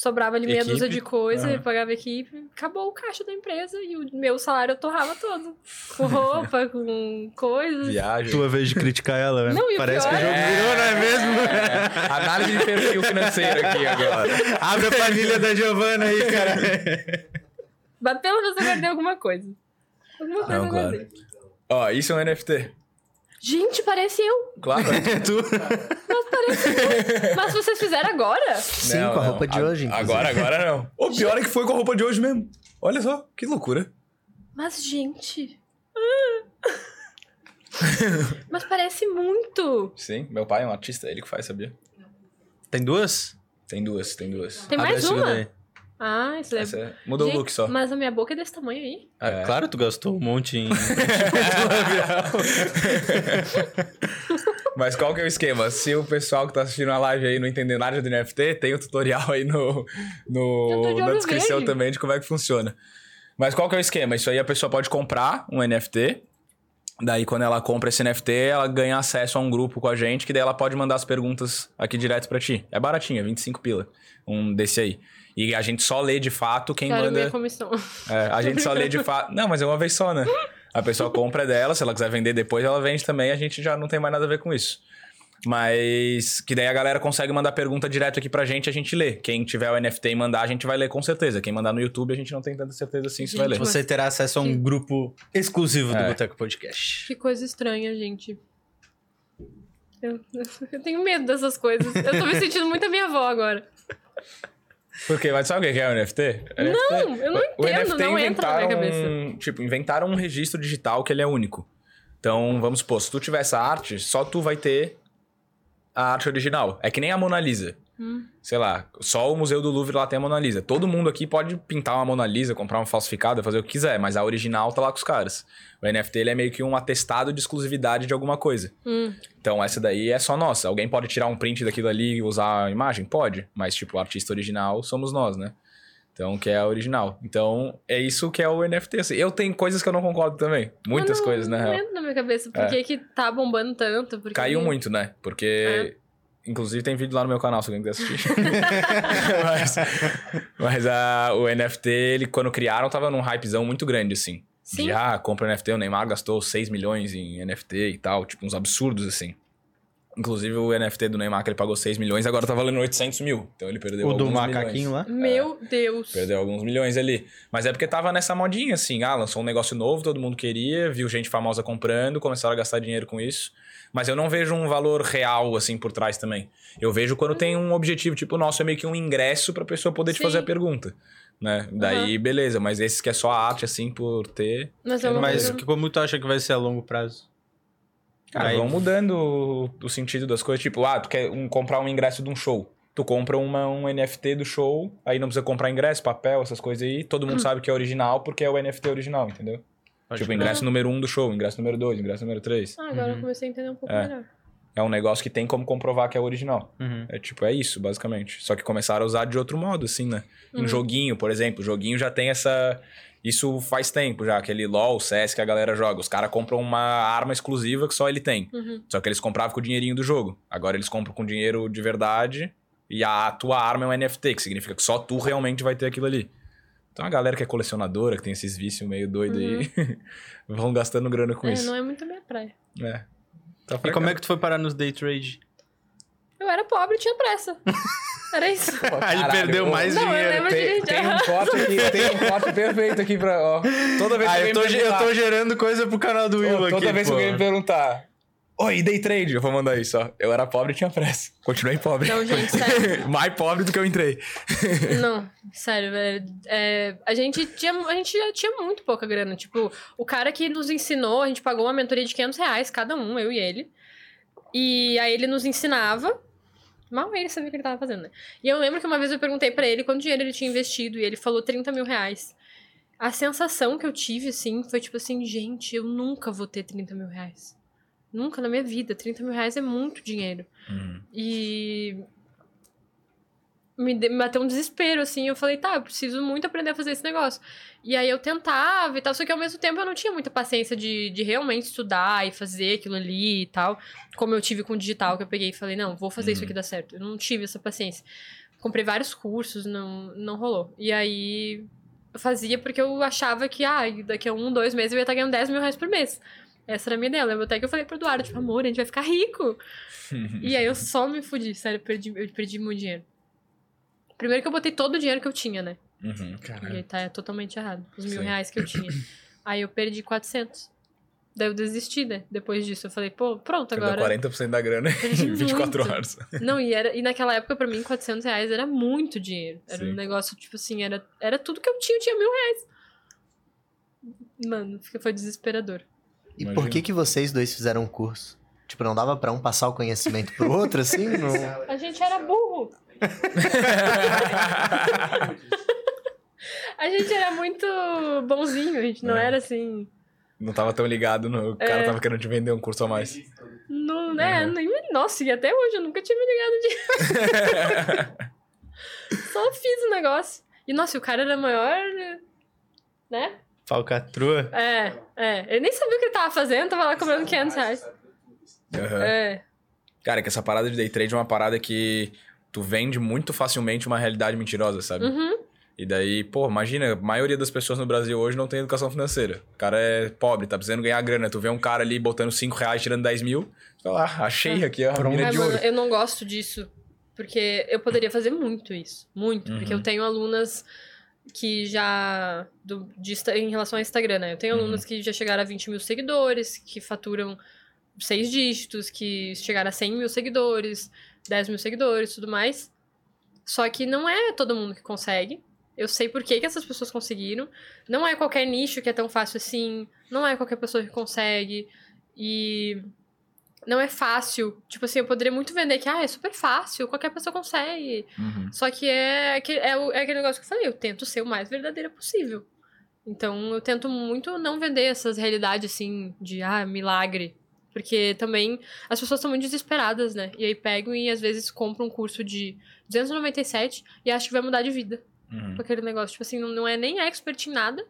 B: sobrava ali meia
C: Equipe.
B: dúzia de coisa, eu pagava equipe, acabou o caixa da empresa e o meu salário eu torrava todo. Com roupa, com coisas.
C: Viagem.
E: Tua vez de criticar ela, né?
B: Não, e o
E: Parece que o
B: pior
E: jogo
B: é-
E: virou, não é mesmo?
C: É, análise de perfil financeiro aqui agora.
E: Abre a planilha da Giovana aí, cara.
B: Mas pelo menos eu guardei alguma coisa. Alguma coisa
C: Não,
B: eu
C: claro.
B: guardei.
C: Ó, isso é um NFT.
B: Gente, parece eu.
C: Claro.
E: É tu.
B: Mas vocês fizeram agora?
D: Sim,
C: Não,
D: com a
C: não.
D: roupa de
C: A-
D: hoje, inclusive.
C: Agora, agora não. O pior é que foi com a roupa de hoje mesmo. Olha só, que loucura.
B: Mas, gente. Mas parece muito.
C: Sim, meu pai é um artista, ele que faz, sabia?
A: Tem duas?
C: Tem duas, tem duas.
B: Tem
A: Abre
B: mais uma? Ah, isso é.
C: Essa é- Mudou
B: Gente,
C: o look só.
B: Mas a minha boca é desse tamanho aí.
A: Ah,
C: É.
A: Claro, tu gastou um monte em.
C: Mas qual que é o esquema? Se o pessoal que tá assistindo a live aí não entender nada de NFT, tem o tutorial aí no, no na descrição
B: verde.
C: também de como é que funciona. Mas qual que é o esquema? Isso aí a pessoa pode comprar um NFT Daí, quando ela compra esse NFT, ela ganha acesso a um grupo com a gente, que daí ela pode mandar as perguntas aqui direto pra ti. É baratinho, é 25 pila. Um desse aí. E a gente só lê de fato quem
B: Quero
C: manda.
B: minha comissão.
C: É, a gente só lê de fato. Não, mas é uma vez só, né? A pessoa compra dela, se ela quiser vender depois, ela vende também, a gente já não tem mais nada a ver com isso. Mas que daí a galera consegue mandar pergunta direto aqui pra gente, a gente lê. Quem tiver o NFT e mandar, a gente vai ler com certeza. Quem mandar no YouTube, a gente não tem tanta certeza assim se vai ler.
A: Você terá acesso a um grupo exclusivo do
C: É.
A: Boteco Podcast.
B: Que coisa estranha, gente. Eu, eu tenho medo dessas coisas. Eu tô me sentindo muito a minha avó agora.
C: Por quê? Mas sabe o que é o NFT?
B: Não, eu não
C: O
B: entendo,
C: NFT
B: não entra na minha
C: inventaram, tipo, inventaram um registro digital que ele é único. Então, vamos supor, se tu tiver essa arte, só tu vai ter a arte original. É que nem a Mona Lisa.
B: Hum.
C: Sei lá, só o Museu do Louvre lá tem a Mona Lisa. Todo mundo aqui pode pintar uma Mona Lisa, comprar uma falsificada, fazer o que quiser, mas a original tá lá com os caras. O NFT ele é meio que um atestado de exclusividade de alguma coisa.
B: Hum.
C: Então essa daí é só nossa. Alguém pode tirar um print daquilo ali e usar a imagem? Pode. Mas, tipo, o artista original somos nós, né? Então, que é a original. Então, é isso que é o NFT. Assim. Eu tenho coisas que eu não concordo também. Muitas
B: não-
C: coisas, na
B: não entra na minha cabeça. Por
C: É.
B: que, tá bombando tanto? Por que
C: Caiu muito, né? Porque.
B: É.
C: Inclusive tem vídeo lá no meu canal, se alguém quiser assistir. mas mas a, o NFT, ele, quando criaram, tava num hypezão muito grande, assim.
B: Sim.
C: De, ah, compra NFT, o Neymar gastou 6 milhões em NFT e tal. Tipo, uns absurdos, assim. Inclusive, o NFT do Neymar, que ele pagou 6 milhões, agora tá valendo 800 mil. Então ele perdeu
A: O do
C: alguns
A: macaquinho
C: milhões.
A: lá.
B: Meu Deus.
C: Perdeu alguns milhões ali. Mas é porque tava nessa modinha, assim. Ah, lançou um negócio novo, todo mundo queria, viu gente famosa comprando, começaram a gastar dinheiro com isso. Mas eu não vejo um valor real, assim, por trás também. Eu vejo quando tem um objetivo, tipo, o nosso é meio que um ingresso pra pessoa poder te
B: Sim.
C: fazer a pergunta. Né? Daí, beleza. Mas esse que é só a arte, assim, por ter...
B: Mas é
A: Mas que- como tu acha que vai ser a longo prazo?
C: Cara,
A: Aí-
C: vão mudando o, o sentido das coisas. Tipo, ah, tu quer um- comprar um ingresso de um show. Tu compra uma, um NFT do show, aí não precisa comprar ingresso, papel, essas coisas aí. Todo mundo sabe que é original porque é o NFT original, entendeu?
A: Pode
C: tipo, ingresso número 1 um do show, ingresso número 2, ingresso número 3.
B: Ah, agora eu comecei a entender um pouco
C: É.
B: melhor.
C: É um negócio que tem como comprovar que é original.
A: Uhum.
C: É tipo, é isso, basicamente. Só que começaram a usar de outro modo, assim, né?
B: Uhum.
C: Em joguinho, por exemplo. O joguinho já tem essa. Isso faz tempo já, aquele LOL, CS que a galera joga. Os caras compram uma arma exclusiva que só ele tem.
B: Uhum.
C: Só que eles compravam com o dinheirinho do jogo. Agora eles compram com dinheiro de verdade e a tua arma é um NFT, que significa que só tu realmente vai ter aquilo ali. Então a galera que é colecionadora, que tem esses vícios meio doidos aí, vão gastando grana com
B: É,
C: isso.
B: não é muito a minha praia.
C: É. Tá
A: E como é que tu foi parar nos day trade?
B: Eu era pobre e tinha pressa. Era isso.
A: Ah, ele perdeu mais
B: Não, eu
A: dinheiro.
B: lembro
C: Tem,
B: de-
C: tem um corte aqui, tem um corte perfeito aqui pra. Ó, toda vez que
A: Ah,
C: alguém
A: eu tô,
C: me
A: ge- eu tô gerando coisa pro canal do Will aqui.
C: Toda vez que
A: pô.
C: alguém me perguntar. Oi, day trade, eu vou mandar isso, ó. Eu era pobre e tinha pressa. Continuei pobre.
B: Não, gente, sério.
C: Mais pobre do que eu entrei.
B: Não, sério, velho. É, a, gente tinha, a gente já tinha muito pouca grana. Tipo, o cara que nos ensinou, a gente pagou uma mentoria de 500 reais, cada um, eu e ele. E aí ele nos ensinava. Mal ele sabia o que ele tava fazendo, né? E eu lembro que uma vez eu perguntei pra ele quanto dinheiro ele tinha investido e ele falou 30 mil reais. A sensação que eu tive, assim, foi tipo assim, gente, eu nunca vou ter 30 mil reais. Nunca na minha vida. 30 mil reais é muito dinheiro. E me, de- me bateu um desespero, assim. Eu falei, tá, eu preciso muito aprender a fazer esse negócio. E aí eu tentava e tal, só que ao mesmo tempo eu não tinha muita paciência de, de realmente estudar e fazer aquilo ali e tal. Como eu tive com o digital, que eu peguei e falei, não, vou fazer isso aqui dar certo. Eu não tive essa paciência. Comprei vários cursos, não, não rolou. E aí eu fazia porque eu achava que, ah, daqui a um, dois meses eu ia estar ganhando 10 mil reais por mês. Essa era a minha ideia. Eu lembro até que eu falei pro Eduardo, tipo, amor, a gente vai ficar rico. E aí eu só me fudi, sério, eu perdi, eu perdi muito dinheiro. Primeiro que eu botei todo o dinheiro que eu tinha, né?
C: Uhum.
B: E aí tá totalmente errado. Os mil
C: Sim.
B: reais que eu tinha. aí eu perdi 400. Daí eu desisti, né? Depois disso. Eu falei, pô, pronto,
C: Perdeu
B: agora.
C: 40% da grana em 24
B: muito.
C: horas.
B: Não, e, era, e naquela época, pra mim, 400 reais era muito dinheiro. Era
C: Sim.
B: um negócio, tipo assim, era, era tudo que eu tinha, eu tinha mil reais. Mano, foi desesperador.
D: E
C: Imagina.
D: por que que vocês dois fizeram um curso? Tipo, não dava pra um passar o conhecimento pro outro, assim? Não...
B: A gente era burro. A gente era muito bonzinho, a gente não
C: É.
B: era assim.
C: Não tava tão ligado, no... o cara tava querendo te vender um curso a mais.
B: Não, né? Nem, nossa, e até hoje eu nunca tinha me ligado disso. Só fiz o negócio. E nossa, e o cara era maior. Né?
F: Falcatrua.
B: É, é. Eu nem sabia o que ele tava fazendo, tava lá cobrando 500 reais.
C: Aham.
B: É.
C: Cara, que essa parada de day trade é uma parada que tu vende muito facilmente uma realidade mentirosa, sabe?
B: Uhum.
C: E daí, pô, imagina, a maioria das pessoas no Brasil hoje não tem educação financeira. O cara é pobre, tá precisando ganhar grana. Tu vê um cara ali botando 5 reais, tirando 10 mil. Fala, ah, achei aqui a mina
B: É,
C: de
B: mano,
C: ouro.
B: eu não gosto disso. Porque eu poderia fazer muito isso. Muito. Porque
C: Uhum.
B: eu tenho alunas que já. Do, de, em relação ao Instagram, né? Eu tenho
C: Uhum.
B: alunas que já chegaram a 20 mil seguidores, que faturam seis dígitos, que chegaram a 100 mil seguidores, 10 mil seguidores tudo mais. Só que não é todo mundo que consegue. Eu sei por que, que essas pessoas conseguiram. Não é qualquer nicho que é tão fácil assim. Não é qualquer pessoa que consegue. E não é fácil. Tipo assim, eu poderia muito vender que, ah, é super fácil, qualquer pessoa consegue.
C: Uhum.
B: Só que é, aquele- é, é aquele negócio que eu falei, eu tento ser o mais verdadeira possível. Então eu tento muito não vender essas realidades assim de, ah, milagre. Porque também as pessoas estão muito desesperadas, né? E aí pegam e às vezes compram um curso de 297 e acham que vai mudar de vida
C: Uhum.
B: com aquele negócio. Tipo assim, não, não é nem expert em nada,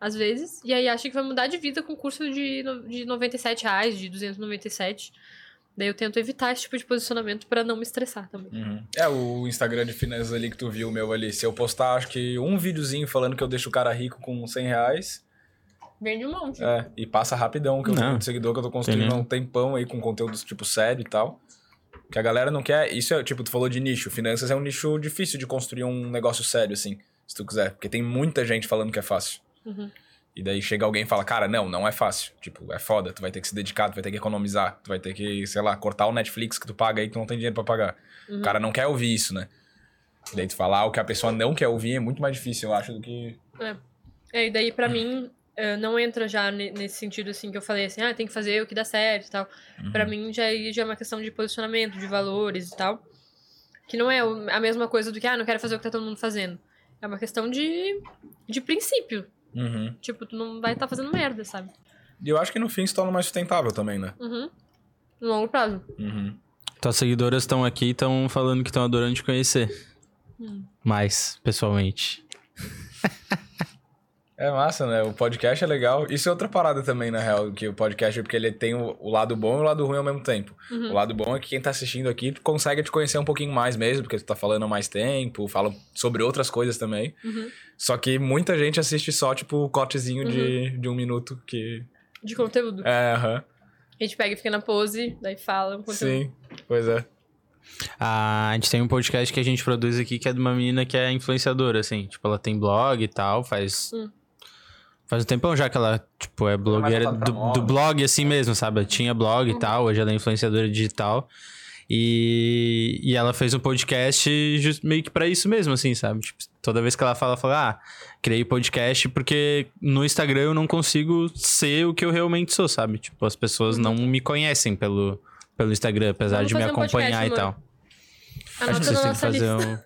B: às vezes. E aí acha que vai mudar de vida com curso de, de 97 reais, de 297. Daí eu tento evitar esse tipo de posicionamento pra não me estressar também.
C: Uhum. É, o Instagram de finanças ali que tu viu, meu ali. Se eu postar, acho que um videozinho falando que eu deixo o cara rico com 100 reais,
B: Vende um monte.
C: é, e passa rapidão, que eu
A: Não.
C: tenho muito seguidor, que eu tô construindo há um tempão aí com conteúdo, tipo, sério e tal. Que a galera não quer. Isso é, tipo, tu falou de nicho. Finanças é um nicho difícil de construir um negócio sério, assim, se tu quiser. Porque tem muita gente falando que é fácil.
B: Uhum.
C: E daí chega alguém e fala, cara, não, não é fácil. Tipo, é foda, tu vai ter que se dedicar, tu vai ter que economizar, tu vai ter que, sei lá, cortar o Netflix que tu paga aí que tu não tem dinheiro pra pagar.
B: Uhum.
C: O cara não quer ouvir isso, né? E daí tu falar o que a pessoa não quer ouvir é muito mais difícil, eu acho, do que.
B: É, e daí pra mim eh, não entra já ne- nesse sentido assim que eu falei assim, ah, tem que fazer o que dá certo e tal. Pra mim já, já é uma questão de posicionamento, de valores e tal. Que não é a mesma coisa do que, ah, não quero fazer o que tá todo mundo fazendo. É uma questão de, de princípio.
C: Uhum.
B: Tipo, tu não vai estar fazendo merda, sabe?
C: E eu acho que no fim se torna mais sustentável também, né?
B: Uhum. No longo prazo.
C: Uhum.
A: Tuas seguidoras estão aqui e estão falando que estão adorando te conhecer.
B: Hum.
A: Mais, pessoalmente.
C: É massa, né? O podcast é legal. Isso é outra parada também, na real, que o podcast é porque ele tem o, lado bom e o lado ruim ao mesmo tempo.
B: Uhum.
C: O lado bom é que quem tá assistindo aqui consegue te conhecer um pouquinho mais mesmo, porque tu tá falando há mais tempo, fala sobre outras coisas também.
B: Uhum.
C: Só que muita gente assiste só, tipo, o cortezinho de, de um minuto que.
B: De conteúdo.
C: É, aham.
B: A gente pega e fica na pose, daí fala um conteúdo.
C: Sim, pois é.
A: Ah, a gente tem um podcast que a gente produz aqui que é de uma menina que é influenciadora, assim. Tipo, ela tem blog e tal, faz.
B: Hum.
A: Faz um tempão já que ela, tipo, é blogueira do,
C: moda.
A: do blog assim mesmo, sabe? Tinha blog e tal, hoje ela é influenciadora digital. E, e ela fez um podcast just, meio que pra isso mesmo, assim, sabe? Tipo, toda vez que ela fala, ela fala, ah, criei podcast porque no Instagram eu não consigo ser o que eu realmente sou, sabe? Tipo, as pessoas não me conhecem pelo, pelo Instagram, apesar
B: Vamos
A: de me
B: fazer um podcast,
A: acompanhar e tal. Acho que vocês têm que fazer um...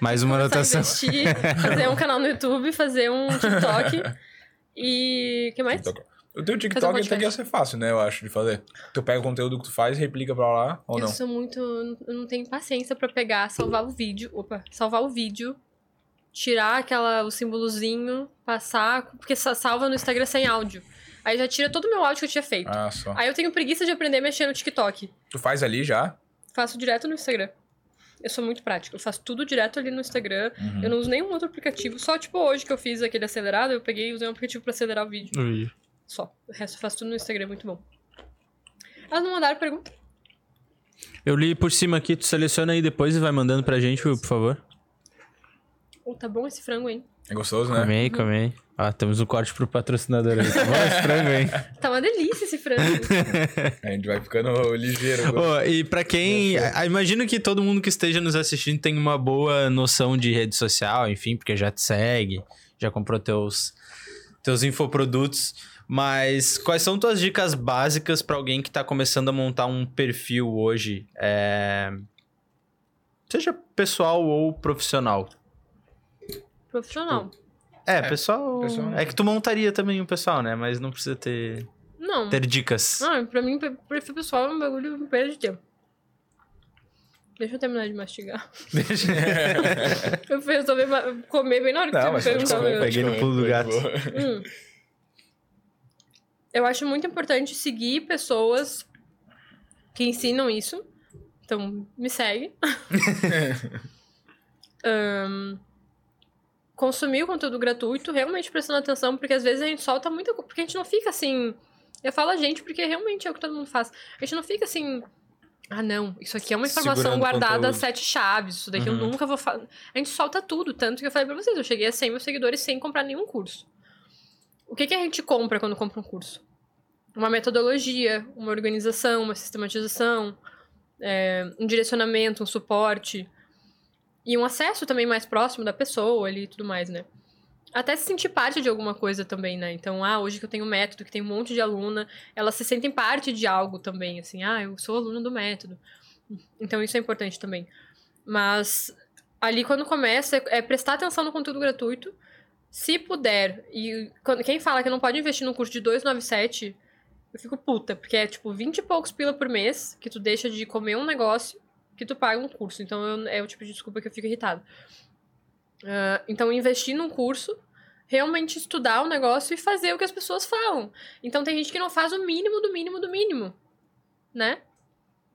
A: mais uma anotação.
B: investir, fazer um canal no YouTube, fazer um TikTok. E. o que mais?
C: O teu
B: um
C: TikTok ele tem que
B: podcast.
C: ser fácil, né? Eu acho, de fazer. Tu pega o conteúdo que tu faz e replica pra lá, ou
B: eu
C: não?
B: sou muito. Eu não tenho paciência pra pegar, salvar o vídeo. Opa, salvar o vídeo. Tirar aquela, o símbolozinho, passar. Porque sa- salva no Instagram sem áudio. Aí já tira todo o meu áudio que eu tinha feito.
C: Ah, só.
B: Aí eu tenho preguiça de aprender a mexer no TikTok.
C: Tu faz ali já?
B: Faço direto no Instagram. Eu sou muito prática. Eu faço tudo direto ali no Instagram.
C: Uhum.
B: Eu não uso nenhum outro aplicativo. Só, tipo, hoje que eu fiz aquele acelerado, eu peguei e usei um aplicativo pra acelerar o vídeo.
A: Ui.
B: Só. O resto eu faço tudo no Instagram, é muito bom. Elas não mandaram pergunta.
A: Eu li por cima aqui, tu seleciona aí depois e vai mandando pra gente, por favor.
B: Oh, tá bom esse frango, hein?
C: É gostoso, né?
A: Come aí, come aí. Ah, temos um corte pro patrocinador aí. Tá bom esse frango, hein?
B: Tá uma delícia esse frango.
C: A gente vai ficando ligeiro.
A: Ô, e pra quem. Imagino que todo mundo que esteja nos assistindo tem uma boa noção de rede social, enfim, porque já te segue, já comprou teus, teus infoprodutos. Mas quais são tuas dicas básicas pra alguém que tá começando a montar um perfil hoje? É, Seja pessoal ou profissional.
B: Profissional.
A: É, pessoal.
C: pessoal-
A: É que tu montaria também um pessoal, né? Mas não precisa ter,
B: Não.
A: ter dicas.
B: Não, pra mim, per- perfil pessoal é um bagulho perda de tempo. Deixa eu terminar de mastigar. eu resolvi comer bem na hora que
C: Não,
B: você me perguntou.
C: pode
A: Peguei no pulo do gato.
B: Hum. eu acho muito importante seguir pessoas que ensinam isso. Então, me segue. Ahn, consumir o conteúdo gratuito, realmente prestando atenção, porque às vezes a gente solta muita coisa. Porque a gente não fica assim. Eu falo a gente porque realmente é o que todo mundo faz. A gente não fica assim. Ah, não, isso aqui é uma informação
E: Segurando
B: guardada a sete chaves. Isso daqui eu
E: Uhum.
B: nunca vou fazer. A gente solta tudo. Tanto que eu falei pra vocês, eu cheguei a 100 mil seguidores sem comprar nenhum curso. O que, que a gente compra quando compra um curso? Uma metodologia, uma organização, uma sistematização, é, um direcionamento, um suporte. E um acesso também mais próximo da pessoa ali e tudo mais, né? Até se sentir parte de alguma coisa também, né? Então, ah, hoje que eu tenho método, que tem um monte de aluna, elas se sentem parte de algo também, assim, ah, eu sou aluna do método. Então, isso é importante também. Mas, ali quando começa, é é prestar atenção no conteúdo gratuito. Se puder, e quando, quem fala que não pode investir num curso de 297, eu fico puta, porque é tipo 20 e poucos pila por mês que tu deixa de comer um negócio que tu paga um curso. Então eu- é o tipo de desculpa que eu fico irritado. Ah, então investir num curso, realmente estudar o negócio e fazer o que as pessoas falam. Então tem gente que não faz o mínimo do mínimo do mínimo, né?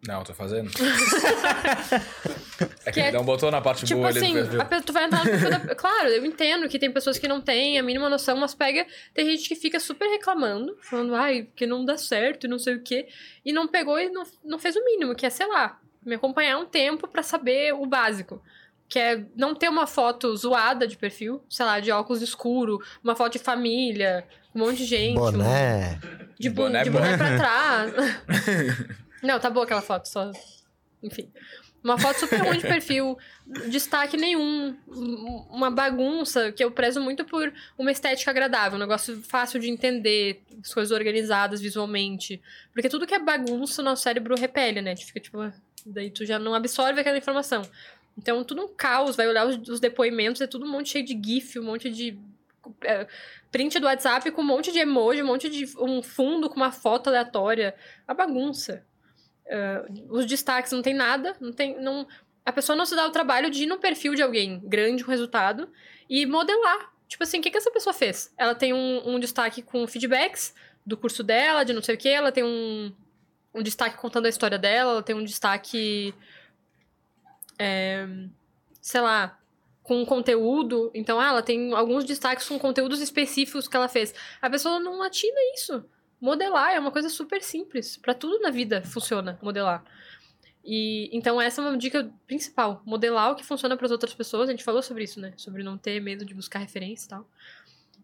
C: Não, tô fazendo. é que,
B: Que
C: ele
B: é-
C: não botou na parte
B: Tipo
C: boa ali do
B: assim,
C: perfil.
B: tu vai entrar no perfil da... Claro, eu entendo que tem pessoas que não têm a mínima noção, mas pega... Tem gente que fica super reclamando, falando, ai, que não dá certo e não sei o quê. E não pegou e não, não fez o mínimo, que é, sei lá, me acompanhar um tempo pra saber o básico. Que é não ter uma foto zoada de perfil, sei lá, de óculos escuro, uma foto de família, um monte de gente. um-
D: Boné.
B: de, bu
C: Boné
B: de boné pra trás. Não, tá boa aquela foto, só. Enfim. Uma foto super ruim de perfil, destaque nenhum, um- uma bagunça, que eu prezo muito por uma estética agradável, um negócio fácil de entender, as coisas organizadas visualmente. Porque tudo que é bagunça, o nosso cérebro repele, né? A gente fica tipo, daí tu já não absorve aquela informação. Então, tudo um caos, vai olhar os, os depoimentos, é tudo um monte cheio de GIF, um monte de é, print do WhatsApp com um monte de emoji, um monte de um fundo com uma foto aleatória. A bagunça. É, os destaques não tem nada, não tem. Não, a pessoa não se dá o trabalho de ir no perfil de alguém grande com resultado e modelar. Tipo assim, o que, que essa pessoa fez? Ela tem um, um destaque com feedbacks do curso dela, de não sei o que, ela tem um, um destaque contando a história dela, ela tem um destaque. é, sei lá, com conteúdo. Então, ela tem alguns destaques com conteúdos específicos que ela fez. A pessoa não atina isso. Modelar é uma coisa super simples. Pra tudo na vida funciona modelar. E então essa é uma dica principal, modelar o que funciona para as outras pessoas. A gente falou sobre isso, né? Sobre não ter medo de buscar referência e tal.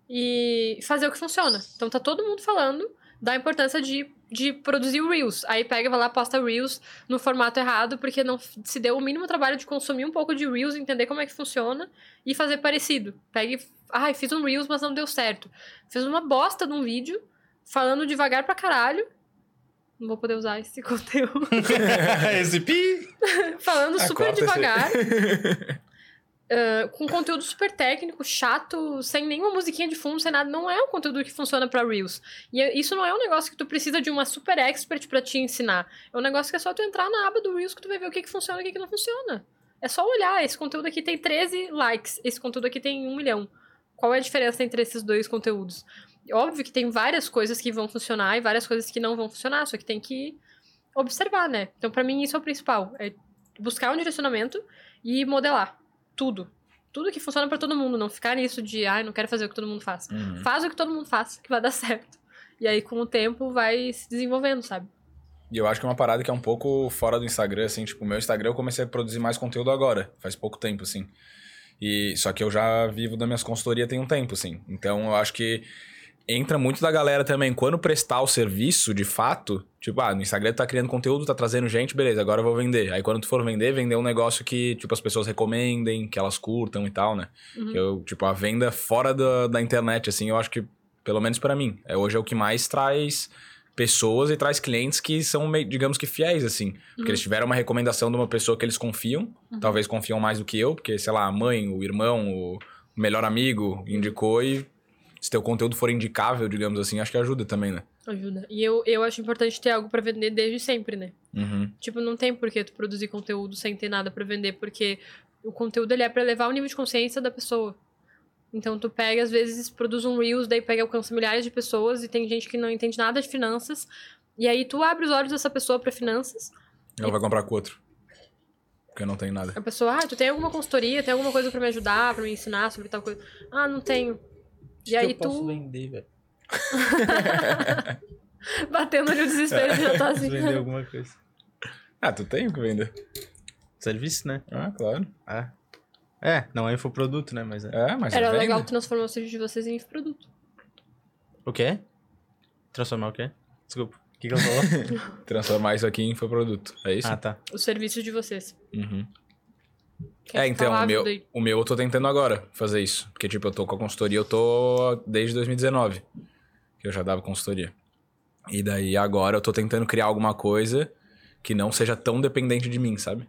B: E fazer o que funciona. Então tá todo mundo falando da importância de, de produzir o Reels. Aí pega, vai lá, posta Reels no formato errado, porque não se deu o mínimo trabalho de consumir um pouco de Reels, entender como é que funciona e fazer parecido. Pega e. Ai, fiz um Reels, mas não deu certo. Fez uma bosta de um vídeo, falando devagar pra caralho. Não vou poder usar esse conteúdo.
E: Esse pi.
B: falando
C: Ah,
B: super devagar. Com conteúdo super técnico, chato, sem nenhuma musiquinha de fundo, sem nada. Não é um conteúdo que funciona pra Reels. E é- isso não é um negócio que tu precisa de uma super expert pra te ensinar. É um negócio que é só tu entrar na aba do Reels que tu vai ver o que, que funciona e o que, que não funciona. É só olhar. Esse conteúdo aqui tem 13 likes, esse conteúdo aqui tem 1 milhão. Qual é a diferença entre esses dois conteúdos? Óbvio que tem várias coisas que vão funcionar e várias coisas que não vão funcionar, só que tem que observar, né? Então, pra mim, isso é o principal. É buscar um direcionamento e modelar tudo. Tudo que funciona pra todo mundo. Não ficar nisso de, ai, não quero fazer o que todo mundo faz.
C: Uhum.
B: Faz o que todo mundo faz, que vai dar certo. E aí, com o tempo, vai se desenvolvendo, sabe?
C: E eu acho que é uma parada que é um pouco fora do Instagram, assim, tipo, o meu Instagram eu comecei a produzir mais conteúdo agora, faz pouco tempo, assim. E só que eu já vivo das minhas consultorias tem um tempo, assim. Então eu acho que entra muito da galera também, quando prestar o serviço, de fato, tipo, ah, no Instagram tu tá criando conteúdo, tá trazendo gente, beleza, agora eu vou vender. Aí quando tu for vender, vender um negócio que, tipo, as pessoas recomendem, que elas curtam e tal, né?
B: Uhum.
C: Eu, tipo, a venda fora da, da internet, assim, eu acho que, pelo menos pra mim, é, hoje é o que mais traz pessoas e traz clientes que são, meio, digamos que fiéis, assim. Porque
B: Uhum.
C: eles tiveram uma recomendação de uma pessoa que eles confiam, talvez confiam mais do que eu, porque, sei lá, a mãe, o irmão, o melhor amigo indicou e se teu conteúdo for indicável, digamos assim, acho que ajuda também, né?
B: Ajuda. E eu, eu acho importante ter algo pra vender desde sempre, né?
C: Uhum.
B: Tipo, não tem por que tu produzir conteúdo sem ter nada pra vender, porque o conteúdo ele é pra elevar o nível de consciência da pessoa. Então tu pega, às vezes, produz um Reels, daí pega, alcança milhares de pessoas e tem gente que não entende nada de finanças. E aí tu abre os olhos dessa pessoa pra finanças.
C: Ela vai comprar com outro. Porque não tem nada.
B: A pessoa, ah, tu tem alguma consultoria, tem alguma coisa pra me ajudar, pra me ensinar sobre tal coisa. Ah, não tenho. E aí
A: eu posso
B: tu,
A: vender, velho.
B: batendo ali o desespero, já tá
A: Posso
B: assim.
A: vender alguma coisa.
C: Ah, tu tem o que vender.
A: Serviço, né?
C: Ah, claro.
A: É. É, não é infoproduto, né? Mas é.
C: É, mas
B: Era
C: vende.
B: legal transformar o serviço de vocês em produto.
A: O quê? Transformar o quê? Desculpa. O que, que ela falou?
C: Transformar isso aqui em infoproduto. É isso?
A: ah, tá.
B: O serviço de vocês.
C: Uhum. É, então, o meu,
B: daí.
C: o meu eu tô tentando agora fazer isso. Porque, tipo, eu tô com a consultoria, eu tô desde 2019. Que eu já dava consultoria. E daí, agora, eu tô tentando criar alguma coisa que não seja tão dependente de mim, sabe?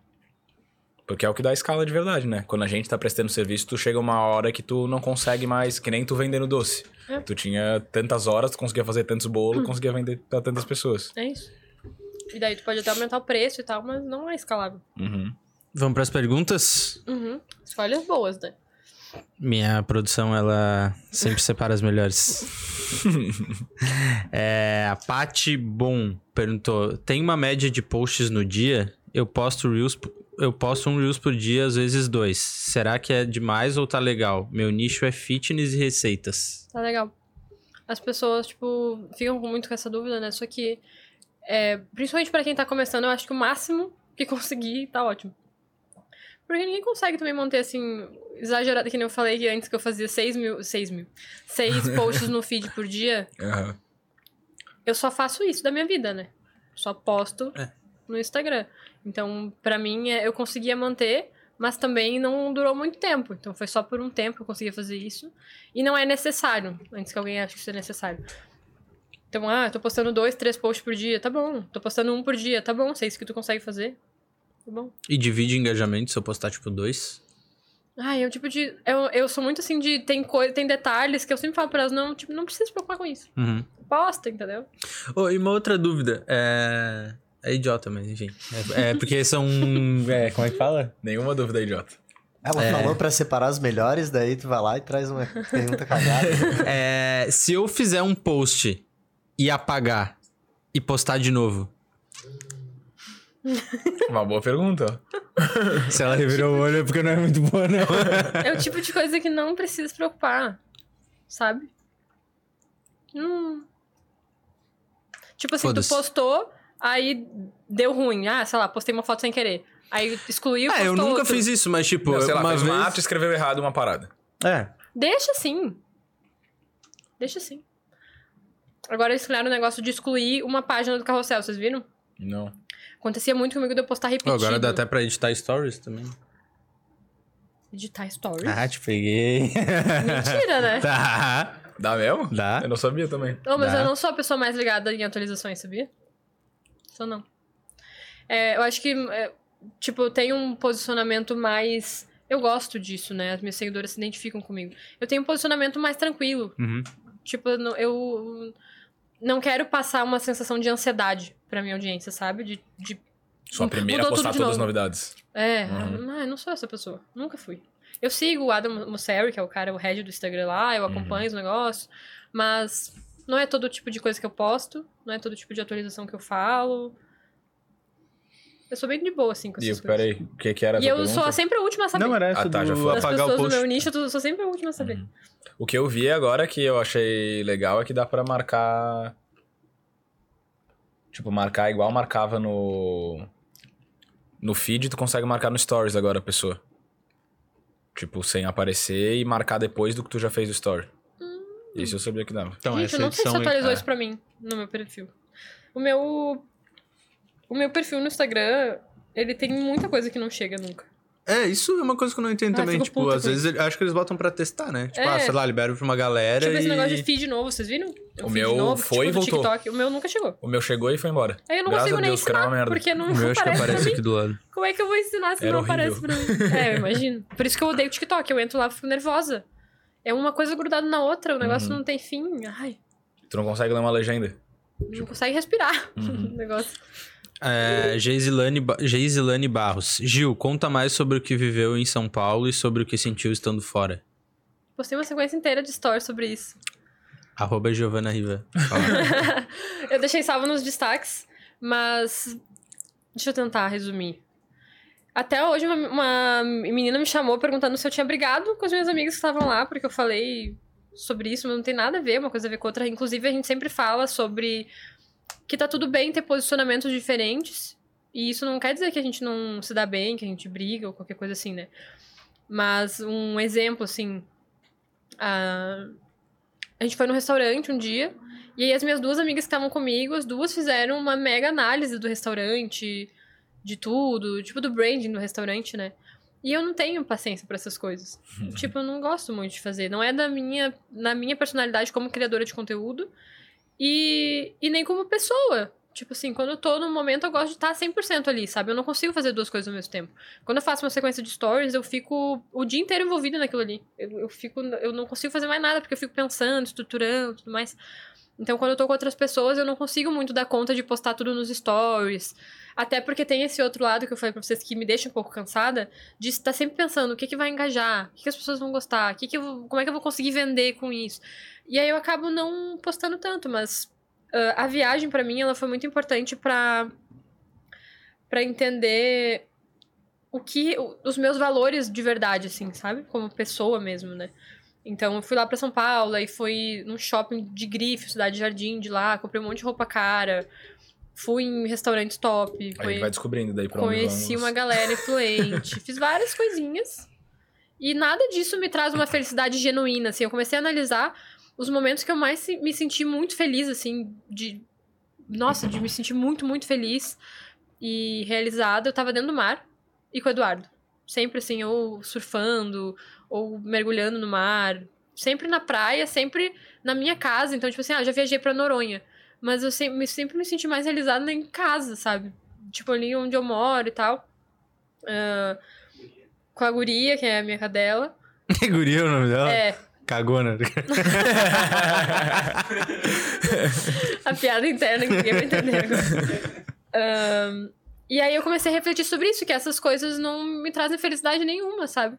C: Porque é o que dá escala de verdade, né? Quando a gente tá prestando serviço, tu chega uma hora que tu não consegue mais, que nem tu vendendo doce.
B: É.
C: Tu tinha tantas horas, tu conseguia fazer tantos bolos, conseguia vender pra tantas pessoas.
B: É isso. E daí tu pode até aumentar o preço e tal, mas não é escalável.
C: Uhum.
A: Vamos pras perguntas?
B: Uhum. Escolhas boas, né?
A: Minha produção, ela sempre separa as melhores. é, a Paty Bom perguntou: tem uma média de posts no dia? Eu posto Reels, eu posto um Reels por dia, às vezes dois. Será que é demais ou tá legal? Meu nicho é fitness e receitas.
B: Tá legal. As pessoas, tipo, ficam com muito com essa dúvida, né? Só que, é, principalmente pra quem tá começando, eu acho que o máximo que conseguir tá ótimo. Porque ninguém consegue também manter, assim, exagerado, que nem eu falei que antes que eu fazia 6 mil, 6 mil, 6 posts no feed por dia.
C: Aham.
B: Eu só faço isso da minha vida, né? Só posto
A: É.
B: no Instagram. Então, pra mim, é, eu conseguia manter, mas também não durou muito tempo. Então, foi só por um tempo que eu conseguia fazer isso. E não é necessário, antes que alguém ache que isso é necessário. Então, ah, tô postando dois, três posts por dia, tá bom. Tô postando um por dia, tá bom. Se é isso que tu consegue fazer, tá bom.
A: E divide engajamento se eu postar tipo dois?
B: Ah, eu tipo de. Eu, eu sou muito assim de. Tem, coi tem detalhes que eu sempre falo pra elas, não, tipo, não precisa se preocupar com isso.
A: Uhum.
B: Posta, entendeu?
A: Oh, e uma outra dúvida. É. É idiota, mas enfim. É, é porque são. É, como é que fala?
C: Nenhuma dúvida, idiota.
D: Ela
A: É.
D: falou pra separar os melhores, daí tu vai lá e traz uma pergunta cagada.
A: É, se eu fizer um post e apagar e postar de novo,
C: Uma boa pergunta.
A: se ela revirou o olho é porque não é muito boa, não.
B: É o tipo de coisa que não precisa se preocupar, sabe? Hum. Tipo assim, tu postou, aí deu ruim. Ah, sei lá, postei uma foto sem querer. Aí excluiu
A: É, eu nunca
B: outro.
A: fiz isso, mas tipo,
C: Não, sei lá,
A: uma
C: fez
A: vez.
C: uma arte escreveu errado uma parada.
A: É.
B: Deixa assim. Deixa assim. Agora eles criaram o negócio de excluir uma página do carrossel, vocês viram?
C: Não.
B: Acontecia muito comigo de eu postar repetido.
A: agora dá até pra editar stories também.
B: Editar stories?
A: Ah, te peguei.
B: Mentira, né?
A: tá.
C: Dá mesmo?
A: Dá.
C: Eu não sabia também.
B: Não, mas
A: Dá.
B: eu não sou a pessoa mais ligada em atualizações, sabia? Sou não. É, eu acho que, é, tipo, eu tenho um posicionamento mais. Eu gosto disso, né? As minhas seguidoras se identificam comigo. Eu tenho um posicionamento mais tranquilo.
A: Uhum.
B: Tipo, eu não- eu não quero passar uma sensação de ansiedade pra minha audiência, sabe? De, de
C: Sua primeira postar todas as novidades.
B: é,
C: Uhum.
B: ah, eu não sou essa pessoa. Nunca fui. Eu sigo o Adam Mosseri, que é o cara, o head do Instagram lá, eu acompanho os negócios, mas não é todo tipo de coisa que eu posto, não é todo tipo de atualização que eu falo. Eu sou bem de boa, assim, com
C: E
B: essas coisas.
C: peraí, o que que era
B: E eu
C: pergunta?
B: sou sempre a última a saber.
A: Não, era essa
C: Ah, tá,
A: do
C: já foi.
A: Apagar o
B: pessoas do
A: post.
B: meu nicho, eu sou sempre a última a saber.
C: O que eu vi agora que eu achei legal é que dá pra marcar. Tipo, marcar igual marcava no. No feed, tu consegue marcar no stories agora a pessoa. Tipo, sem aparecer e marcar depois do que tu já fez o story. Isso eu sabia que dava.
A: Então,
B: Gente, eu não sei se atualizou
A: é.
B: isso pra mim, no meu perfil. O meu... O meu perfil no Instagram, ele tem muita coisa que não chega nunca.
A: É, isso é uma coisa que eu não entendo
B: Ah,
A: também. Tipo,
B: puta
A: às vezes eu acho que eles botam pra testar, né? Tipo,
B: É.
A: ah, sei lá, libero pra uma galera
B: Tipo,
A: e...
B: esse negócio de feed novo, vocês viram?
C: O
B: feed
C: meu
B: novo,
C: foi
B: tipo,
C: e voltou.
B: TikTok. O meu nunca chegou.
C: O meu chegou e foi embora.
B: Aí eu não
C: Graças
B: consigo nem
C: Deus,
B: ensinar,
C: merda.
B: porque não
A: O meu acho que
B: aparece
A: aqui do lado.
B: Como é que eu vou ensinar se
C: Era
B: não
C: horrível.
B: aparece pra mim? É, eu imagino. Por isso que eu odeio o TikTok. Eu entro lá e fico nervosa. É uma coisa grudada na outra, o negócio
C: Uhum.
B: não tem fim. Ai,
C: Tu não consegue ler uma legenda.
B: não consegue respirar
C: Uhum.
B: o negócio.
A: É, Geisilane, Geisilane Barros. Gil, conta mais sobre o que viveu em São Paulo e sobre o que sentiu estando fora.
B: postei uma sequência inteira de stories sobre isso.
E: Arroba Giovana Riva.
B: eu deixei salvo nos destaques, mas. Deixa eu tentar resumir. Até hoje, uma, uma menina me chamou perguntando se eu tinha brigado com as minhas amigas que estavam lá, porque eu falei sobre isso, mas não tem nada a ver, uma coisa a ver com outra. Inclusive, a gente sempre fala sobre que tá tudo bem ter posicionamentos diferentes. E isso não quer dizer que a gente não se dá bem, que a gente briga ou qualquer coisa assim, né? Mas um exemplo, assim. A, a gente foi no restaurante um dia. E aí as minhas duas amigas que estavam comigo, as duas fizeram uma mega análise do restaurante, de tudo, tipo do branding do restaurante, né? E eu não tenho paciência para essas coisas. tipo, eu não gosto muito de fazer. Não é da minha, na minha personalidade como criadora de conteúdo e, e nem como pessoa. Tipo assim, quando eu tô no momento, eu gosto de estar 100% ali, sabe? Eu não consigo fazer duas coisas ao mesmo tempo. Quando eu faço uma sequência de stories, eu fico o dia inteiro envolvida naquilo ali. Eu, eu fico, eu não consigo fazer mais nada, porque eu fico pensando, estruturando, tudo mais. Então, quando eu tô com outras pessoas, eu não consigo muito dar conta de postar tudo nos stories. Até porque tem esse outro lado que eu falei pra vocês que me deixa um pouco cansada, de estar sempre pensando o que, que vai engajar, o que, que as pessoas vão gostar, o que que eu, como é que eu vou conseguir vender com isso. E aí eu acabo não postando tanto, mas uh, a viagem para mim ela foi muito importante para para entender o que os meus valores de verdade assim, sabe? Como pessoa mesmo, né? Então eu fui lá para São Paulo e fui num shopping de grife, cidade de jardim de lá, comprei um monte de roupa cara, fui em restaurantes top,
C: Aí
B: conhe-
C: vai descobrindo daí pra onde
B: conheci uma galera influente, fiz várias coisinhas. E nada disso me traz uma felicidade genuína, assim. Eu comecei a analisar os momentos que eu mais me senti muito feliz, assim, de. Nossa, de me sentir muito, muito feliz e realizada. Eu tava dentro do mar e com o Eduardo. Sempre assim, ou surfando, ou mergulhando no mar. Sempre na praia, sempre na minha casa. Então, tipo assim, ah, já viajei pra Noronha. Mas eu sempre, sempre me senti mais realizada em casa, sabe? Tipo, ali onde eu moro e tal. Ah, com a guria, que é a minha cadela.
E: Guria é o nome dela?
B: É,
E: Cagona.
B: a piada interna que ninguém vai entender agora. Ahn, e aí eu comecei a refletir sobre isso, que essas coisas não me trazem felicidade nenhuma, sabe?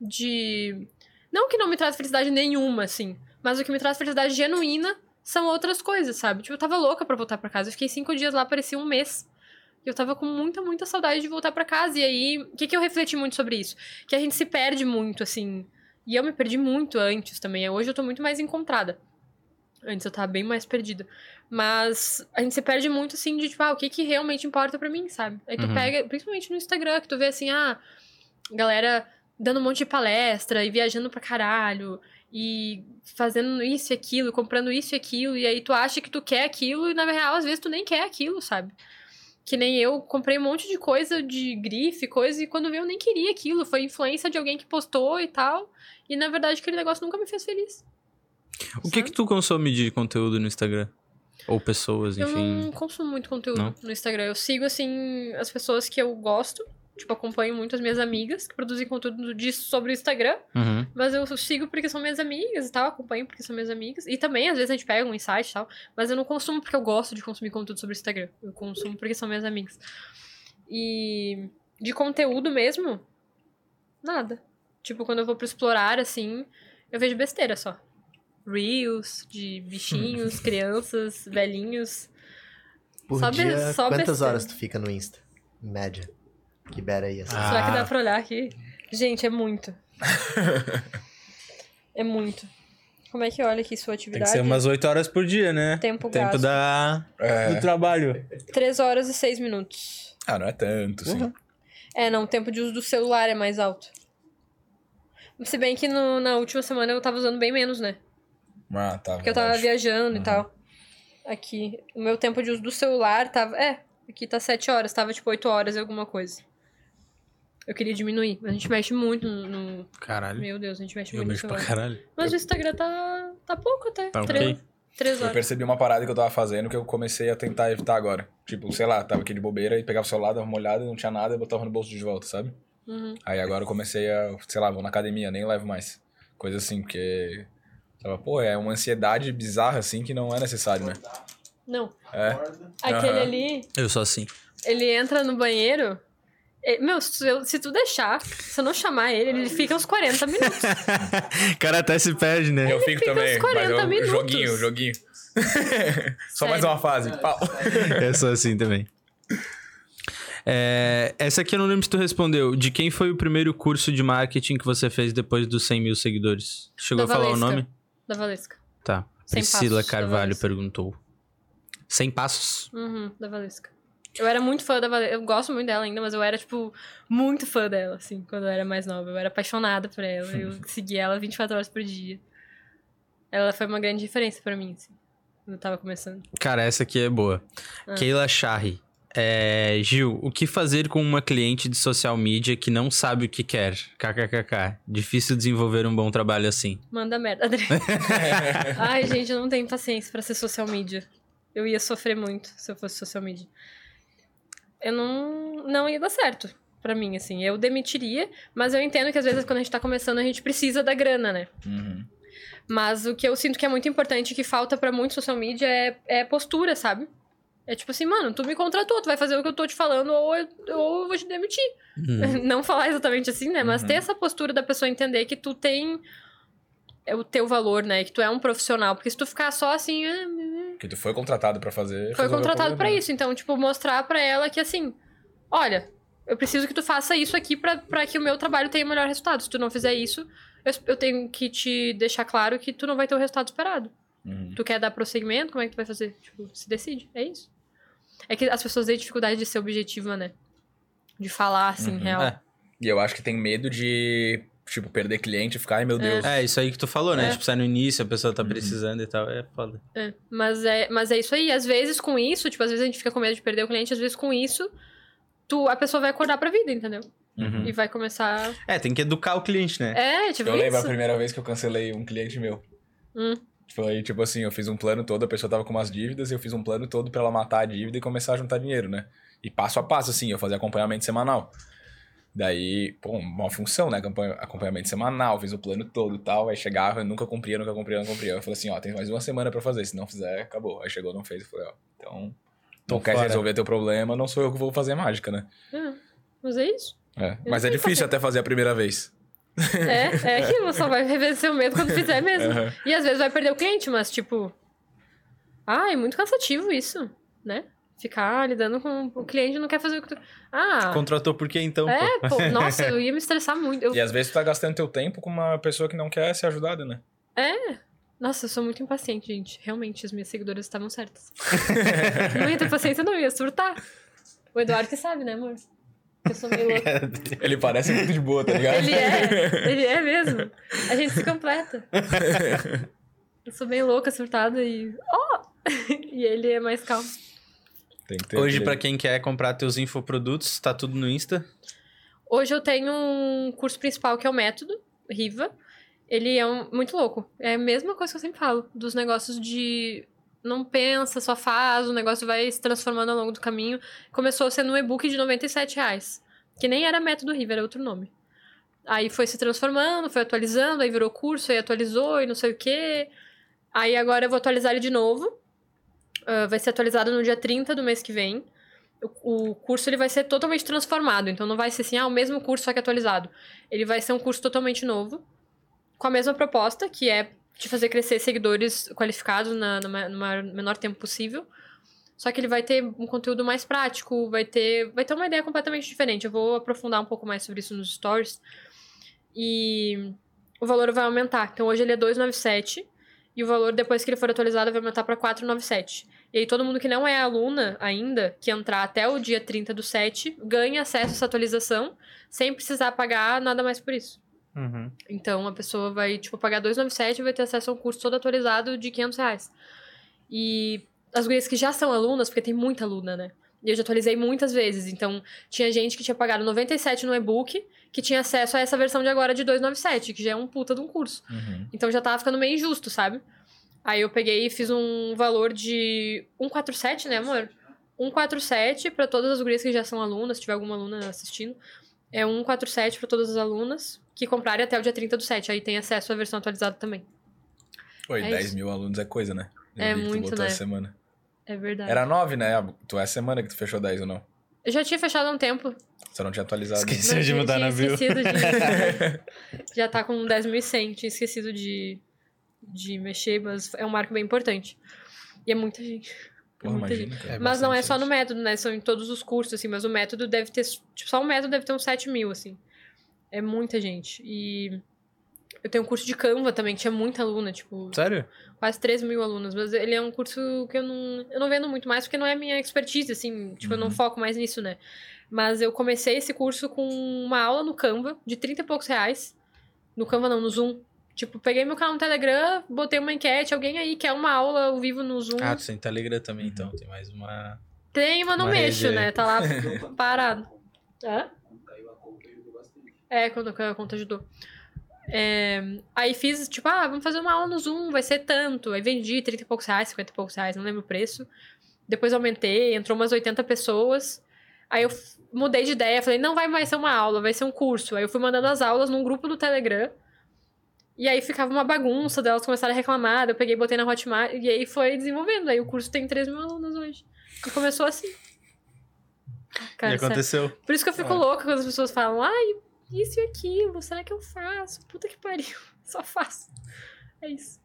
B: De. Não que não me traz felicidade nenhuma, assim. Mas o que me traz felicidade genuína são outras coisas, sabe? Tipo, eu tava louca pra voltar pra casa. Eu fiquei cinco dias lá, parecia um mês. E eu tava com muita, muita saudade de voltar pra casa. E aí, o que, que eu refleti muito sobre isso? Que a gente se perde muito, assim. E eu me perdi muito antes também. Hoje eu tô muito mais encontrada. Antes eu tava bem mais perdida. Mas a gente se perde muito, assim, de tipo, ah, o que que realmente importa pra mim, sabe? Aí tu
E: Uhum.
B: pega, principalmente no Instagram, que tu vê assim, ah, galera dando um monte de palestra e viajando pra caralho. E fazendo isso e aquilo, comprando isso e aquilo. E aí tu acha que tu quer aquilo e na real, às vezes, tu nem quer aquilo, sabe? Que nem eu comprei um monte de coisa de grife, coisa, e quando vi eu nem queria aquilo. Foi influência de alguém que postou e tal. E na verdade aquele negócio nunca me fez feliz.
E: O que que tu consome de conteúdo no Instagram? Ou pessoas,
B: Eu
E: enfim.
B: não consumo muito conteúdo
E: Não?
B: no Instagram. Eu sigo, assim, as pessoas que eu gosto. Tipo, acompanho muito as minhas amigas que produzem conteúdo disso sobre o Instagram.
E: Uhum.
B: Mas eu sigo porque são minhas amigas e tal. Acompanho porque são minhas amigas. E também, às vezes, a gente pega um insight e tal. Mas eu não consumo porque eu gosto de consumir conteúdo sobre o Instagram. Eu consumo porque são minhas amigas. E de conteúdo mesmo, nada. Tipo, quando eu vou pro explorar, assim, eu vejo besteira só. Reels de bichinhos, crianças, velhinhos.
D: Por
B: Só be-
D: dia,
B: só
D: quantas
B: besteira.
D: horas tu fica no Insta? Em média. Que bera aí essa.
E: Ah.
B: Será que dá pra olhar aqui? Gente, é muito. é muito. Como é que olha aqui sua
E: Tem
B: atividade?
E: que ser umas 8 horas por dia, né?
B: Tempo
E: Tempo
B: gasto.
E: da...
C: É.
E: do trabalho.
B: 3 horas e 6 minutos.
C: Ah, não é tanto, assim.
E: Uhum.
B: É, não, o tempo de uso do celular é mais alto. Se bem que no- na última semana eu tava usando bem menos, né?
C: Ah, tá.
B: Porque eu tava
C: verdade.
B: viajando e tal. Aqui. O meu tempo de uso do celular tava. É, aqui tá 7 horas, tava tipo 8 horas e alguma coisa. Eu queria diminuir, mas a gente mexe muito no. no-
E: Caralho.
B: Meu Deus, a gente mexe
E: Eu
B: muito no
E: mexo pra
B: celular.
E: caralho.
B: Mas o Instagram tá. tá pouco até.
E: Tá
B: três,
E: ok.
B: três
C: Eu
B: horas.
C: percebi uma parada que eu tava fazendo que eu comecei a tentar evitar agora. Tipo, sei lá, tava aqui de bobeira e pegava o celular, dava uma olhada, não tinha nada e botava no bolso de volta, sabe?
B: Uhum.
C: Aí agora eu comecei a, sei lá, vou na academia, nem levo mais. Coisa assim, porque. Tava, pô, é uma ansiedade bizarra assim que não é necessário, né?
B: Não.
C: É.
B: Aquele
C: Aham.
B: ali,
E: Eu sou assim.
B: ele entra no banheiro Meu, se, eu- se tu deixar, se eu não chamar ele, ele fica uns 40 minutos.
E: O cara até se perde, né?
C: Eu fico
B: fica
C: também.
B: uns 40
C: mas eu,
B: minutos.
C: Joguinho, joguinho. Só mais
B: Sério.
C: uma fase. Pau.
E: Eu sou assim também. É, essa aqui eu não lembro se tu respondeu. De quem foi o primeiro curso de marketing que você fez depois dos 100 mil seguidores? Chegou
B: Da
E: a falar o
B: Valesca.
E: nome?
B: Da Valesca.
E: Tá. Priscila
B: passos
E: Carvalho
B: Valesca.
E: perguntou. 100 passos?
B: Uhum, da Valesca. Eu era muito fã da. Eu gosto muito dela ainda, mas eu era, tipo, muito fã dela, assim, quando eu era mais nova. Eu era apaixonada por ela. Eu seguia ela 24 horas por dia. Ela foi uma grande referência pra mim, assim, quando eu tava começando.
E: Cara, essa aqui é boa.
B: Ah.
E: Keila Charri. É, Gil, o que fazer com uma cliente de social media que não sabe o que quer? KKKK. Difícil desenvolver um bom trabalho assim.
B: Manda merda, André. Ai, gente, eu não tenho paciência pra ser social media. Eu ia sofrer muito se eu fosse social media. Eu não, não ia dar certo pra mim, assim. Eu demitiria, mas eu entendo que às vezes quando a gente tá começando a gente precisa da grana, né?
C: Uhum.
B: Mas o que eu sinto que é muito importante, que falta pra muito social media, é, é postura, sabe? É tipo assim, mano, tu me contratou, tu vai fazer o que eu tô te falando, ou eu, ou eu vou te demitir.
E: Hum.
B: Não falar exatamente assim, né? Mas
C: Uhum.
B: ter essa postura da pessoa entender que tu tem o teu valor, né? Que tu é um profissional. Porque se tu ficar só assim, ah,
C: Que tu foi contratado pra fazer.
B: foi contratado pra
C: problema.
B: isso. Então, tipo, mostrar pra ela que assim, olha, eu preciso que tu faça isso aqui pra, pra que o meu trabalho tenha o melhor resultado. Se tu não fizer isso, eu, eu tenho que te deixar claro que tu não vai ter o resultado esperado.
C: Uhum.
B: Tu quer dar prosseguimento? Como é que tu vai fazer? Tipo, se decide. É isso. É que as pessoas têm dificuldade de ser objetiva, né? De falar, assim,
C: Uhum.
B: real.
E: É.
C: E eu acho que tem medo de, tipo, perder cliente e ficar, ai meu Deus.
E: É, isso aí que tu falou, né?
B: É.
E: Tipo, sai no início, a pessoa
C: Uhum.
E: tá precisando e tal. É foda.
B: É, mas é, mas é isso aí. Às vezes, com isso, tipo, às vezes a gente fica com medo de perder o cliente, às vezes com isso, tu, a pessoa vai acordar pra vida, entendeu?
C: Uhum.
B: E vai começar.
E: É, tem que educar o cliente, né?
B: É, tipo
C: Eu lembro a
B: isso.
C: primeira vez que eu cancelei um cliente meu.
B: Hum.
C: Foi tipo assim, eu fiz um plano todo, a pessoa tava com umas dívidas, e eu fiz um plano todo pra ela matar a dívida e começar a juntar dinheiro, né? E passo a passo, assim, eu fazia acompanhamento semanal. Daí, pô, uma função, né? Acompanha- Acompanhamento semanal, fiz o plano todo e tal. Aí chegava, eu nunca cumpria, nunca cumpria, nunca cumpria. Eu falei assim, ó, tem mais uma semana pra fazer. Se não fizer, acabou. Aí chegou, não fez. Eu falei, ó, então. Não quer resolver teu problema, não sou eu que vou fazer mágica, né?
B: É, mas é isso.
C: É.
B: Eu
C: Mas é difícil até fazer a primeira vez.
B: É, é aquilo, só vai vencer o medo quando fizer mesmo.
C: Aham.
B: E às vezes vai perder o cliente, mas tipo. Ah, é muito cansativo isso, né? Ficar lidando com o cliente não quer fazer o que tu. Ah.
E: Contratou por quê então?
B: É, pô, nossa, eu ia me estressar muito. Eu
C: E às vezes tu tá gastando teu tempo com uma pessoa que não quer ser ajudada, né?
B: Nossa, eu sou muito impaciente, gente. Realmente, as minhas seguidoras estavam certas. não ia ter paciência, não, ia surtar. O Eduardo que sabe, né, amor? Eu sou meio louca.
C: Ele parece muito de boa, tá ligado?
B: Ele é, ele é mesmo. A gente se completa. Eu sou meio louca, surtada e. Ó! e ele é mais calmo.
C: Tem que ter
E: Hoje, pra quem quer comprar teus infoprodutos, tá tudo no Insta.
B: Hoje eu tenho um curso principal que é o Método, Riva. Ele é um- muito louco. É a mesma coisa que eu sempre falo, dos negócios de não pensa, só faz, o negócio vai se transformando ao longo do caminho. Começou sendo um e-book de 97 reais, que nem era Método Riva, era outro nome. Aí foi se transformando, foi atualizando, aí virou curso, aí atualizou e não sei o quê. Aí agora eu vou atualizar ele de novo. Ah, vai ser atualizado no dia 30 do mês que vem o o curso ele vai ser totalmente transformado. Então não vai ser assim, ah, o mesmo curso só que atualizado. Ele vai ser um curso totalmente novo, com a mesma proposta, que é de fazer crescer seguidores qualificados na, no ma- no maior- menor tempo possível. Só que ele vai ter um conteúdo mais prático, vai ter, vai ter uma ideia completamente diferente. Eu vou aprofundar um pouco mais sobre isso nos stories. E o valor vai aumentar. Então hoje ele é 297 e o valor depois que ele for atualizado vai aumentar para 497. E aí todo mundo que não é aluna ainda, que entrar até o dia 30 do 7, ganha acesso a essa atualização sem precisar pagar nada mais por isso.
E: Uhum.
B: Então a pessoa vai, tipo, pagar 297 e vai ter acesso a um curso todo atualizado de 500 reais. E as gurias que já são alunas, porque tem muita aluna, né? E eu já atualizei muitas vezes. Então, tinha gente que tinha pagado 97 no e-book, que tinha acesso a essa versão de agora de 297, que já é um puta de um curso.
C: Uhum.
B: Então já tava ficando meio injusto, sabe? Aí eu peguei e fiz um valor de 147, né, amor? 147 pra todas as gurias que já são alunas, se tiver alguma aluna assistindo. É 147 pra todas as alunas que comprarem até o dia 30 do 7. Aí tem acesso à versão atualizada também.
C: Oi,
B: É
C: 10
B: isso.
C: mil alunos é coisa, né? Eu
B: É muito, né?
C: semana.
B: É verdade.
C: Era 9, né? Tu é semana que tu fechou 10 ou não?
B: Eu já tinha fechado há um tempo.
C: Você não tinha atualizado.
A: Esqueci. De
B: tinha-
A: mudar
B: tinha
A: na bio.
B: esquecido de... já tá com 10.100. Tinha esquecido de, de mexer, mas é um marco bem importante. E é muita gente. É
C: Porra,
B: muita
C: imagina,
B: gente.
C: cara.
B: Mas não é só no método, né? São em todos os cursos, assim. Mas o método deve ter... Tipo, só o método deve ter uns 7 mil, assim. É muita gente. E... Eu tenho um curso de Canva também, que tinha muita aluna, tipo,
A: Sério?
B: quase 13 mil alunos. Mas ele é um curso que eu não, eu não vendo muito mais, porque não é minha expertise, assim. Tipo, eu não
C: Uhum.
B: foco mais nisso, né? Mas eu comecei esse curso com uma aula no Canva, de 30 e poucos reais. No Canva não, no Zoom. Tipo, peguei meu canal no Telegram, botei uma enquete, alguém aí quer uma aula ao vivo no Zoom.
A: Ah, tu tem Telegram também, então. Tem mais uma.
B: Tem, mas não
A: uma
B: mexo, né? Tá lá parado. Hã? É, quando a conta ajudou. É, aí fiz, tipo, ah, vamos fazer uma aula no Zoom, vai ser tanto. Aí vendi 30 e poucos reais, 50 e poucos reais, não lembro o preço. Depois aumentei, entrou umas 80 pessoas. Aí eu mudei de ideia, falei, não vai mais ser uma aula, vai ser um curso. Aí eu fui mandando as aulas num grupo do Telegram. E aí ficava uma bagunça, delas começaram a reclamar, eu peguei e botei na Hotmart, e aí foi desenvolvendo. Aí o curso tem 3 mil alunos hoje. E começou assim. Cara,
A: e
B: sério.
A: aconteceu.
B: Por isso que eu fico
C: É.
B: louca quando as pessoas falam, ai, isso e aquilo, será que eu faço? Puta que pariu, só faço. É isso.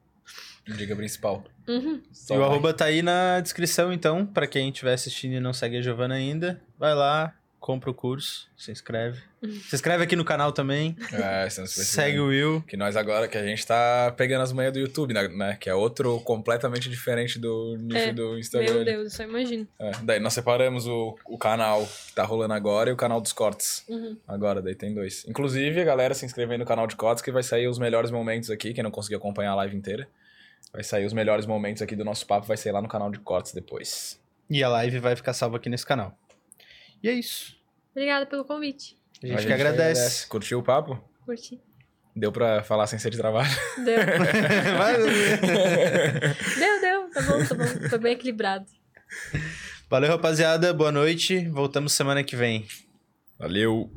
C: Dica principal.
B: Uhum.
A: E o arroba tá aí na descrição, então, pra quem estiver assistindo e não segue a Giovana ainda, vai lá, compra o curso, se inscreve. Se inscreve aqui no canal também,
C: É,
A: segue o Will.
C: Que nós agora, que a gente tá pegando as manhas do YouTube, né? né? Que é outro completamente diferente do nicho
B: É,
C: do Instagram.
B: Meu Deus, eu só imagino.
C: É, daí nós separamos o, o canal que tá rolando agora e o canal dos cortes.
B: Uhum.
C: Agora, daí tem dois. Inclusive, a galera se inscreve aí no canal de cortes que vai sair os melhores momentos aqui. Quem não conseguiu acompanhar a live inteira, vai sair os melhores momentos aqui do nosso papo, vai sair lá no canal de cortes depois.
A: E a live vai ficar salva aqui nesse canal. E é isso.
B: Obrigada pelo convite.
A: A gente, que agradece.
C: Curtiu o papo?
B: Curti.
C: Deu pra falar sem ser de trabalho?
B: Deu. Deu, deu. Tá bom, tá bom. Foi bem equilibrado.
A: Valeu, rapaziada. Boa noite. Voltamos semana que vem.
C: Valeu!